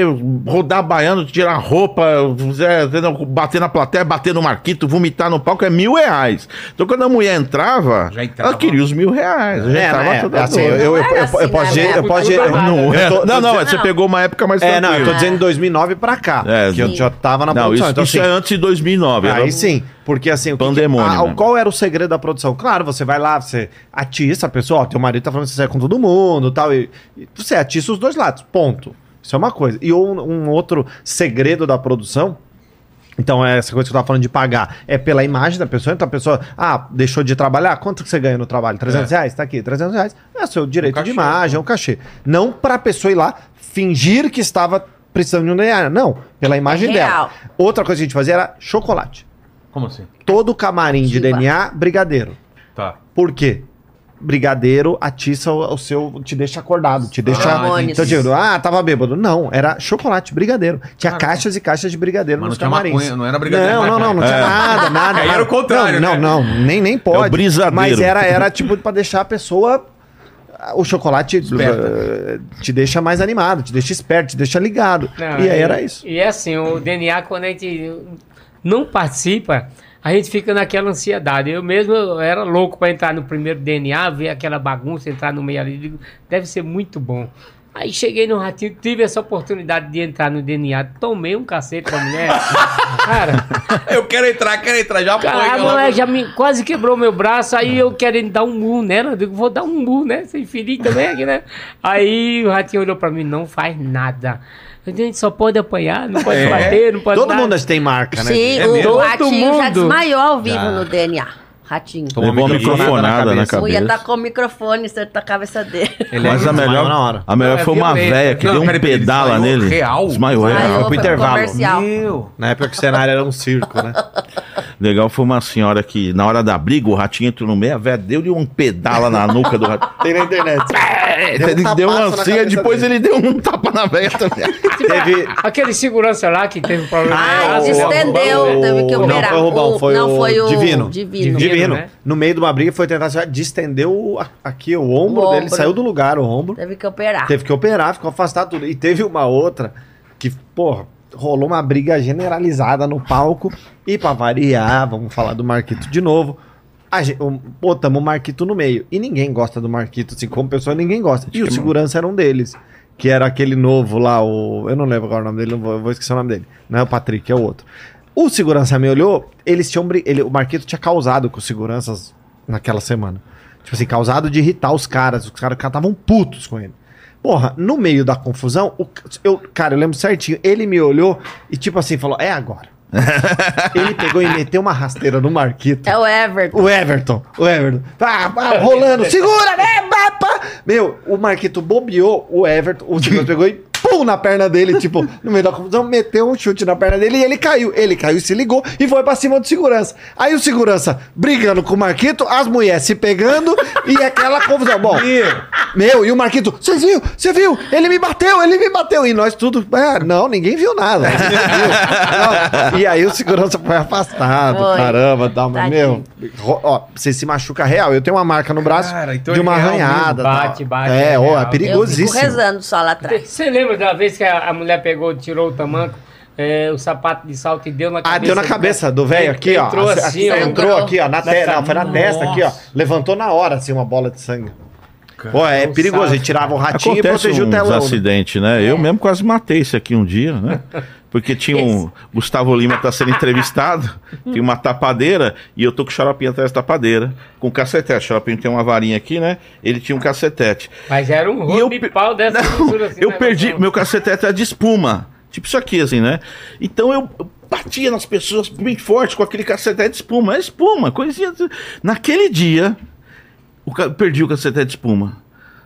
rodar a baiana, tirar roupa, entendeu? bater na plateia, bater no marquito, vomitar no palco, é mil reais. Então quando a mulher entrava, entrava. ela queria os mil reais. Já É, entrava toda assim, eu, eu, eu, Não eu, assim, eu posso dizer. Eu posso dizer Não, Não, é, eu tô- não, não, você pegou uma época mais É, não, eu tô dizendo de 2009 pra cá. É, que eu sim. já tava na Não, produção. isso, então, isso assim, é antes de 2009. Aí era- sim, porque assim, o que que- Pandemônio, ah, né? qual era o segredo da produção? Claro, você vai lá, você atiça a pessoa, ó, teu marido tá falando que você sai com todo mundo tal, e, e você atiça os dois lados, ponto. Isso é uma coisa. E um, um outro segredo da produção, então é essa coisa que eu tava falando de pagar, é pela imagem da pessoa, então a pessoa, ah, deixou de trabalhar, quanto que você ganha no trabalho? 300 É. reais? Tá aqui, 300 reais. É o seu direito cachê, de imagem, é o cachê. Não pra pessoa ir lá fingir que estava precisando de um DNA, não, pela imagem É dela. Outra coisa que a gente fazia era chocolate Como assim? todo camarim de. DNA, brigadeiro. Tá. Por quê? Brigadeiro atiça o, o seu. te deixa acordado, te deixa. Hormônios. então, tipo, ah, tava bêbado. Não, era chocolate, brigadeiro. Tinha caixas e caixas de brigadeiro Mas nos não tinha camarins. maconha, não era brigadeiro. Não, não, não, não É. tinha nada, nada. Aí era o contrário, Não, né? não, não, nem, nem pode. É o brisadeiro. Mas era, era tipo pra deixar a pessoa. O chocolate eh, te deixa mais animado, te deixa esperto, te deixa ligado. Não, e aí era isso. E é assim, o DNA, quando a gente não participa, a gente fica naquela ansiedade. Eu mesmo eu era louco para entrar no primeiro DNA, ver aquela bagunça, entrar no meio ali. Digo, deve ser muito bom. Aí cheguei no ratinho, tive essa oportunidade de entrar no DNA, tomei um cacete da mulher. cara, Eu quero entrar, quero entrar. Já cara, a mulher já me quase quebrou meu braço, aí eu querendo dar um mu nela, eu digo, vou dar um mu, né? Sem ferir também aqui, né? Aí o ratinho olhou pra mim, não faz nada. A gente só pode apanhar, não pode É. bater, não pode Todo nada. mundo tem marca, né? Sim, É o, mesmo? ratinho já mundo. desmaiou ao vivo Já. no DNA. Ratinho. Tomou Levou uma microfonada na cabeça. ia tá com o microfone certo da cabeça dele. Ele Mas é a desmaiou melhor, na hora. a melhor Não, é foi uma véia que Não, deu um pedala desmaiou nele. real? Desmaiou real. Desmaiou. pro foi pro intervalo. comercial. Meu. Na época que o cenário era um circo, né? Legal foi uma senhora que, na hora da briga, o ratinho entrou no meio, a véia deu-lhe um pedala na nuca do ratinho. Tem na internet. Deu, ele um deu uma cabeça depois dele. ele deu um tapa na véia também. Teve. Aquele segurança lá que teve um problema. Ah, ele o- estendeu, teve que Não operar. foi o Rubão, foi não, o foi o Divino. Divino. Divino. Né? No meio de uma briga foi tentar se- distender o, aqui o ombro O dele, ombro. saiu do lugar o ombro. Teve que operar. Teve que operar, ficou afastado tudo. E teve uma outra que, porra, rolou uma briga generalizada no palco. E pra variar, vamos falar do Marquito de novo. A gente, botamos o Marquito no meio. E ninguém gosta do Marquito, assim, como pessoa, ninguém gosta. E o segurança era um deles. Que era aquele novo lá, o. Eu não lembro agora o nome dele, não vou, eu vou esquecer o nome dele. Não é o Patrick, é o outro. O segurança me olhou, eles tinham. Ele, o Marquito tinha causado com os seguranças naquela semana. Tipo assim, causado de irritar os caras. Os caras estavam putos com ele. Porra, no meio da confusão, o, eu, cara, eu lembro certinho. Ele me olhou e, tipo assim, falou: é agora. ele pegou e meteu uma rasteira no Marquito. É o Everton. O Everton, o Everton. Pá, pá, rolando, segura, né? Meu, o Marquito bobeou, o Everton, o segurança pegou e pum na perna dele, tipo, no meio da confusão, meteu um chute na perna dele e ele caiu. Ele caiu e se ligou e foi pra cima do segurança. Aí o segurança brigando com o Marquito, as mulheres se pegando e aquela confusão. Bom, meu, e o Marquito, você viu? Você viu? Ele me bateu, ele me bateu. E nós tudo, ah, não, ninguém viu nada. Viu. Não. E aí o segurança foi afastado, Foi. caramba, dá uma, Tadinho. meu, ó, você se machuca real. Eu tenho uma marca no braço Cara, então de é uma real arranhada. Bate, bate, É, é ó, é real. Eu fico perigosíssimo. rezando só lá atrás. Você lembra da vez que a, a mulher pegou, tirou o tamanco, é, o sapato de salto e deu na cabeça? Ah, deu na cabeça do velho aqui, ó. Entrou assim, ó. entrou aqui, ó, na testa. Não, foi na cabeça. testa aqui, ó. Levantou na hora, assim, uma bola de sangue. Pô, é um perigoso. Ele tirava o ratinho e Acontece protegia o telão. né? acidentes, né? Eu mesmo quase matei esse aqui um dia, né? Porque tinha um. Gustavo Lima tá sendo entrevistado, tem uma tapadeira e eu tô com o xaropinho atrás da tapadeira, com cacetete. O xaropinho tem uma varinha aqui, né? Ele tinha um cacetete. Mas era um E eu dessa Não, assim, eu né, perdi, meu cacetete era de espuma. Tipo isso aqui, assim, né? Então eu batia nas pessoas bem forte com aquele cacetete de espuma. É espuma, coisinha. Naquele dia, o ca- perdi o cacetete de espuma.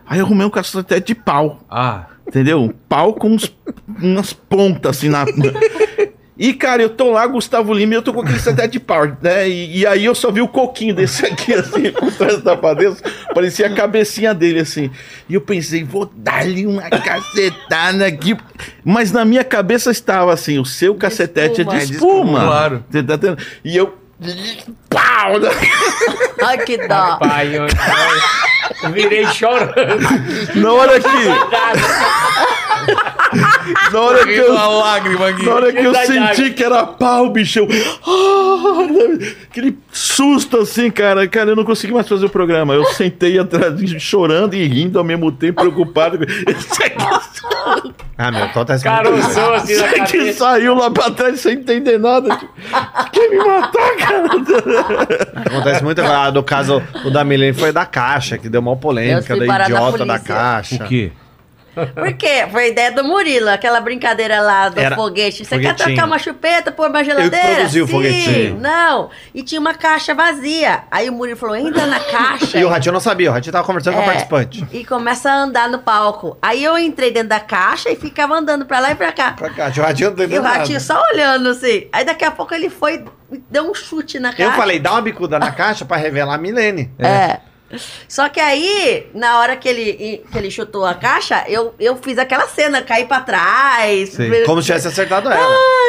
Aí eu arrumei um cacetete de pau. Ah. Entendeu? Um pau com uns- umas pontas assim na. E, cara, eu tô lá, Gustavo Lima, e eu tô com aquele cacetete de pau, né? E, e aí eu só vi o coquinho desse aqui, assim, por trás da tapadeira, parecia a cabecinha dele, assim. E eu pensei, vou dar-lhe uma cacetada aqui. Mas na minha cabeça estava assim, o seu cacetete é de É de espuma. espuma, claro. Você tá entendendo? E eu. Pau! Ai, que dó. Pai, eu virei chorando. Na hora que. Na hora que eu. Uma lágrima aqui. Na hora que eu senti que era pau, bicho, eu... Ah, aquele susto assim, cara. Cara, eu não consegui mais fazer o programa. Eu sentei atrás, chorando e rindo ao mesmo tempo, preocupado. Esse aqui, Ah, meu, acontece muito isso. Caroçou assim na aqui cabeça. saiu lá pra trás sem entender nada. Tipo, Quer me matar, cara? Acontece muito. Ah, do caso, o da Milene foi da caixa, que deu uma polêmica, Eu da idiota da polícia. caixa. O quê? Por quê? Foi ideia do Murilo, aquela brincadeira lá do Era- foguete. Você quer trocar uma chupeta por uma geladeira? produzi o Sim, foguetinho. Não. E tinha uma caixa vazia. Aí o Murilo falou: entra na caixa. E o Ratinho não sabia, o Ratinho tava conversando com a É, participante. E começa a andar no palco. Aí eu entrei dentro da caixa e ficava andando pra lá e pra cá. Pra caixa, o Ratinho não E o entendeu nada. ratinho só olhando assim. Aí daqui a pouco ele foi e deu um chute na caixa. Eu falei, dá uma bicuda na caixa pra revelar a Milene. É. Só que aí, na hora que ele, que ele chutou a caixa, eu, eu fiz aquela cena, caí pra trás. Sei. Como se tivesse acertado ela.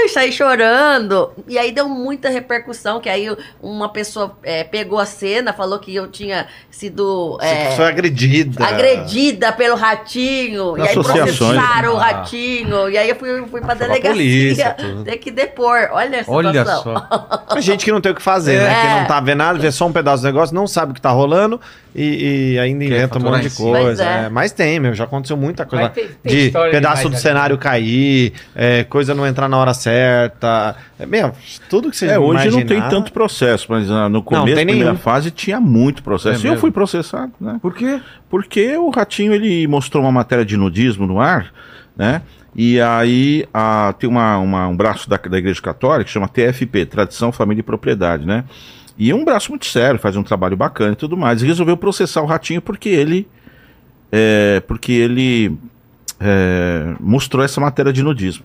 Ai, saí chorando. E aí deu muita repercussão, que aí uma pessoa é, pegou a cena, falou que eu tinha sido é, Foi agredida. agredida pelo ratinho. E aí processaram o Ah. ratinho. E aí eu fui, fui pra Foi pra delegacia. polícia, tudo. ter que depor. Olha a situação. Olha só. A gente que não tem o que fazer, É. né? Que não tá vendo nada, vê só um pedaço do negócio, não sabe o que tá rolando. E, e ainda inventa um monte em de coisa. É. é. Mas tem, meu, já aconteceu muita coisa. Tem- tem de pedaço do aqui. cenário cair, é, coisa não entrar na hora certa. É, meu, tudo que você É, hoje não tem imaginar- tanto processo, mas ah, no começo, tem primeira nenhum. fase, tinha muito processo. É e eu fui processado, né? Por quê? Porque o Ratinho, ele mostrou uma matéria de nudismo no ar, né? E aí ah, tem uma, uma- um braço da, da Igreja Católica que chama TFP, Tradição, Família e Propriedade, né? E é um braço muito sério, faz um trabalho bacana e tudo mais. E resolveu processar o Ratinho porque ele... é, porque ele é, mostrou essa matéria de nudismo.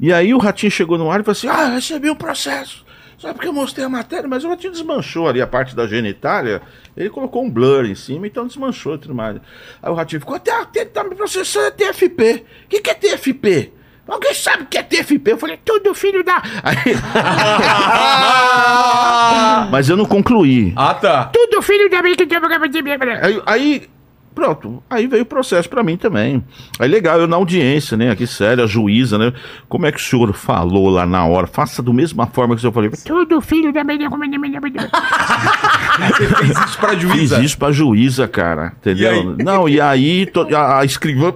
E aí o Ratinho chegou no ar e falou assim: Ah, recebi um processo. Só porque eu mostrei a matéria, mas o Ratinho desmanchou ali a parte da genitália. Ele colocou um blur em cima, então desmanchou e tudo mais. Aí o Ratinho ficou: até, até tá me processando é TFP. O que, que é TFP? Alguém sabe o que é TFP? Eu falei, tudo filho da. Aí- mas eu não concluí. Ah, tá. Tudo filho da Aí, aí, pronto, aí veio o processo pra mim também. Aí legal, eu na audiência, né, aqui sério, a juíza, né, como é que o senhor falou lá na hora? Faça da mesma forma que o senhor falou. Tudo filho da mãe Você fez isso pra Fiz juíza. isso pra juíza, cara, entendeu? Não, e aí to- a, a escrivã...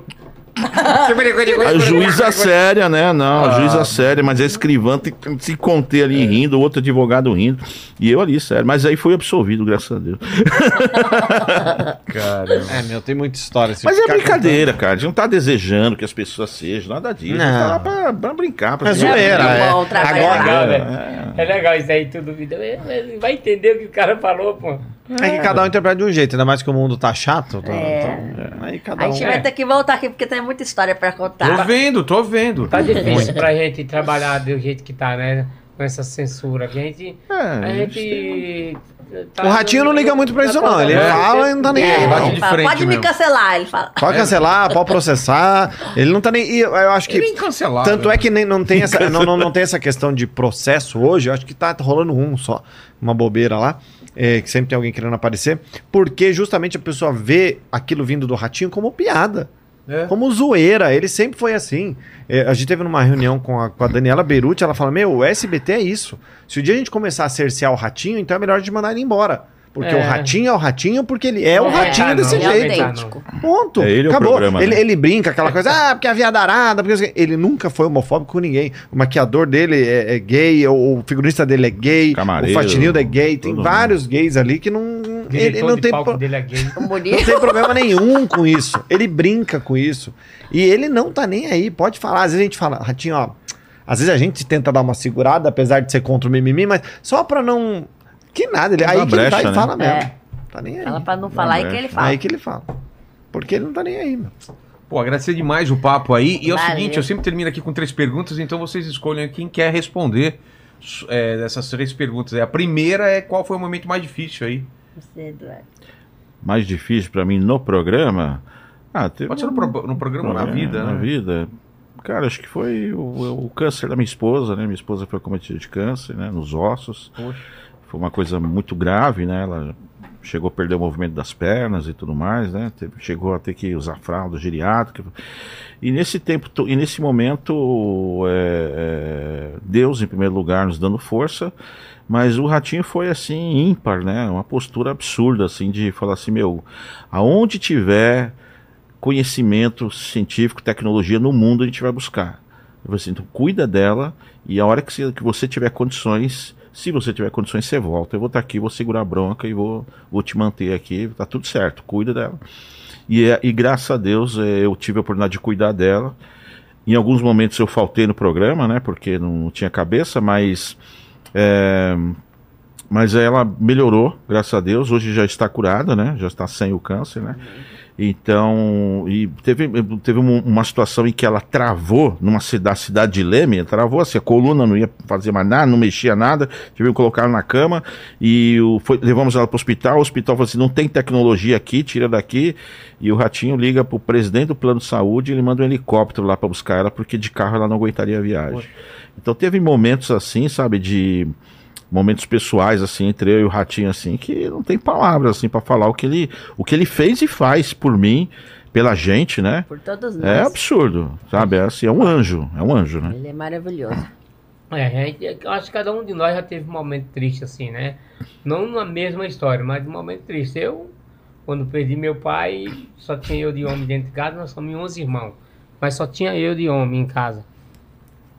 A juíza séria, né? Não, a juíza séria, mas a escrivã tem que se conter ali rindo, o outro advogado rindo. E eu ali, sério. Mas aí fui absolvido, graças a Deus. Cara. É, meu, tem muita história. Mas é brincadeira, cara. A gente não tá desejando que as pessoas sejam, nada disso. Não. A gente tá lá pra, pra brincar. Pra É zoeira, é. trabalhar. É legal, Agora, velho. É legal isso aí tudo. vida. Ele Vai entender o que o cara falou, pô. É que cada um interpreta de um jeito, ainda mais que o mundo tá chato. Tá, É. então, aí cada A um. gente vai ter que voltar aqui porque tem muita história pra Tô contar. vendo, tô vendo. Tá difícil pra gente trabalhar do jeito que tá, né? Com essa censura. Que a gente. É, A a gente gente. Tá- O Ratinho não liga muito pra isso, não. Ele É. fala e não tá nem aí. É, bate não. de ele fala, frente pode me mesmo. cancelar, ele fala. Pode cancelar, pode processar. Ele não tá nem. e Eu, acho que. Ele é incancelável. Tanto é que nem, não, tem essa, não, não, não tem essa questão de processo hoje, eu acho que tá rolando um só, uma bobeira lá, é, que sempre tem alguém querendo aparecer, porque justamente a pessoa vê aquilo vindo do ratinho como piada. É. Como zoeira, ele sempre foi assim. É, a gente teve numa reunião com a, com a Daniela Beruti, ela fala: Meu, o SBT é isso. Se o dia a gente começar a cercear o ratinho, então é melhor a gente mandar ele embora. Porque É. o ratinho é o ratinho, porque ele é o É, ratinho não, desse Ele é jeito. autêntico. Ponto. É ele o Acabou. programa, ele, né? ele brinca aquela coisa, ah, porque a viadarada, porque ele nunca foi homofóbico com ninguém. O maquiador dele é, é gay, o, o figurista dele é gay, Camareiro, o Fatinildo é gay, tem vários gays ali que não. Ele, não de tem. palco pro- dele é gay. Não tem problema nenhum com isso. Ele brinca com isso. E ele não tá nem aí. Pode falar. Às vezes a gente fala, Ratinho, ó. Às vezes a gente tenta dar uma segurada, apesar de ser contra o mimimi, mas só pra não. Que nada. Ele, Não aí dá que ele tá e né? fala mesmo. É. Tá nem aí. Fala pra não falar e que ele fala. Aí que ele fala. Porque ele não tá nem aí, meu. Pô, agradecer demais o papo aí. E é o Valeu. seguinte, eu sempre termino aqui com três perguntas, então vocês escolhem quem quer responder é, dessas três perguntas. A primeira é qual foi o momento mais difícil aí? Você, Eduardo. mais difícil pra mim no programa. Ah, teve Pode ser no, pro- no programa ou na vida, Na né? vida. Cara, acho que foi o, o câncer da minha esposa, né? Minha esposa foi cometida de câncer, né? Nos ossos. Poxa. Foi uma coisa muito grave, né? Ela chegou a perder o movimento das pernas e tudo mais, né? Teve- chegou a ter que usar fralda geriátrica. E nesse tempo, e nesse momento, é, é, Deus, em primeiro lugar, nos dando força, mas o Ratinho foi assim, ímpar, né? Uma postura absurda, assim, de falar assim, meu, aonde tiver conhecimento científico, tecnologia no mundo, a gente vai buscar. Falei assim, então cuida dela e a hora que você, que você tiver condições, se você tiver condições, você volta. Eu vou estar aqui, vou segurar a bronca e vou, vou te manter aqui, tá tudo certo, cuida dela. E, é- e graças a Deus é, eu tive a oportunidade de cuidar dela. Em alguns momentos eu faltei no programa, né, porque não tinha cabeça, mas é, mas ela melhorou, graças a Deus. Hoje já está curada, né? Já está sem o câncer, né? Então, e teve, teve um- uma situação em que ela travou numa cidade, cidade de Leme, travou assim, a coluna não ia fazer mais nada, não mexia nada, tivemos que colocar na cama e o, foi- levamos ela para o hospital, o hospital falou assim, não tem tecnologia aqui, tira daqui, e o Ratinho liga para o presidente do plano de saúde e ele manda um helicóptero lá para buscar ela, porque de carro ela não aguentaria a viagem. Então teve momentos assim, sabe, de momentos pessoais assim entre eu e o Ratinho assim que não tem palavras assim para falar o que ele o que ele fez e faz por mim pela gente né Por todos nós. é absurdo sabe é assim é um anjo é um anjo né Ele é maravilhoso. É, eu acho que cada um de nós já teve um momento triste assim, né? Não na mesma história, mas um momento triste. Eu Quando perdi meu pai, só tinha eu de homem dentro de casa, nós somos 11 irmãos. Mas só tinha eu de homem em casa.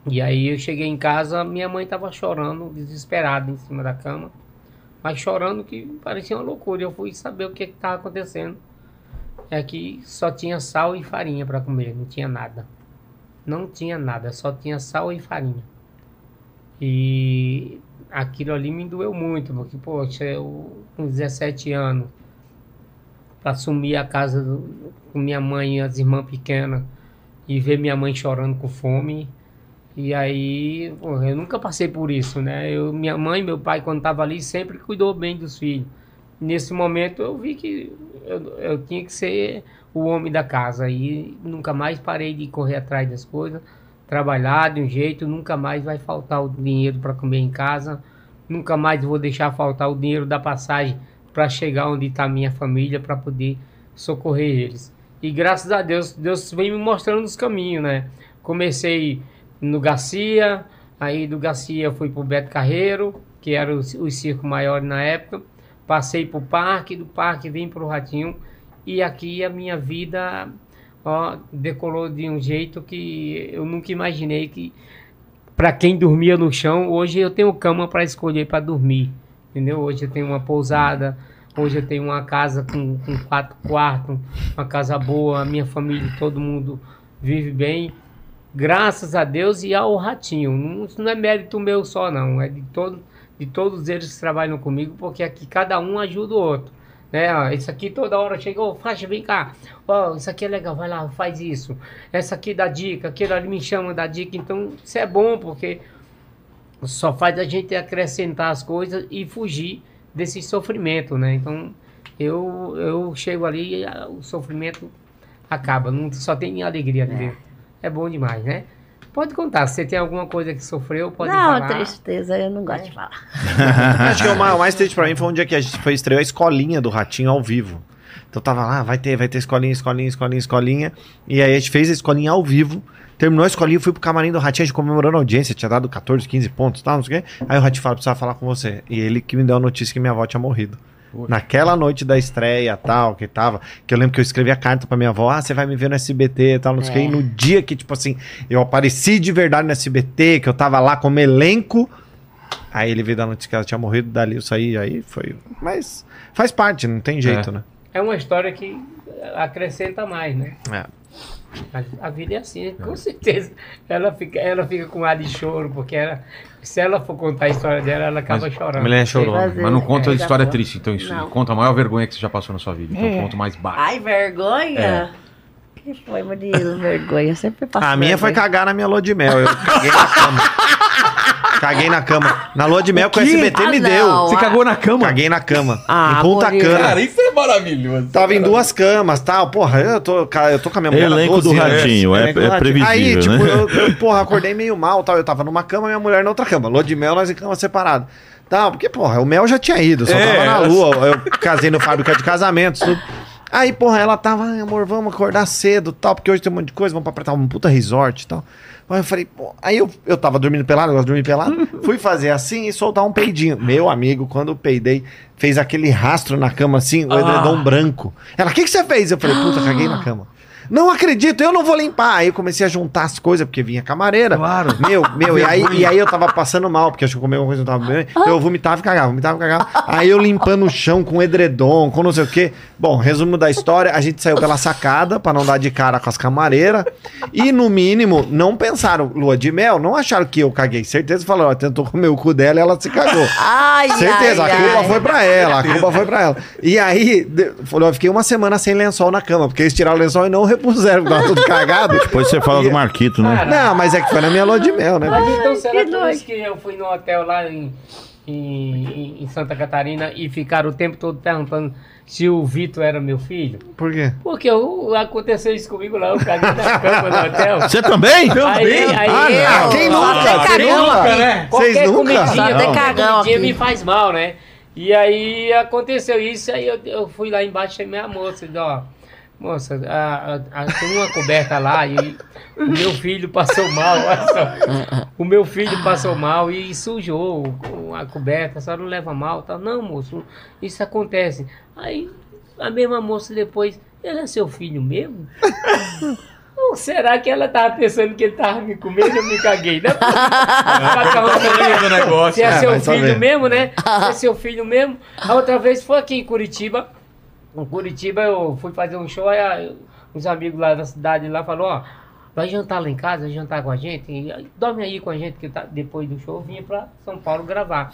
E aí eu cheguei em casa, minha mãe estava chorando, desesperada em cima da cama. Mas chorando que parecia uma loucura. Eu fui saber o que estava acontecendo. É que só tinha sal e farinha para comer, não tinha nada. Não tinha nada, só tinha sal e farinha. E aquilo ali me doeu muito, porque, poxa, eu com 17 anos, assumir a casa do- com minha mãe e as irmãs pequenas, e ver minha mãe chorando com fome. E aí, pô, eu nunca passei por isso, né? Eu, minha mãe meu pai, quando estavam ali, sempre cuidou bem dos filhos. Nesse momento, eu vi que eu, eu tinha que ser o homem da casa. E nunca mais parei de correr atrás das coisas. Trabalhar de um jeito, nunca mais vai faltar o dinheiro para comer em casa. Nunca mais vou deixar faltar o dinheiro da passagem para chegar onde está minha família, para poder socorrer eles. E graças a Deus, Deus vem me mostrando os caminhos, né? Comecei no Garcia, aí do Garcia fui pro Beto Carreiro, que era o, o circo maior na época. Passei pro parque, do parque vim pro Ratinho. E aqui a minha vida ó, decolou de um jeito que eu nunca imaginei que para quem dormia no chão, hoje eu tenho cama para escolher para dormir. Entendeu? Hoje eu tenho uma pousada, hoje eu tenho uma casa com, com quatro quartos, uma casa boa, a minha família, todo mundo vive bem. Graças a Deus e ao Ratinho. Não, isso não é mérito meu só, não. É de, todo, de todos eles que trabalham comigo, porque aqui cada um ajuda o outro. Né? Isso aqui toda hora chegou, faixa, vem cá. Ó, isso aqui é legal, vai lá, faz isso. Essa aqui dá dica, aquele ali me chama da dica. Então, isso é bom, porque só faz a gente acrescentar as coisas e fugir desse sofrimento, né? Então, eu, eu chego ali e o sofrimento acaba, não só tem alegria ali dentro. É bom demais, né? Pode contar, se você tem alguma coisa que sofreu, pode não, falar. tristeza, eu não gosto de falar. Acho que o mais, o mais triste pra mim foi um dia que a gente foi estrear a escolinha do Ratinho ao vivo. Então tava lá, vai ter, vai ter escolinha, escolinha, escolinha, escolinha. E aí a gente fez a escolinha ao vivo. Terminou a escolinha, fui pro camarim do Ratinho, a gente comemorando a audiência, tinha dado 14, 15 pontos tal, não sei o quê. Aí o Ratinho fala, precisava falar com você. E ele que me deu a notícia que minha avó tinha morrido. Naquela noite da estreia, tal, que tava, que eu lembro que eu escrevi a carta pra minha avó, ah, você vai me ver no SBT e tal, não sei o quê. E no dia que, tipo assim, eu apareci de verdade no SBT, que eu tava lá como elenco, Aí ele veio dar notícia que ela tinha morrido, dali eu saí, aí foi. Mas faz parte, não tem jeito, É. né? É uma história que acrescenta mais, né? É. A, a vida é assim, com certeza. Ela fica, ela fica com ar de choro, porque ela, se ela for contar a história dela, ela acaba Mas- chorando. A mulher chorou. Mas não conta é, a história foi. triste, então isso Não. conta a maior vergonha que você já passou na sua vida. Então É. conta mais baixo. Ai, vergonha? Que foi, Murilo? Vergonha. Eu sempre passo A minha foi vergonha. cagar na minha lua de mel. Eu caguei na cama. caguei na cama. Na lua de mel que o SBT Ah, me não. deu. Você cagou na cama? Caguei na cama. Ah, em Punta Murilo. Cana. isso é maravilhoso. Tava em duas camas, tal. Porra, eu tô, cara, eu tô com a minha mulher Elenco 12 do anos. Ratinho, é- Elenco do é previsível, Aí, tipo, né? eu, eu, porra, acordei meio mal, tal. Eu tava numa cama, minha mulher na outra cama. Lua de mel, nós em cama separado. Tal, porque, porra, o mel já tinha ido, só É, tava na lua. Eu casei no fábrica de casamentos, tudo. Aí, porra, ela tava, ai, amor, vamos acordar cedo, tal, porque hoje tem um monte de coisa, vamos pra apertar um puta resort e tal. Aí eu falei, pô, aí eu, eu tava dormindo pelado, eu gosto de dormir pelado, fui fazer assim e soltar um peidinho. Meu amigo, quando eu peidei, fez aquele rastro na cama assim, o edredom branco. Ela, o que, que você fez? Eu falei, puta, caguei na cama. Não acredito, eu não vou limpar. Aí eu comecei a juntar as coisas, porque vinha camareira. Claro. Meu, meu, e aí, e aí eu tava passando mal, porque acho que eu comi alguma coisa que não tava bem. Eu vomitava e cagava, vomitava e cagava. Aí eu limpando o chão com edredom, com não sei o quê. Bom, resumo da história, a gente saiu pela sacada pra não dar de cara com as camareiras. E no mínimo, não pensaram, lua de mel, não acharam que eu caguei. Certeza falaram, ó, tentou comer o cu dela e ela se cagou. Ai, Certeza, ai, a culpa ai. foi pra ela, a culpa foi pra ela. E aí, eu fiquei uma semana sem lençol na cama, porque eles tiraram o lençol e não repuseram, tava tudo cagado. Depois você fala do Marquito, né? Não, mas é que foi na minha lua de mel, né? Mas então será que por isso que eu fui no hotel lá em, em, em Santa Catarina e ficaram o tempo todo perguntando se o Vitor era meu filho? Por quê? Porque eu, aconteceu isso comigo lá, eu caguei na cama no hotel. Você também? Aí, aí, Ah, eu- quem Só nunca? tem Quem nunca? né? Qualquer Vocês nunca? comidinha, comidinha me faz mal, né? E aí aconteceu isso, aí eu, eu fui lá embaixo e chamei a moça, e ó, moça, a, a- a- tem uma coberta lá e o meu filho passou mal. O meu filho passou mal e sujou a coberta, a senhora não leva mal, tá? Não, moço, isso acontece. Aí A mesma moça depois, ele é seu filho mesmo? Ou será que ela tava pensando que ele tava me comendo e eu me caguei, né? do negócio. Se é, É, seu filho mesmo, né? Se é seu filho mesmo. A outra vez foi aqui em Curitiba. Em Curitiba eu fui fazer um show, aí a- uns amigos lá da cidade lá falou, ó, vai jantar lá em casa, vai jantar com a gente, e dorme aí com a gente, que tá, depois do show eu vinha pra São Paulo gravar.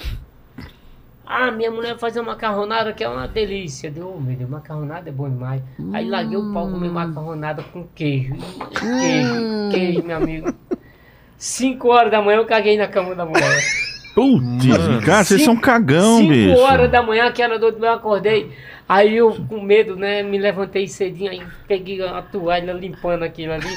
Ah, minha mulher faz uma macarronada que é uma delícia. Deu, oh, meu Deus, macarronada é bom demais. Aí larguei o pau comer macarronada com queijo. Queijo, queijo, meu amigo. Cinco horas da manhã eu caguei na cama da mulher. Putz, cara, vocês são cagão, Cinco bicho. horas da manhã, que era do outro, eu acordei. Aí eu, com medo, né, me levantei cedinho, aí peguei a toalha limpando aquilo ali.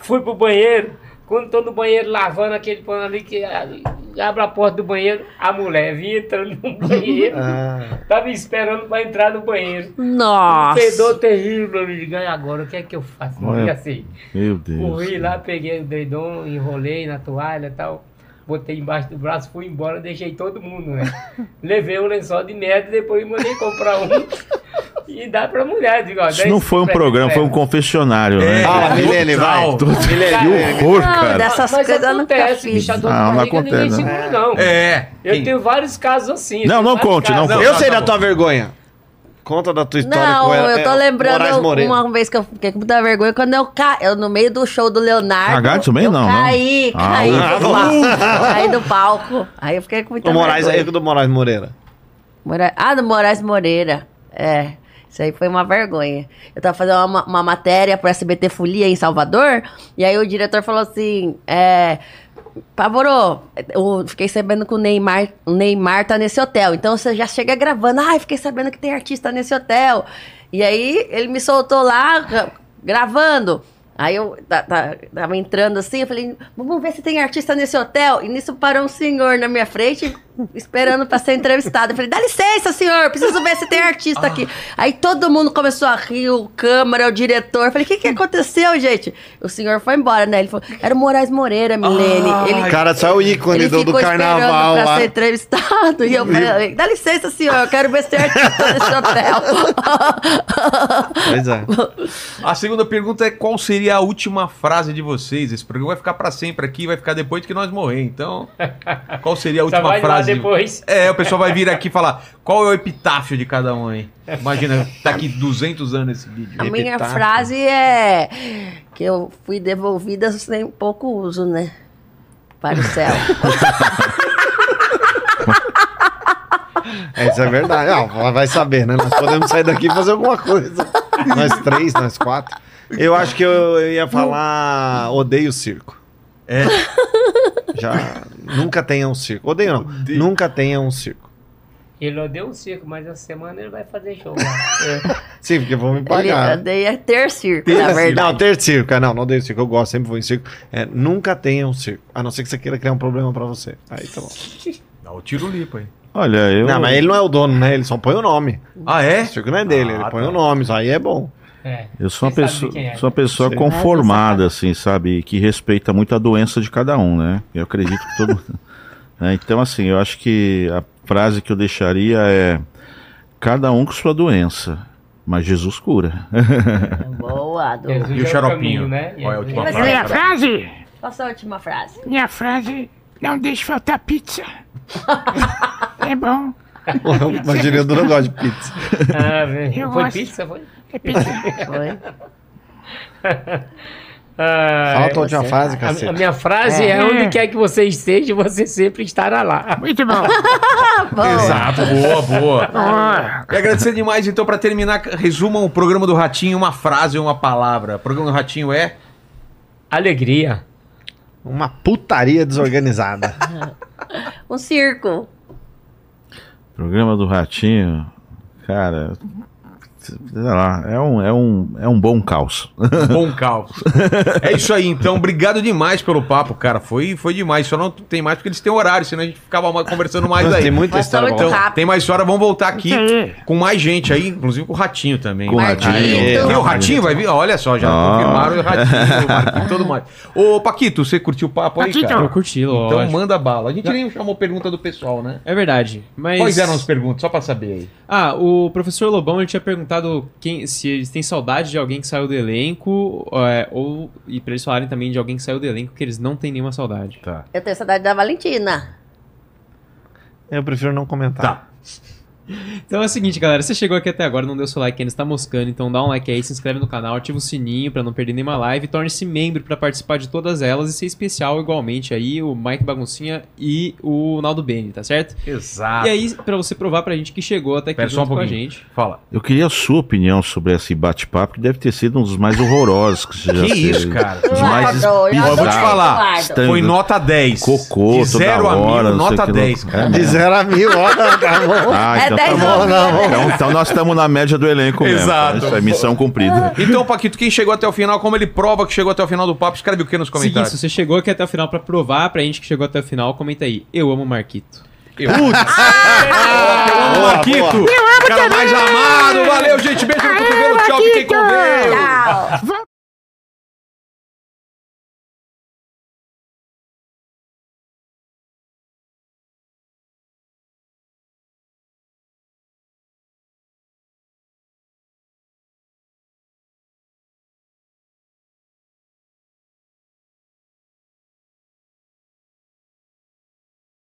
Fui pro banheiro. Quando tô no banheiro lavando aquele pano ali, que abre a porta do banheiro, a mulher vinha entrando no banheiro. Ah, Tava esperando pra entrar no banheiro. Nossa. Fedor terrível, eu digo, "E agora o que é que eu faço? Olha. E assim, Meu Deus. corri lá, peguei o dedão, enrolei na toalha e tal, botei embaixo do braço, fui embora, deixei todo mundo, né? Levei um lençol de merda, depois mandei comprar um e dar pra mulher. Digo, ó, Isso dá não foi um programa, foi um confessionário, né? Fala, Milene, vai. Milene, Que horror, Não, cara. dessas Mas coisas eu nunca acontece, fiz. bicho, a dor de Não, não ninguém acontece, né? segura, não. É. Eu tenho vários casos assim. Não, não conte, não conte. Eu Não, sei da tua vergonha. Conta da tua história Não, com ela. eu tô é, Moraes lembrando uma vez que eu fiquei com muita vergonha quando eu caí. Eu, no meio do show do Leonardo. Cagado também eu não, não. caí, Ah, caí, uh. do palco, caí do palco. Aí eu fiquei com muita O Moraes, vergonha. é do Moraes Moreira. Mora- Ah, do Moraes Moreira. É. Isso aí foi uma vergonha. Eu tava fazendo uma, uma matéria pro SBT Folia em Salvador, e aí o diretor falou assim: é. Pavorô, eu fiquei sabendo que o Neymar, o Neymar tá nesse hotel. Então você já chega gravando. Ai, fiquei sabendo que tem artista nesse hotel. E aí ele me soltou lá gra- gravando. Aí eu ta- ta- tava entrando assim, eu falei, vamos ver se tem artista nesse hotel. E nisso parou um senhor na minha frente, esperando pra ser entrevistado. Eu falei, dá licença, senhor, preciso ver se tem artista aqui. Aí todo mundo começou a rir, o câmera, o diretor. Eu falei, o que, que aconteceu, gente? O senhor foi embora, né? Ele falou, era o Moraes Moreira, Milene. ele, Cara, só o ícone ele do, do carnaval pra lá. ser entrevistado. E eu falei, dá licença, senhor, eu quero ver se tem artista nesse hotel. Pois é. A segunda pergunta é qual seria a última frase de vocês? Esse programa vai ficar pra sempre aqui, vai ficar depois de que nós morrer. Então, qual seria a última frase? Depois. É, o pessoal vai vir aqui falar qual é o epitáfio de cada um aí. Imagina, tá aqui 200 anos esse vídeo. A minha Epitáfio. frase é que eu fui devolvida sem pouco uso, né? Para o céu. É, Isso é verdade. Não, vai saber, né? Nós podemos sair daqui e fazer alguma coisa. Nós três, nós quatro. Eu acho que eu ia falar odeio circo. É. Já nunca tenha um circo. Odeio não. Odeio. Nunca tenha um circo. Ele odeia um circo, mas essa semana ele vai fazer show. É. Sim, porque vão me Ele pagar. odeia ter circo, Ter na circo. verdade. Não, ter circo. é, Não, não odeio circo. Eu gosto, sempre vou em circo. É, nunca tenha um circo. A não ser que você queira criar um problema pra você. Aí tá bom. Dá o tiro lipo aí. Olha, eu. Não, mas ele não é o dono, né? Ele só põe o nome. Ah, é? O circo não é dele, Ah, ele põe tá. o nome. Isso aí é bom. É. Eu sou uma pessoa, é. sou uma pessoa Sei. conformada, assim, sabe? Que respeita muito a doença de cada um, né? Eu acredito que todo. É, então, assim, eu acho que a frase que eu deixaria é: cada um com sua doença, mas Jesus cura. Boa, Du. Jesus E o é o xaropinho? caminho, né? Qual é a última Mas frase? Minha frase, Qual a sua última frase? minha frase, não deixe faltar pizza. É bom, Imagina, eu não gosto de pizza. Ah, velho. Eu foi gosto. pizza, foi? é pizza. Foi? Ah, Falta a última você fase, a, a cacete. minha frase é. É. onde quer que você esteja, você sempre estará lá. Muito bom. Exato, boa, boa. Boa. E agradecer demais, então, pra terminar, resumam o programa do Ratinho, uma frase ou uma palavra. O programa do Ratinho é. Alegria. Uma putaria desorganizada. Um circo. Programa do Ratinho, cara. Sei lá, é um, é um, é um bom caos. Bom caos. É isso aí, então. Obrigado demais pelo papo, cara. Foi, foi demais. Só não tem mais porque eles têm horário, senão a gente ficava conversando mais aí. Tem muita Mas história tá Então, rápido. tem mais história. Vamos voltar aqui aí. com mais gente aí, inclusive com o Ratinho também. Com o. Ratinho. E o Ratinho vai vir? Olha só, já Ah. confirmaram o Ratinho, o e tudo mais. Ô, Paquito, você curtiu o papo aí, Paquito. cara? Eu curti, Então lógico. manda bala. A gente nem chamou pergunta do pessoal, né? É verdade. Mas... Quais eram as perguntas? Só pra saber aí. Ah, o professor Lobão ele tinha perguntado perguntado quem, se eles têm saudade de alguém que saiu do elenco, é, ou e pra eles falarem também de alguém que saiu do elenco que eles não têm nenhuma saudade. Tá. Eu tenho saudade da Valentina. Eu prefiro não comentar. Tá. Então é o seguinte, galera, você chegou aqui até agora, não deu seu like ainda, está moscando, então dá um like aí, se inscreve no canal, ativa o sininho pra não perder nenhuma live, torne-se membro pra participar de todas elas e ser especial igualmente aí, o Mike Baguncinha e o Naldo Beni, tá certo? Exato. E aí, pra você provar pra gente que chegou até aqui Pera só um junto com a gente. Fala. Eu queria a sua opinião sobre esse bate-papo, que deve ter sido um dos mais horrorosos que você já Que isso, cara? Os mais Ó, eu vou te falar. Estranho. Foi nota 10. Cocô, De 0 toda a hora, mil, nota o que 10, lá. cara. De zero a mil, ó, tá bom. Ah, É então 10 tá bom. anos, né? Então, então nós estamos na média do elenco mesmo. Exato. Isso é missão cumprida. Então, Paquito, quem chegou até o final, como ele prova que chegou até o final do papo, escreve o que nos Seguinte, comentários? se você chegou aqui até o final pra provar pra gente que chegou até o final, comenta aí. Eu amo o Marquito. Eu. Putz! eu amo o Boa, Marquito! boa. Cara mais amado! Valeu, gente! Beijo no cotovelo, tchau, fiquem com Deus! Tchau.